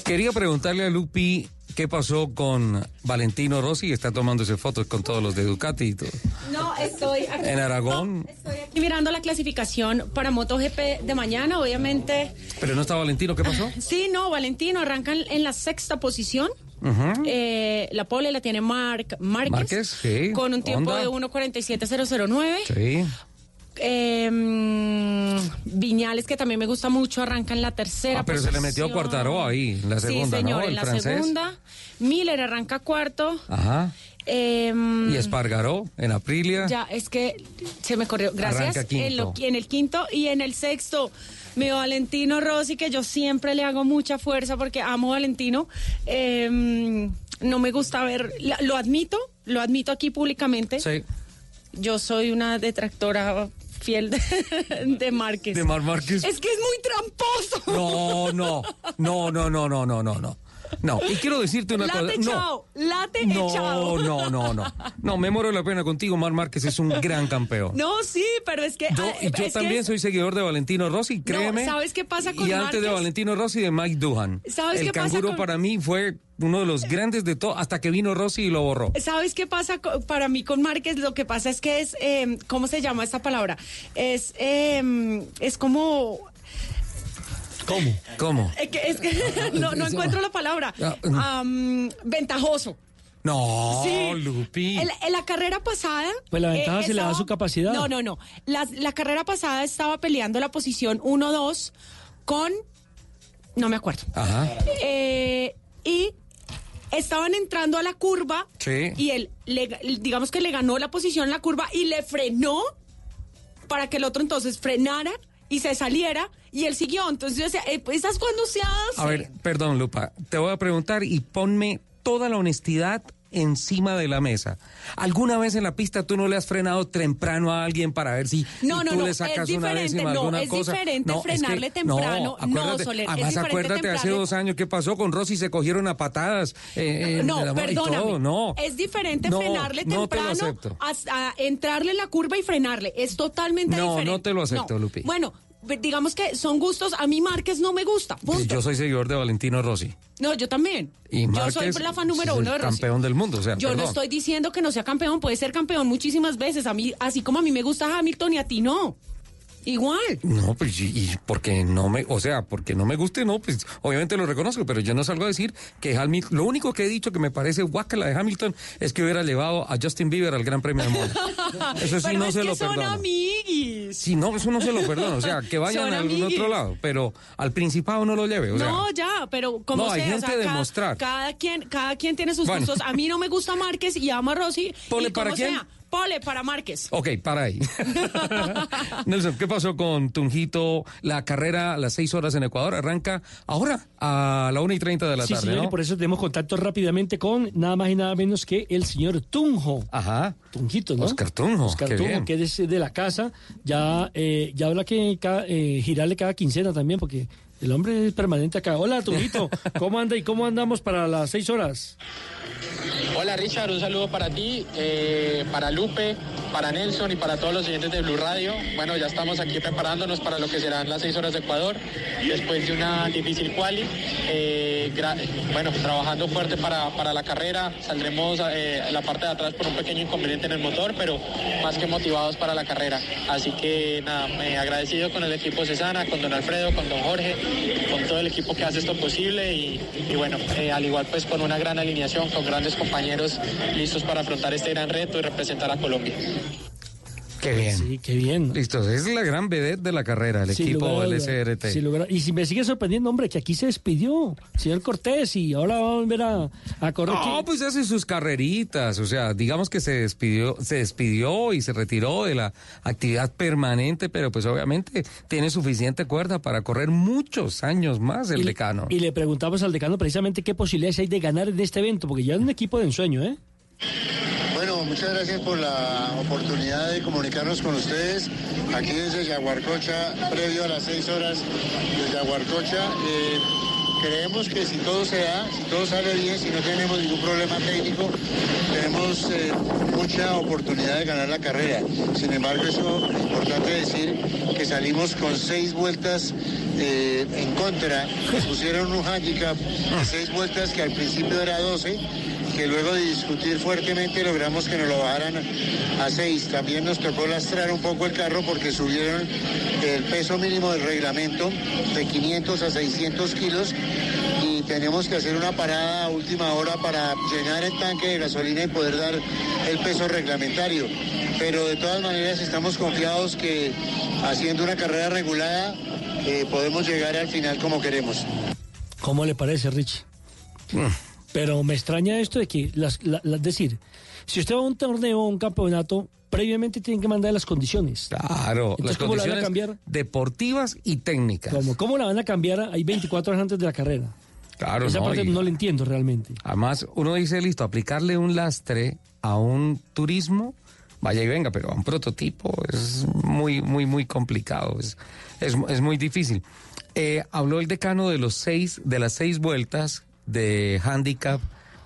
S18: Quería preguntarle a Lupi qué pasó con Valentino Rossi, está tomándose fotos con todos los de Ducati y todo.
S19: No, estoy aquí,
S18: En Aragón.
S19: estoy aquí mirando la clasificación para MotoGP de mañana, obviamente.
S18: Pero no está Valentino, ¿qué pasó?
S19: Sí, no, Valentino arranca en, en la sexta posición. Eh, la pole la tiene Marc Márquez,
S18: Márquez, sí.
S19: con un tiempo
S18: Honda.
S19: de 1.47.009.
S18: Sí.
S19: Eh, Viñales, que también me gusta mucho, arranca en la tercera
S18: Ah, pero se le metió. Cuartaró ahí, en la segunda,
S19: sí, señor,
S18: ¿no?
S19: en la
S18: francés.
S19: segunda. Miller arranca cuarto.
S18: Ajá.
S19: Eh,
S18: Y Espargaró en Aprilia.
S19: ya, es que se me corrió. Gracias. En, lo- en el quinto y en el sexto. Mi Valentino Rossi, que yo siempre le hago mucha fuerza porque amo a Valentino. Eh, no me gusta ver, lo admito, lo admito aquí públicamente.
S18: Sí.
S19: Yo soy una detractora fiel de, de Márquez.
S18: De Mar Márquez.
S19: Es que es muy tramposo.
S18: No, no, no, no, no, no, no, no, no. No, y quiero decirte una
S19: Late
S18: cosa. No,
S19: chao, late
S18: no,
S19: chao.
S18: no, no, no. No, me muero la pena contigo, Mar Márquez es un gran campeón.
S19: No, sí, pero es que...
S18: Yo,
S19: ah,
S18: y yo
S19: que
S18: también soy seguidor de Valentino Rossi, créeme.
S19: ¿sabes qué pasa con
S18: Y antes de? Valentino Rossi, de Mike Duhan.
S19: ¿Sabes
S18: El
S19: qué pasa
S18: canguro
S19: con-
S18: para mí fue uno de los grandes de todo, hasta que vino Rossi y lo borró.
S19: ¿Sabes qué pasa para mí con Márquez? Lo que pasa es que es, eh, ¿cómo se llama esta palabra? Es, eh, es como,
S18: ¿Cómo? ¿Cómo?
S19: es que, es que no, no encuentro la palabra.
S18: Ah,
S19: ventajoso.
S18: No,
S19: Sí.
S18: Lupi.
S19: En, en la carrera pasada.
S42: Pues la ventaja se le da
S19: estaba-
S42: su capacidad.
S19: No, no, no. La, la carrera pasada estaba peleando la posición 1-2 con. No me acuerdo.
S18: Ajá.
S19: Eh, y estaban entrando a la curva
S18: Sí.
S19: y él, le- digamos que le ganó la posición en la curva y le frenó para que el otro entonces frenara y se saliera y él siguió. Entonces yo decía, eh, pues, esas cuando se hace.
S18: A ver, perdón, Lupa. Te voy a preguntar y ponme toda la honestidad encima de la mesa. ¿Alguna vez en la pista tú no le has frenado temprano a alguien para ver si
S19: No, no,
S18: tú
S19: no,
S18: le
S19: es
S18: sacas una décima
S19: no,
S18: alguna
S19: es
S18: cosa?
S19: diferente
S18: es que-
S19: frenarle temprano, no,
S18: acuérdate,
S19: Soler,
S18: Además, acuérdate hace dos años qué pasó con Rossi, se cogieron a patadas. eh,
S19: no, perdóname.
S18: todo, no.
S19: Es diferente
S18: No,
S19: frenarle
S18: no te
S19: temprano a, a entrarle en la curva y frenarle. Es totalmente
S18: No,
S19: diferente.
S18: no te lo acepto,
S19: No.
S18: Lupi.
S19: Bueno, digamos que son gustos. A mí Márquez no me gusta. Punto.
S18: Yo soy seguidor de Valentino Rossi.
S19: No, yo también.
S18: Y
S19: yo soy la fan número uno de Rossi.
S18: campeón del mundo, o sea,
S19: Yo no estoy diciendo que no sea campeón, puede ser campeón muchísimas veces. A mí, así como a mí me gusta Hamilton y a ti no. Igual.
S18: No, pues y, y porque no me, o sea, porque no me guste, no, pues obviamente lo reconozco, pero yo no salgo a decir que Hamilton, lo único que he dicho que me parece guacala de Hamilton es que hubiera llevado a Justin Bieber al Gran Premio de Mónaco. Eso sí
S19: Pero
S18: no
S19: es
S18: se
S19: que
S18: lo
S19: son
S18: perdono.
S19: amiguis.
S18: Sí, no, eso no se lo perdono, o sea, que vayan a algún otro lado, pero al principado no lo lleve, o sea.
S19: no, ya, pero como
S18: No, hay
S19: sea, o
S18: gente
S19: sea,
S18: de
S19: cada,
S18: mostrar.
S19: cada quien, cada quien tiene sus
S18: Bueno.
S19: gustos. A mí no me gusta Márquez y amo a Rossi.
S18: Pole
S19: y
S18: para quién?
S19: sea, pole para Márquez.
S18: Ok, para ahí. Nelson, ¿qué pasó con Tunjito? La carrera a las seis horas en Ecuador arranca ahora a la una y treinta de la
S42: sí,
S18: tarde,
S42: señor,
S18: ¿no?
S42: y por eso tenemos contacto rápidamente con nada más y nada menos que el señor Tunjo.
S18: Ajá.
S42: Tunjito, ¿no?
S18: Oscar Tunjo,
S42: Oscar
S18: qué
S42: Tunjo,
S18: bien.
S42: que es de la casa. Ya, eh, ya habrá que eh, girarle cada quincena también, porque el hombre es permanente acá. Hola, Tunjito, ¿cómo anda y cómo andamos para las seis horas?
S50: Hola Richard, un saludo para ti, eh, para Lupe, para Nelson y para todos los oyentes de Blue Radio. Bueno, ya estamos aquí preparándonos para lo que serán las seis horas de Ecuador, después de una difícil quali. eh, bueno, trabajando fuerte para, para la carrera, saldremos eh, en la parte de atrás por un pequeño inconveniente en el motor, pero más que motivados para la carrera. Así que nada, me agradecido con el equipo Cesana, con don Alfredo, con don Jorge, con todo el equipo que hace esto posible y, bueno, eh, al igual pues con una gran alineación, con grandes compañeros listos para afrontar este gran reto y representar a Colombia.
S18: Qué bien.
S42: Sí, qué bien.
S18: Listo, es la gran vedette de la carrera, el
S42: Sin
S18: equipo
S42: lugar a- y si me sigue sorprendiendo, hombre, que aquí se despidió, señor Cortés, y ahora va a volver a, a correr.
S18: No, pues hace sus carreritas, o sea, digamos que se despidió, se despidió y se retiró de la actividad permanente, pero pues obviamente tiene suficiente cuerda para correr muchos años más el
S42: Y-
S18: decano.
S42: Y le preguntamos al decano precisamente qué posibilidades hay de ganar en este evento, porque ya es un equipo de ensueño, ¿eh?
S51: Bueno, muchas gracias por la oportunidad de comunicarnos con ustedes aquí desde Yaguarcocha, previo a las seis horas de Yaguarcocha. Eh, creemos que si todo se da, si todo sale bien, si no tenemos ningún problema técnico, tenemos eh, mucha oportunidad de ganar la carrera. Sin embargo, eso es importante decir que salimos con seis vueltas eh, en contra. Nos pusieron un handicap de seis vueltas que al principio era 12 que luego de discutir fuertemente logramos que nos lo bajaran a 6. También nos tocó lastrar un poco el carro porque subieron el peso mínimo del reglamento de 500 a 600 kilos y tenemos que hacer una parada a última hora para llenar el tanque de gasolina y poder dar el peso reglamentario. Pero de todas maneras estamos confiados que haciendo una carrera regulada eh, podemos llegar al final como queremos.
S21: ¿Cómo le parece, Richie? Pero me extraña esto de que, las, la- la- decir, si usted va a un torneo o un campeonato, previamente tienen que mandar las condiciones.
S18: Claro,
S21: Entonces,
S18: las
S21: ¿cómo la van a
S18: condiciones
S21: cambiar?
S18: deportivas y técnicas.
S21: ¿Cómo, ¿Cómo la van a cambiar ahí 24 horas antes de la carrera?
S18: Claro,
S21: Esa
S18: no,
S21: parte no la entiendo realmente.
S18: Además, uno dice, listo, aplicarle un lastre a un turismo, vaya y venga, pero a un prototipo es muy, muy, muy complicado, es, es, es muy difícil. Eh, habló el decano de los seis, de las seis vueltas de handicap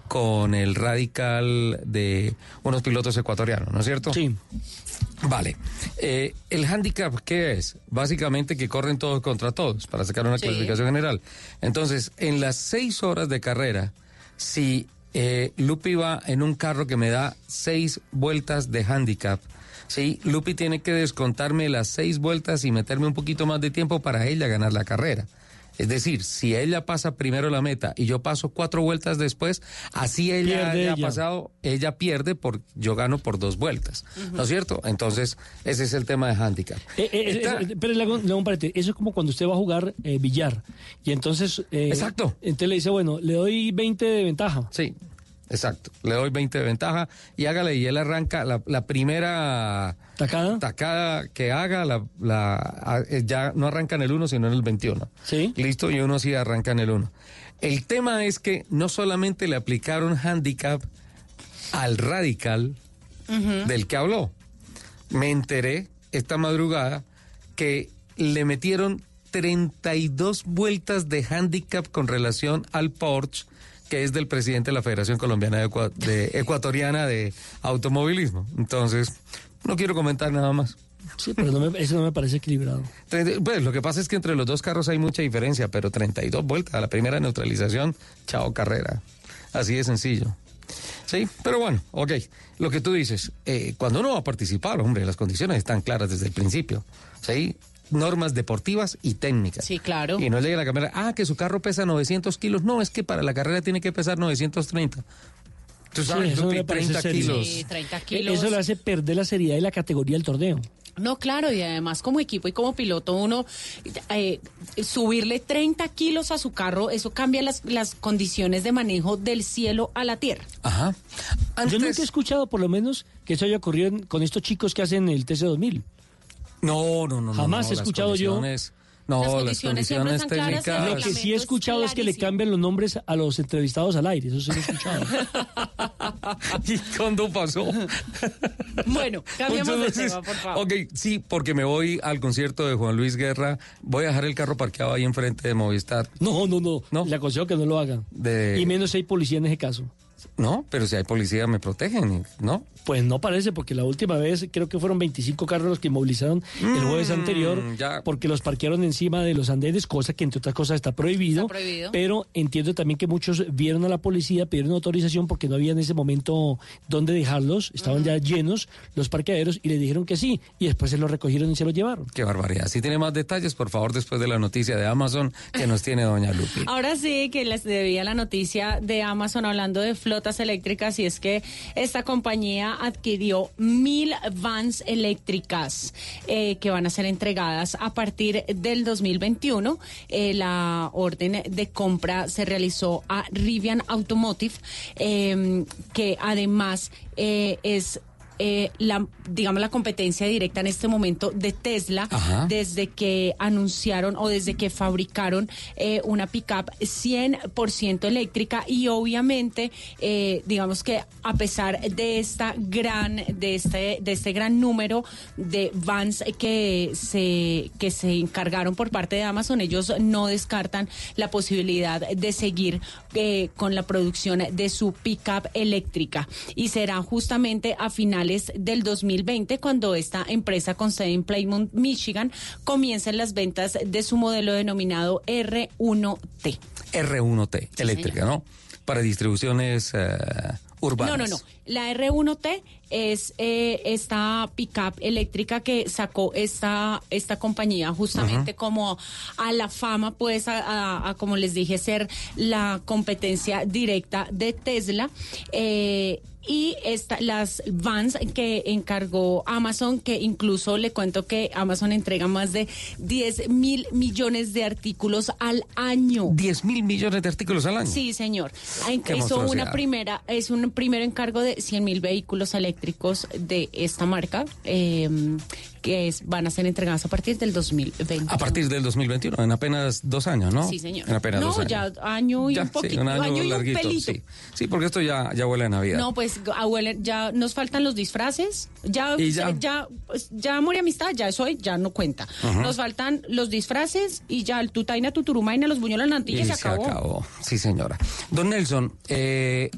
S18: con el radical de unos pilotos ecuatorianos, ¿no es cierto?
S21: Sí.
S18: Vale. Eh, el handicap, ¿qué es? Básicamente que corren todos contra todos para sacar una
S52: Sí.
S18: clasificación general. Entonces, en las seis horas de carrera, si eh, Lupi va en un carro que me da seis vueltas de handicap, sí, Lupi tiene que descontarme las seis vueltas y meterme un poquito más de tiempo para ella ganar la carrera. Es decir, si ella pasa primero la meta y yo paso cuatro vueltas después, así ella
S21: Pierde
S18: haya
S21: ella.
S18: pasado, ella pierde por yo gano por dos vueltas, ¿no es cierto? Entonces ese es el tema de handicap.
S21: Eh, eh,
S18: Está-
S21: eh, pero le hago, le hago un. Eso es como cuando usted va a jugar eh, billar. Y entonces. eh,
S18: Exacto.
S21: Entonces le dice, bueno, le doy 20 de ventaja.
S18: Sí, exacto. Le doy 20 de ventaja y hágale y él arranca la, la primera
S21: tacada
S18: que haga, la, la- a- eh, ya no arranca en el 1 sino en el 21.
S21: Sí.
S18: Listo, y uno sí arranca en el 1. El tema es que no solamente le aplicaron handicap al radical del que habló. Me enteré esta madrugada que le metieron 32 vueltas de handicap con relación al Porsche, que es del presidente de la Federación Colombiana de, de- Ecuatoriana de Automovilismo. Entonces, no quiero comentar nada más.
S21: Sí, pero no me- eso no me parece equilibrado.
S18: Pues lo que pasa es que entre los dos carros hay mucha diferencia, pero 32 vueltas a la primera neutralización, chao carrera. Así de sencillo. Sí, pero bueno, ok. Lo que tú dices, eh, cuando uno va a participar, hombre, las condiciones están claras desde el principio. Sí, normas deportivas y técnicas.
S19: Sí, claro.
S18: Y no llegue la cámara, ah, que su carro pesa 900 kilos. No, es que para la carrera tiene que pesar 930. Tú
S21: Sí,
S18: sabes,
S21: eso no
S18: Lupi,
S21: me parece
S18: 30
S21: serio.
S18: kilos.
S19: Sí, 30 kilos.
S21: Eso le hace perder la seriedad y la categoría del torneo.
S19: No, claro, y además como equipo y como piloto uno, eh, subirle 30 kilos a su carro, eso cambia las, las condiciones de manejo del cielo a la tierra.
S18: Ajá.
S21: Yo nunca he escuchado, por lo menos, que eso haya ocurrido en- con estos chicos que hacen el TC2000.
S18: No, no, no. no,
S21: Jamás
S18: no,
S21: he
S18: las
S21: escuchado yo.
S18: No,
S19: Las
S18: las
S19: condiciones siempre
S18: condiciones
S19: están claras,
S18: técnicas.
S21: Lo que sí he escuchado es que le cambian los nombres a los entrevistados al aire. Eso sí lo he escuchado.
S18: ¿Y cuándo pasó?
S19: Bueno, cambiamos de tema, por favor.
S18: Ok, sí, porque me voy al concierto de Juan Luis Guerra. Voy a dejar el carro parqueado ahí enfrente de Movistar.
S21: No, no, no. Le aconsejo que no lo hagan.
S18: De...
S21: Y menos si hay policía en ese caso.
S18: No, pero si hay policía me protegen, ¿no?
S21: Pues no parece, porque la última vez creo que fueron 25 carros los que movilizaron el jueves
S18: Mm,
S21: anterior,
S18: ya.
S21: porque los parquearon encima de los andenes, cosa que entre otras cosas está prohibido.
S19: Está prohibido.
S21: Pero entiendo también que muchos vieron a la policía, pidieron autorización porque no había en ese momento dónde dejarlos, estaban ya llenos los parqueaderos y le dijeron que sí, y después se los recogieron y se los llevaron.
S18: Qué barbaridad. Si tiene más detalles, por favor, después de la noticia de Amazon que nos tiene doña Lupi.
S19: Ahora sí que les debía la noticia de Amazon hablando de eléctricas y es que esta compañía adquirió mil vans eléctricas eh, que van a ser entregadas a partir del 2021. Eh, la orden de compra se realizó a Rivian Automotive, eh, que además eh, es eh, la, digamos, la competencia directa en este momento de Tesla
S52: Ajá.
S19: desde que anunciaron o desde que fabricaron eh, una pickup 100% eléctrica y obviamente, eh, digamos que a pesar de esta gran, de este, de este gran número de vans que se, que se encargaron por parte de Amazon, ellos no descartan la posibilidad de seguir eh, con la producción de su pickup eléctrica y será justamente a finales del 2020 cuando esta empresa con sede en Plymouth, Michigan, comiencen las ventas de su modelo denominado R1T.
S18: R1T, eléctrica, ¿no? para distribuciones eh, urbanas.
S19: No, no, no. La R1T es eh, esta pickup eléctrica que sacó esta, esta compañía justamente como a la fama, pues, a, a- a, como les dije, ser la competencia directa de Tesla. Eh, y esta, las vans que encargó Amazon, que incluso le cuento que Amazon entrega más de 10 mil millones de artículos al año.
S18: 10 mil millones de artículos al año.
S19: Sí, señor. Hizo una primera, es un primer encargo de 100 mil vehículos eléctricos de esta marca, eh, que es, van a ser entregados a partir del 2020.
S18: A partir del 2021, en apenas dos años, ¿no?
S19: Sí, señor.
S18: En apenas
S19: no,
S18: dos años.
S19: ya año y
S18: Ya,
S19: un
S18: sí,
S19: poquito,
S18: un año,
S19: y un pelito.
S18: sí. Sí, porque esto ya, ya huele a Navidad.
S19: No, pues abuela, ya nos faltan los disfraces. Ya,
S18: Y ya.
S19: ya, pues, ya murió amistad, ya eso ya no cuenta. Nos faltan los disfraces y ya el tutaina, tuturumaina, los buñuelos la antilla
S18: Y
S19: se acabó.
S18: Sí, señora. Don Nelson, eh,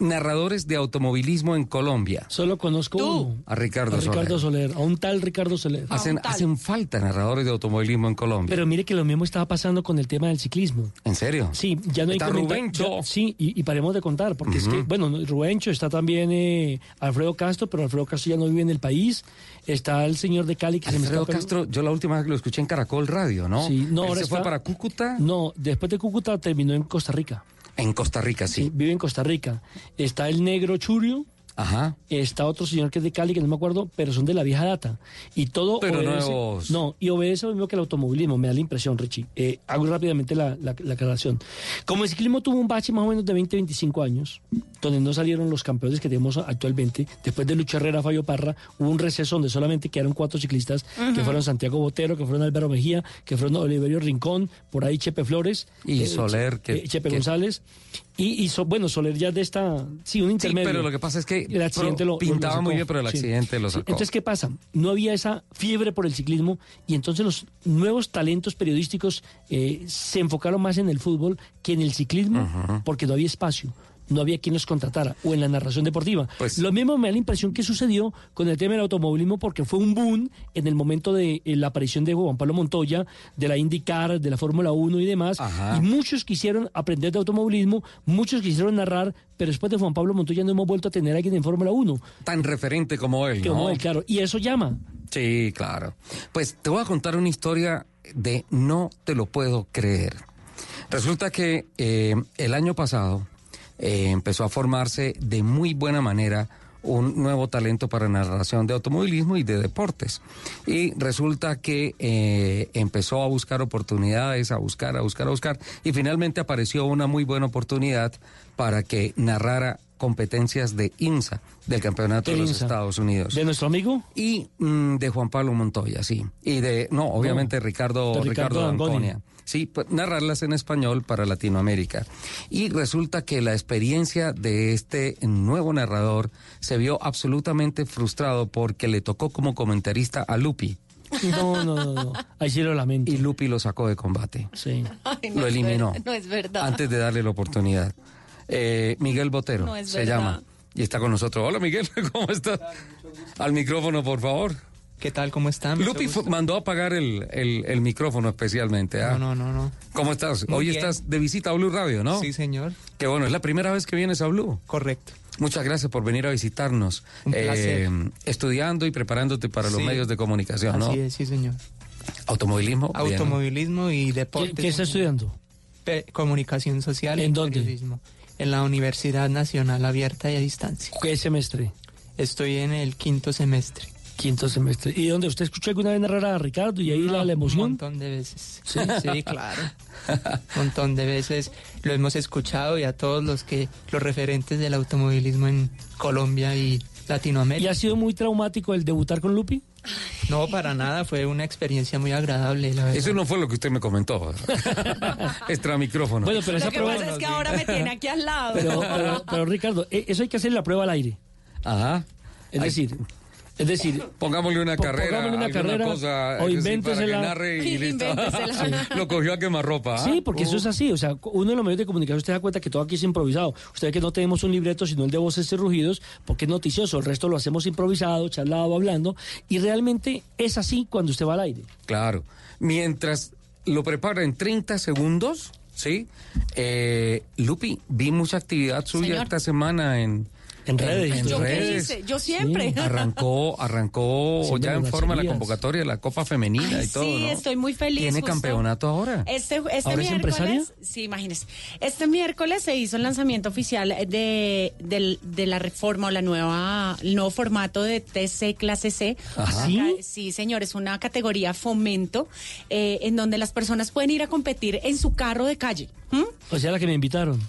S18: narradores de automovilismo en Colombia.
S21: Solo conozco uno.
S18: A Ricardo,
S21: A Ricardo
S18: Soler.
S21: Soler, a un tal Ricardo Soler.
S18: Hacen, hacen falta narradores de automovilismo en Colombia.
S21: Pero mire que lo mismo estaba pasando con el tema del ciclismo.
S18: ¿En serio?
S21: Sí, ya no hay
S18: Está
S21: comenta-
S18: Rubencho.
S21: ya- Sí, y, y paremos de contar, porque es que, bueno, no, Rubencho, está también eh, Alfredo Castro, pero Alfredo Castro ya no vive en el país. Está el señor de Cali que se me
S18: Alfredo
S21: escapa el-
S18: Castro, yo la última vez que lo escuché en Caracol Radio, ¿no?
S21: Sí, no,
S18: Él
S21: ahora
S18: se fue para Cúcuta.
S21: No, después de Cúcuta terminó en Costa Rica.
S18: En Costa Rica, sí.
S21: vive en Costa Rica. Está el negro Churio.
S18: Ajá.
S21: Está otro señor que es de Cali, que no me acuerdo, pero son de la vieja data. Y todo
S18: Pero
S21: obedece-
S18: nuevos.
S21: No, y obedece lo mismo que el automovilismo, me da la impresión, Richie. Eh, hago rápidamente la, la, la aclaración. Como el ciclismo tuvo un bache más o menos de 20, 25 años, donde no salieron los campeones que tenemos actualmente, después de Lucha Herrera, Fabio Parra, hubo un receso donde solamente quedaron cuatro ciclistas, que fueron Santiago Botero, que fueron Álvaro Mejía, que fueron Oliverio Rincón, por ahí Chepe Flores.
S18: Y
S21: eh,
S18: Soler, que-
S21: eh, Chepe
S18: que-
S21: González. Y, y so- bueno, Soler ya de esta, sí, un
S18: Sí,
S21: intermedio.
S18: pero lo que pasa es que
S21: el accidente lo,
S18: pintaba
S21: lo
S18: muy bien, pero el
S21: Sí.
S18: accidente lo sacó.
S21: Entonces, ¿qué pasa? No había esa fiebre por el ciclismo y entonces los nuevos talentos periodísticos eh, se enfocaron más en el fútbol que en el ciclismo porque no había espacio. No había quien los contratara, o en la narración deportiva.
S18: Pues
S21: Lo mismo me da la impresión que sucedió con el tema del automovilismo, porque fue un boom en el momento de eh, la aparición de Juan Pablo Montoya, de la IndyCar, de la Fórmula 1 y demás. Y muchos quisieron aprender de automovilismo, muchos quisieron narrar, pero después de Juan Pablo Montoya no hemos vuelto a tener a alguien en Fórmula 1.
S18: Tan referente como él,
S21: Como
S18: ¿no?
S21: él, claro. Y eso llama.
S18: Sí, claro. Pues te voy a contar una historia de no te lo puedo creer. Resulta que eh, el año pasado eh, empezó a formarse de muy buena manera un nuevo talento para narración de automovilismo y de deportes. Y resulta que eh, empezó a buscar oportunidades, a buscar, a buscar, a buscar, y finalmente apareció una muy buena oportunidad para que narrara competencias de INSA, del Campeonato de los
S21: INSA.
S18: Estados Unidos.
S21: ¿De nuestro amigo?
S18: Y mm, de Juan Pablo Montoya, sí. Y de, no, obviamente Ricardo,
S21: de
S18: Ricardo,
S21: Ricardo.
S18: Anconia. Sí, pues, narrarlas en español para Latinoamérica. Y resulta que la experiencia de este nuevo narrador se vio absolutamente frustrado porque le tocó como comentarista a Lupi.
S21: No, no, no, no. Ahí sí lo lamento.
S18: Y Lupi lo sacó de combate.
S21: Sí.
S19: Ay,
S18: Lo
S19: es
S18: eliminó.
S19: no es verdad.
S18: Antes de darle la oportunidad. Eh, Miguel Botero
S19: No es
S18: se llama. Y está con nosotros. Hola Miguel, ¿cómo estás? Al micrófono, por favor.
S53: ¿Qué tal? ¿Cómo están?
S18: Lupi mandó a apagar el, el- el micrófono especialmente. ¿ah?
S53: No, no, no, no.
S18: ¿Cómo estás?
S53: Muy
S18: Hoy
S53: bien.
S18: estás de visita a Blue Radio, ¿no?
S53: Sí, señor.
S18: Qué bueno, es la primera vez que vienes a Blue.
S53: Correcto.
S18: Muchas gracias por venir a visitarnos.
S53: Un placer.
S18: Eh, estudiando y preparándote para los
S53: Sí.
S18: medios de comunicación, ¿no?
S53: Así es, sí, señor.
S18: Automovilismo. bien.
S53: Automovilismo y deportes.
S21: ¿Qué, qué está estudiando?
S53: Pe- comunicación social
S21: ¿En
S53: y
S21: dónde?
S53: periodismo. En la Universidad Nacional Abierta y a Distancia.
S21: ¿Qué semestre?
S53: Estoy en el quinto semestre.
S21: Quinto semestre. ¿Y dónde usted escuchó alguna vez narrar a Ricardo y ahí la, la
S53: Un
S21: emoción?
S53: montón de veces. Sí, sí, claro. Un montón de veces lo hemos escuchado y a todos los que los referentes del automovilismo en Colombia y Latinoamérica.
S21: ¿Y ha sido muy traumático el debutar con Lupi?
S53: No, para nada, fue una experiencia muy agradable, la verdad.
S18: Eso no fue lo que usted me comentó. Extra micrófono.
S21: Bueno, pero
S19: Lo
S21: esa
S19: que
S21: prueba...
S19: pasa es que ahora me tiene aquí al lado.
S21: Pero, pero, pero, Ricardo, eh, eso hay que hacer la prueba al aire.
S18: Ajá.
S21: Es
S18: Ay.
S21: decir, es decir,
S18: Pongámosle una
S21: Po-
S18: carrera,
S21: pongámosle una carrera,
S18: cosa,
S21: o
S18: sí,
S21: invéntesela.
S18: para que narre y listo.
S19: Invéntesela.
S18: Lo cogió a quemarropa. ¿ah?
S21: Sí, porque eso es así. O sea, uno de los medios de comunicación usted da cuenta que todo aquí es improvisado. Usted ve que no tenemos un libreto, sino el de voces y rugidos, porque es noticioso. El resto lo hacemos improvisado, charlado, hablando. Y realmente es así cuando usted va al aire.
S18: Claro. Mientras lo prepara en 30 segundos, Sí. Eh, Lupi, vi mucha actividad suya
S19: Señor.
S18: esta semana en,
S42: En redes.
S18: en
S19: ¿Yo qué hice? Yo siempre.
S18: Arrancó, arrancó
S42: Sí,
S18: ya
S42: de
S18: en forma la convocatoria de la Copa Femenina
S19: Ay,
S18: y todo,
S19: sí,
S18: ¿no?
S19: estoy muy feliz.
S18: ¿Tiene
S19: justo.
S18: campeonato ahora?
S19: Este, este
S42: ¿Ahora es
S19: miércoles,
S42: empresaria?
S19: sí, imagínese. Este miércoles se hizo el lanzamiento oficial de, del- de la reforma o la nueva, el nuevo formato de TC Clase C.
S42: Ajá. ¿Sí?
S19: Sí, señor, es una categoría fomento eh, en donde las personas pueden ir a competir en su carro de calle. ¿Mm?
S42: O sea, la que me invitaron.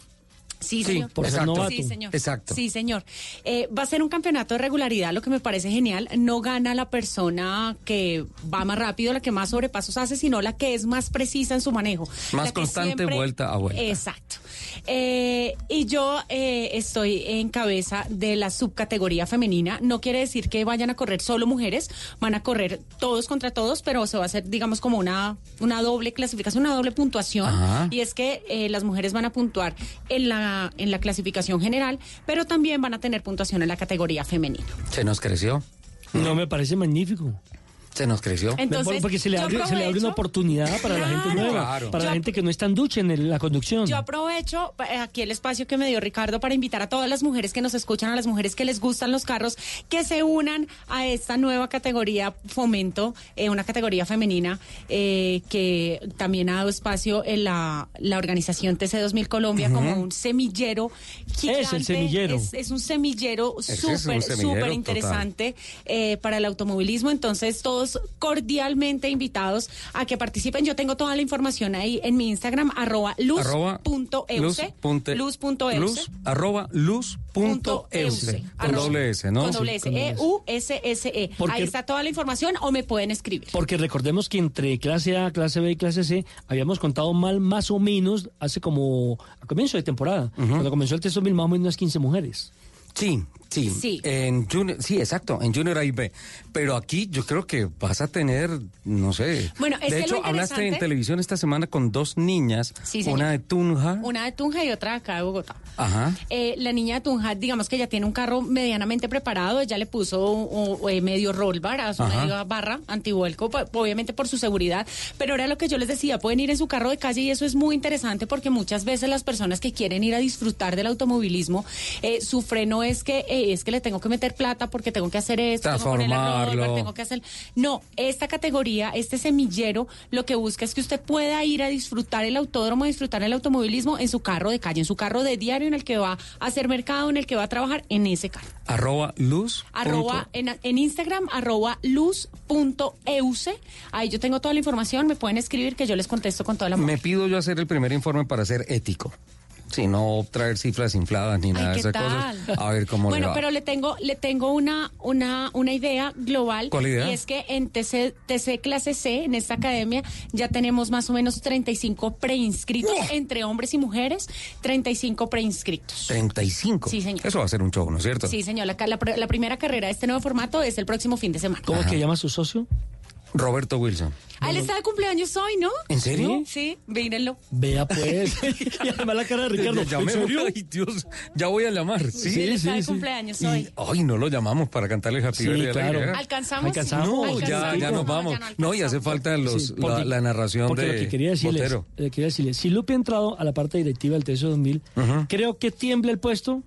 S19: Sí,
S42: Sí,
S19: señor.
S42: por ser Exacto. novato.
S19: Sí, señor.
S18: Exacto.
S19: Sí, señor. Eh, va a ser un campeonato de regularidad, lo que me parece genial. No gana la persona que va más rápido, la que más sobrepasos hace, sino la que es más precisa en su manejo.
S18: Más constante, vuelta a vuelta.
S19: Exacto. Eh, y yo eh, estoy en cabeza de la subcategoría femenina. No quiere decir que vayan a correr solo mujeres, van a correr todos contra todos, pero se va a hacer, digamos, como una, una doble clasificación, una doble puntuación.
S18: Ajá.
S19: Y es que eh, las mujeres van a puntuar en la, en la clasificación general, pero también van a tener puntuación en la categoría femenina.
S18: Se nos creció.
S42: No, me parece magnífico.
S18: Se nos creció.
S19: Entonces,
S42: Porque se le, abre, se le abre una oportunidad para la gente nueva,
S18: Claro.
S42: para
S19: Yo
S42: la gente que no está en ducha en el- la conducción.
S19: Yo aprovecho eh, aquí el espacio que me dio Ricardo para invitar a todas las mujeres que nos escuchan, a las mujeres que les gustan los carros, que se unan a esta nueva categoría Fomento, eh, una categoría femenina eh, que también ha dado espacio en la, la organización TC2000 Colombia como un semillero gigante.
S42: Es el semillero.
S19: Es, es un semillero
S18: es
S19: súper,
S18: semillero
S19: súper interesante eh, para el automovilismo. Entonces, todos cordialmente invitados a que participen. Yo tengo toda la información ahí en mi Instagram, arroba
S18: Arroba
S19: luz.euse.
S18: luz arroba luz punto euse. Con
S19: Arroba-
S18: doble S, ¿no?
S19: Con doble S.
S42: con doble S.
S19: E-U-S-S-E.
S42: Porque-
S19: Ahí está toda la información o me pueden escribir.
S42: Porque recordemos que entre clase A, clase B y clase C habíamos contado mal más o menos hace como a comienzo de temporada. Cuando comenzó el texto mil más o menos unas 15 mujeres.
S18: Sí, sí.
S19: Sí.
S18: En junior, sí, exacto, en Junior A y B. Pero aquí yo creo que vas a tener, no sé.
S19: Bueno, es
S18: de
S19: que
S18: hecho, hablaste en televisión esta semana con dos niñas,
S19: Sí,
S18: una de Tunja.
S19: Una de Tunja y otra acá de Bogotá.
S18: Ajá.
S19: Eh, la niña de Tunja, digamos que ya tiene un carro medianamente preparado, ella le puso o- o, eh, medio roll bar, a su medio barra, antivuelco, obviamente por su seguridad, pero era lo que yo les decía, pueden ir en su carro de calle y eso es muy interesante porque muchas veces las personas que quieren ir a disfrutar del automovilismo, eh, su freno es que es que le tengo que meter plata porque tengo que hacer esto, tengo
S18: Transformarlo.
S19: tengo que hacer... No, esta categoría, este semillero, lo que busca es que usted pueda ir a disfrutar el autódromo, disfrutar el automovilismo en su carro de calle, en su carro de diario en el que va a hacer mercado, en el que va a trabajar, en ese carro.
S18: Arroba luz.
S19: Arroba, en, en Instagram, arroba luz.euse. Ahí yo tengo toda la información, me pueden escribir que yo les contesto con toda la
S18: Me pido yo hacer el primer informe para ser ético. Sí, no traer cifras infladas ni nada
S19: Ay,
S18: de
S19: ¿qué
S18: esas
S19: tal?
S18: cosas. A ver cómo le
S19: Bueno,
S18: va.
S19: pero le tengo, le tengo una, una, una idea global.
S18: ¿Cuál idea?
S19: Y es que en TC, TC clase C, en esta academia, ya tenemos más o menos 35 preinscritos entre hombres y mujeres, 35 preinscritos.
S18: 35.
S19: Sí, señor.
S18: Eso va a ser un show, ¿no es cierto?
S19: Sí, señor. La, la, la primera carrera de este nuevo formato es el próximo fin de semana.
S42: ¿Cómo es que llama su socio?
S18: Roberto Wilson.
S19: Ah, él está de cumpleaños hoy, ¿no?
S18: ¿En serio?
S19: Sí, mírenlo.
S42: Vea pues. y además la cara de Ricardo.
S18: Ya,
S42: ¿En
S18: me-
S42: serio?
S18: Ay, Dios, ya voy a llamar. Sí,
S19: Sí, él está de cumpleaños hoy.
S18: Ay, no lo llamamos para cantarle Happy
S42: Sí,
S18: Birthday al
S42: claro.
S18: aire, ¿eh?
S19: ¿Alcanzamos?
S42: Alcanzamos.
S18: No,
S19: Alcanzamos.
S18: ya, ya nos vamos.
S19: ya no
S18: No, y hace falta los,
S42: Sí,
S18: la,
S42: porque-
S18: la narración
S42: porque
S18: de
S42: lo que quería decirles,
S18: Botero.
S42: eh, quería decirles, si Lupe ha entrado a la parte directiva del TSO 2000, creo que tiembla el puesto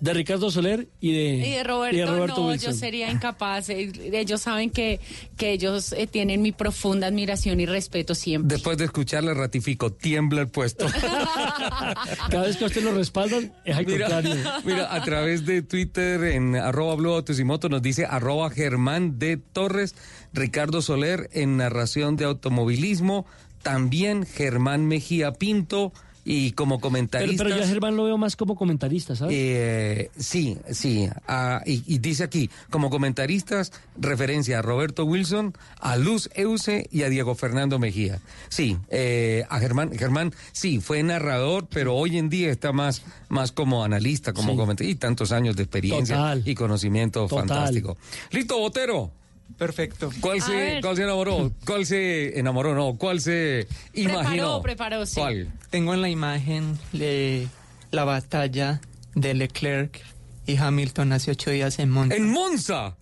S42: de Ricardo Soler y de,
S19: Y de Roberto, no,
S42: Wilson.
S19: yo sería incapaz. Eh, Ellos saben que, que ellos eh, tienen mi profunda admiración y respeto siempre.
S18: Después de escucharle ratifico, tiembla el puesto.
S42: Cada vez que a usted lo respaldan, es al
S18: Mira,
S42: contrario.
S18: mira, a través de Twitter en arroba Blue Autos y Motos nos dice arroba Germán de Torres, Ricardo Soler en narración de automovilismo, también Germán Mejía Pinto y como
S42: Pero,
S18: comentarista.
S42: pero yo a Germán lo veo más como comentarista, ¿sabes?
S18: Eh, sí, sí. ah, y, y dice aquí, como comentaristas, referencia a Roberto Wilson, a Luz Euse y a Diego Fernando Mejía. Sí, eh, a Germán, Germán, sí, fue narrador, pero hoy en día está más, más como analista, como
S42: Sí.
S18: comentarista, y tantos años de experiencia
S42: Total.
S18: y conocimiento
S42: Total.
S18: fantástico. Listo, Botero.
S53: Perfecto.
S18: ¿Cuál se,
S19: ver.
S18: ¿Cuál se enamoró? ¿Cuál se enamoró? No, ¿cuál se imaginó?
S19: Preparó, preparó, sí.
S18: ¿Cuál?
S53: Tengo en la imagen eh, la batalla de Leclerc y Hamilton hace ocho días en Monza.
S18: En Monza.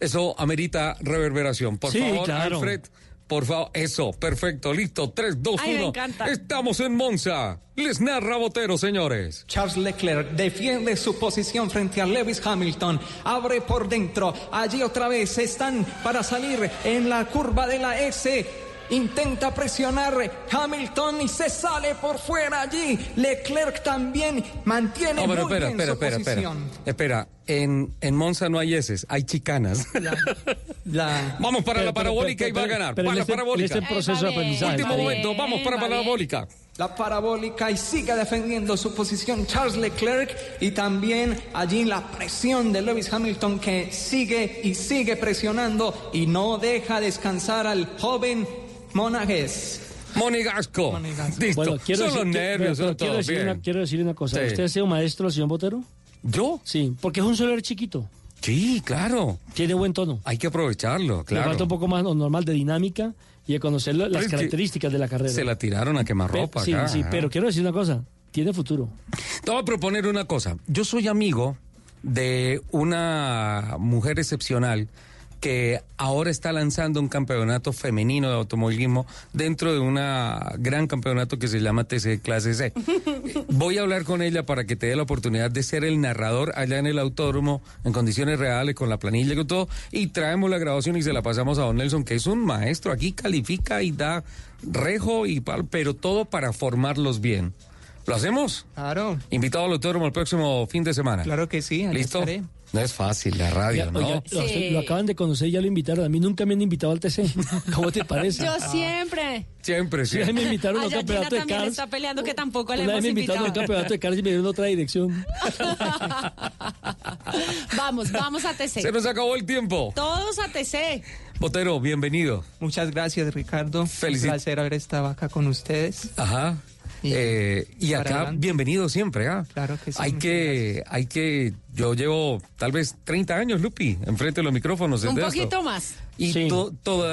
S18: Eso amerita reverberación. Por
S42: Sí,
S18: favor,
S42: claro.
S18: Alfred, por favor. Eso, perfecto, listo. 3, 2,
S19: Ay, me
S18: 1.
S19: encanta.
S18: Estamos en Monza. Les narra Botero, señores.
S53: Charles Leclerc defiende su posición frente a Lewis Hamilton. Abre por dentro. Allí otra vez están para salir en la curva de la S. Intenta presionar Hamilton y se sale por fuera allí. Leclerc también mantiene
S18: No, pero
S53: muy
S18: espera,
S53: bien
S18: espera,
S53: su
S18: espera,
S53: posición.
S18: Espera, en, en Monza no hay heces, hay chicanas. Vamos para
S53: Pero,
S18: la parabólica
S53: pero,
S18: y va a ganar.
S53: pero
S18: para la
S53: este-
S18: parabólica.
S53: este proceso de aprendizaje,
S18: Último
S53: bien.
S18: momento, vamos para la parabólica.
S53: La parabólica y sigue defendiendo su posición Charles Leclerc y también allí la presión de Lewis Hamilton que sigue y sigue presionando y no deja descansar al joven Monagues.
S18: Monigasco. Listo.
S21: Bueno, quiero
S18: son los
S21: decir,
S18: nervios,
S21: pero
S18: son
S21: quiero,
S18: todo
S21: decir
S18: bien.
S21: una, quiero decir una cosa.
S18: Sí.
S21: ¿Usted ha sido maestro, señor Botero?
S18: ¿Yo?
S21: Sí, porque es un soler chiquito.
S18: Sí, claro.
S21: Tiene buen tono.
S18: Hay que aprovecharlo,
S21: Le
S18: claro.
S21: falta un poco más lo normal de dinámica y de conocer las
S18: Pero
S21: características de la carrera.
S18: Se la tiraron a quemar
S21: Pe-
S18: ropa
S21: sí,
S18: acá.
S21: sí, pero quiero decir una cosa. Tiene futuro.
S18: Te voy a proponer una cosa. Yo soy amigo de una mujer excepcional que ahora está lanzando un campeonato femenino de automovilismo dentro de un gran campeonato que se llama TC Clase C. Voy a hablar con ella para que te dé la oportunidad de ser el narrador allá en el autódromo en condiciones reales, con la planilla y con todo, y traemos la grabación y se la pasamos a Don Nelson, que es un maestro, aquí califica y da rejo y pal, pero todo para formarlos bien. ¿Lo hacemos?
S54: Claro.
S18: Invitado al autódromo el próximo fin de semana.
S54: Claro que sí.
S18: ¿Listo?
S54: estaré.
S18: No es fácil la radio,
S21: Ya,
S18: ¿no?
S21: lo, lo acaban de conocer, ya lo invitaron. A mí nunca me han invitado al TC. ¿Cómo te parece?
S19: Yo siempre.
S18: Siempre,
S21: Sí, me invitaron a un campeonato de
S19: también
S21: cars.
S19: está peleando que tampoco le hemos
S21: me invitaron a un campeonato de cars y me dieron otra dirección.
S19: Vamos, vamos a TC.
S18: Se nos acabó el tiempo.
S19: Todos a TC.
S18: Botero, bienvenido.
S54: Muchas gracias, Ricardo.
S18: Felici-
S54: Un placer haber estado acá con ustedes.
S18: Ajá. Eh, y acá,
S54: adelante.
S18: bienvenido siempre, ¿ah?
S54: Claro que sí.
S18: Hay que, hay que, yo llevo tal vez 30 años, Lupi, enfrente de los micrófonos.
S19: Un
S18: desde esto.
S19: poquito más.
S18: Y to- todavía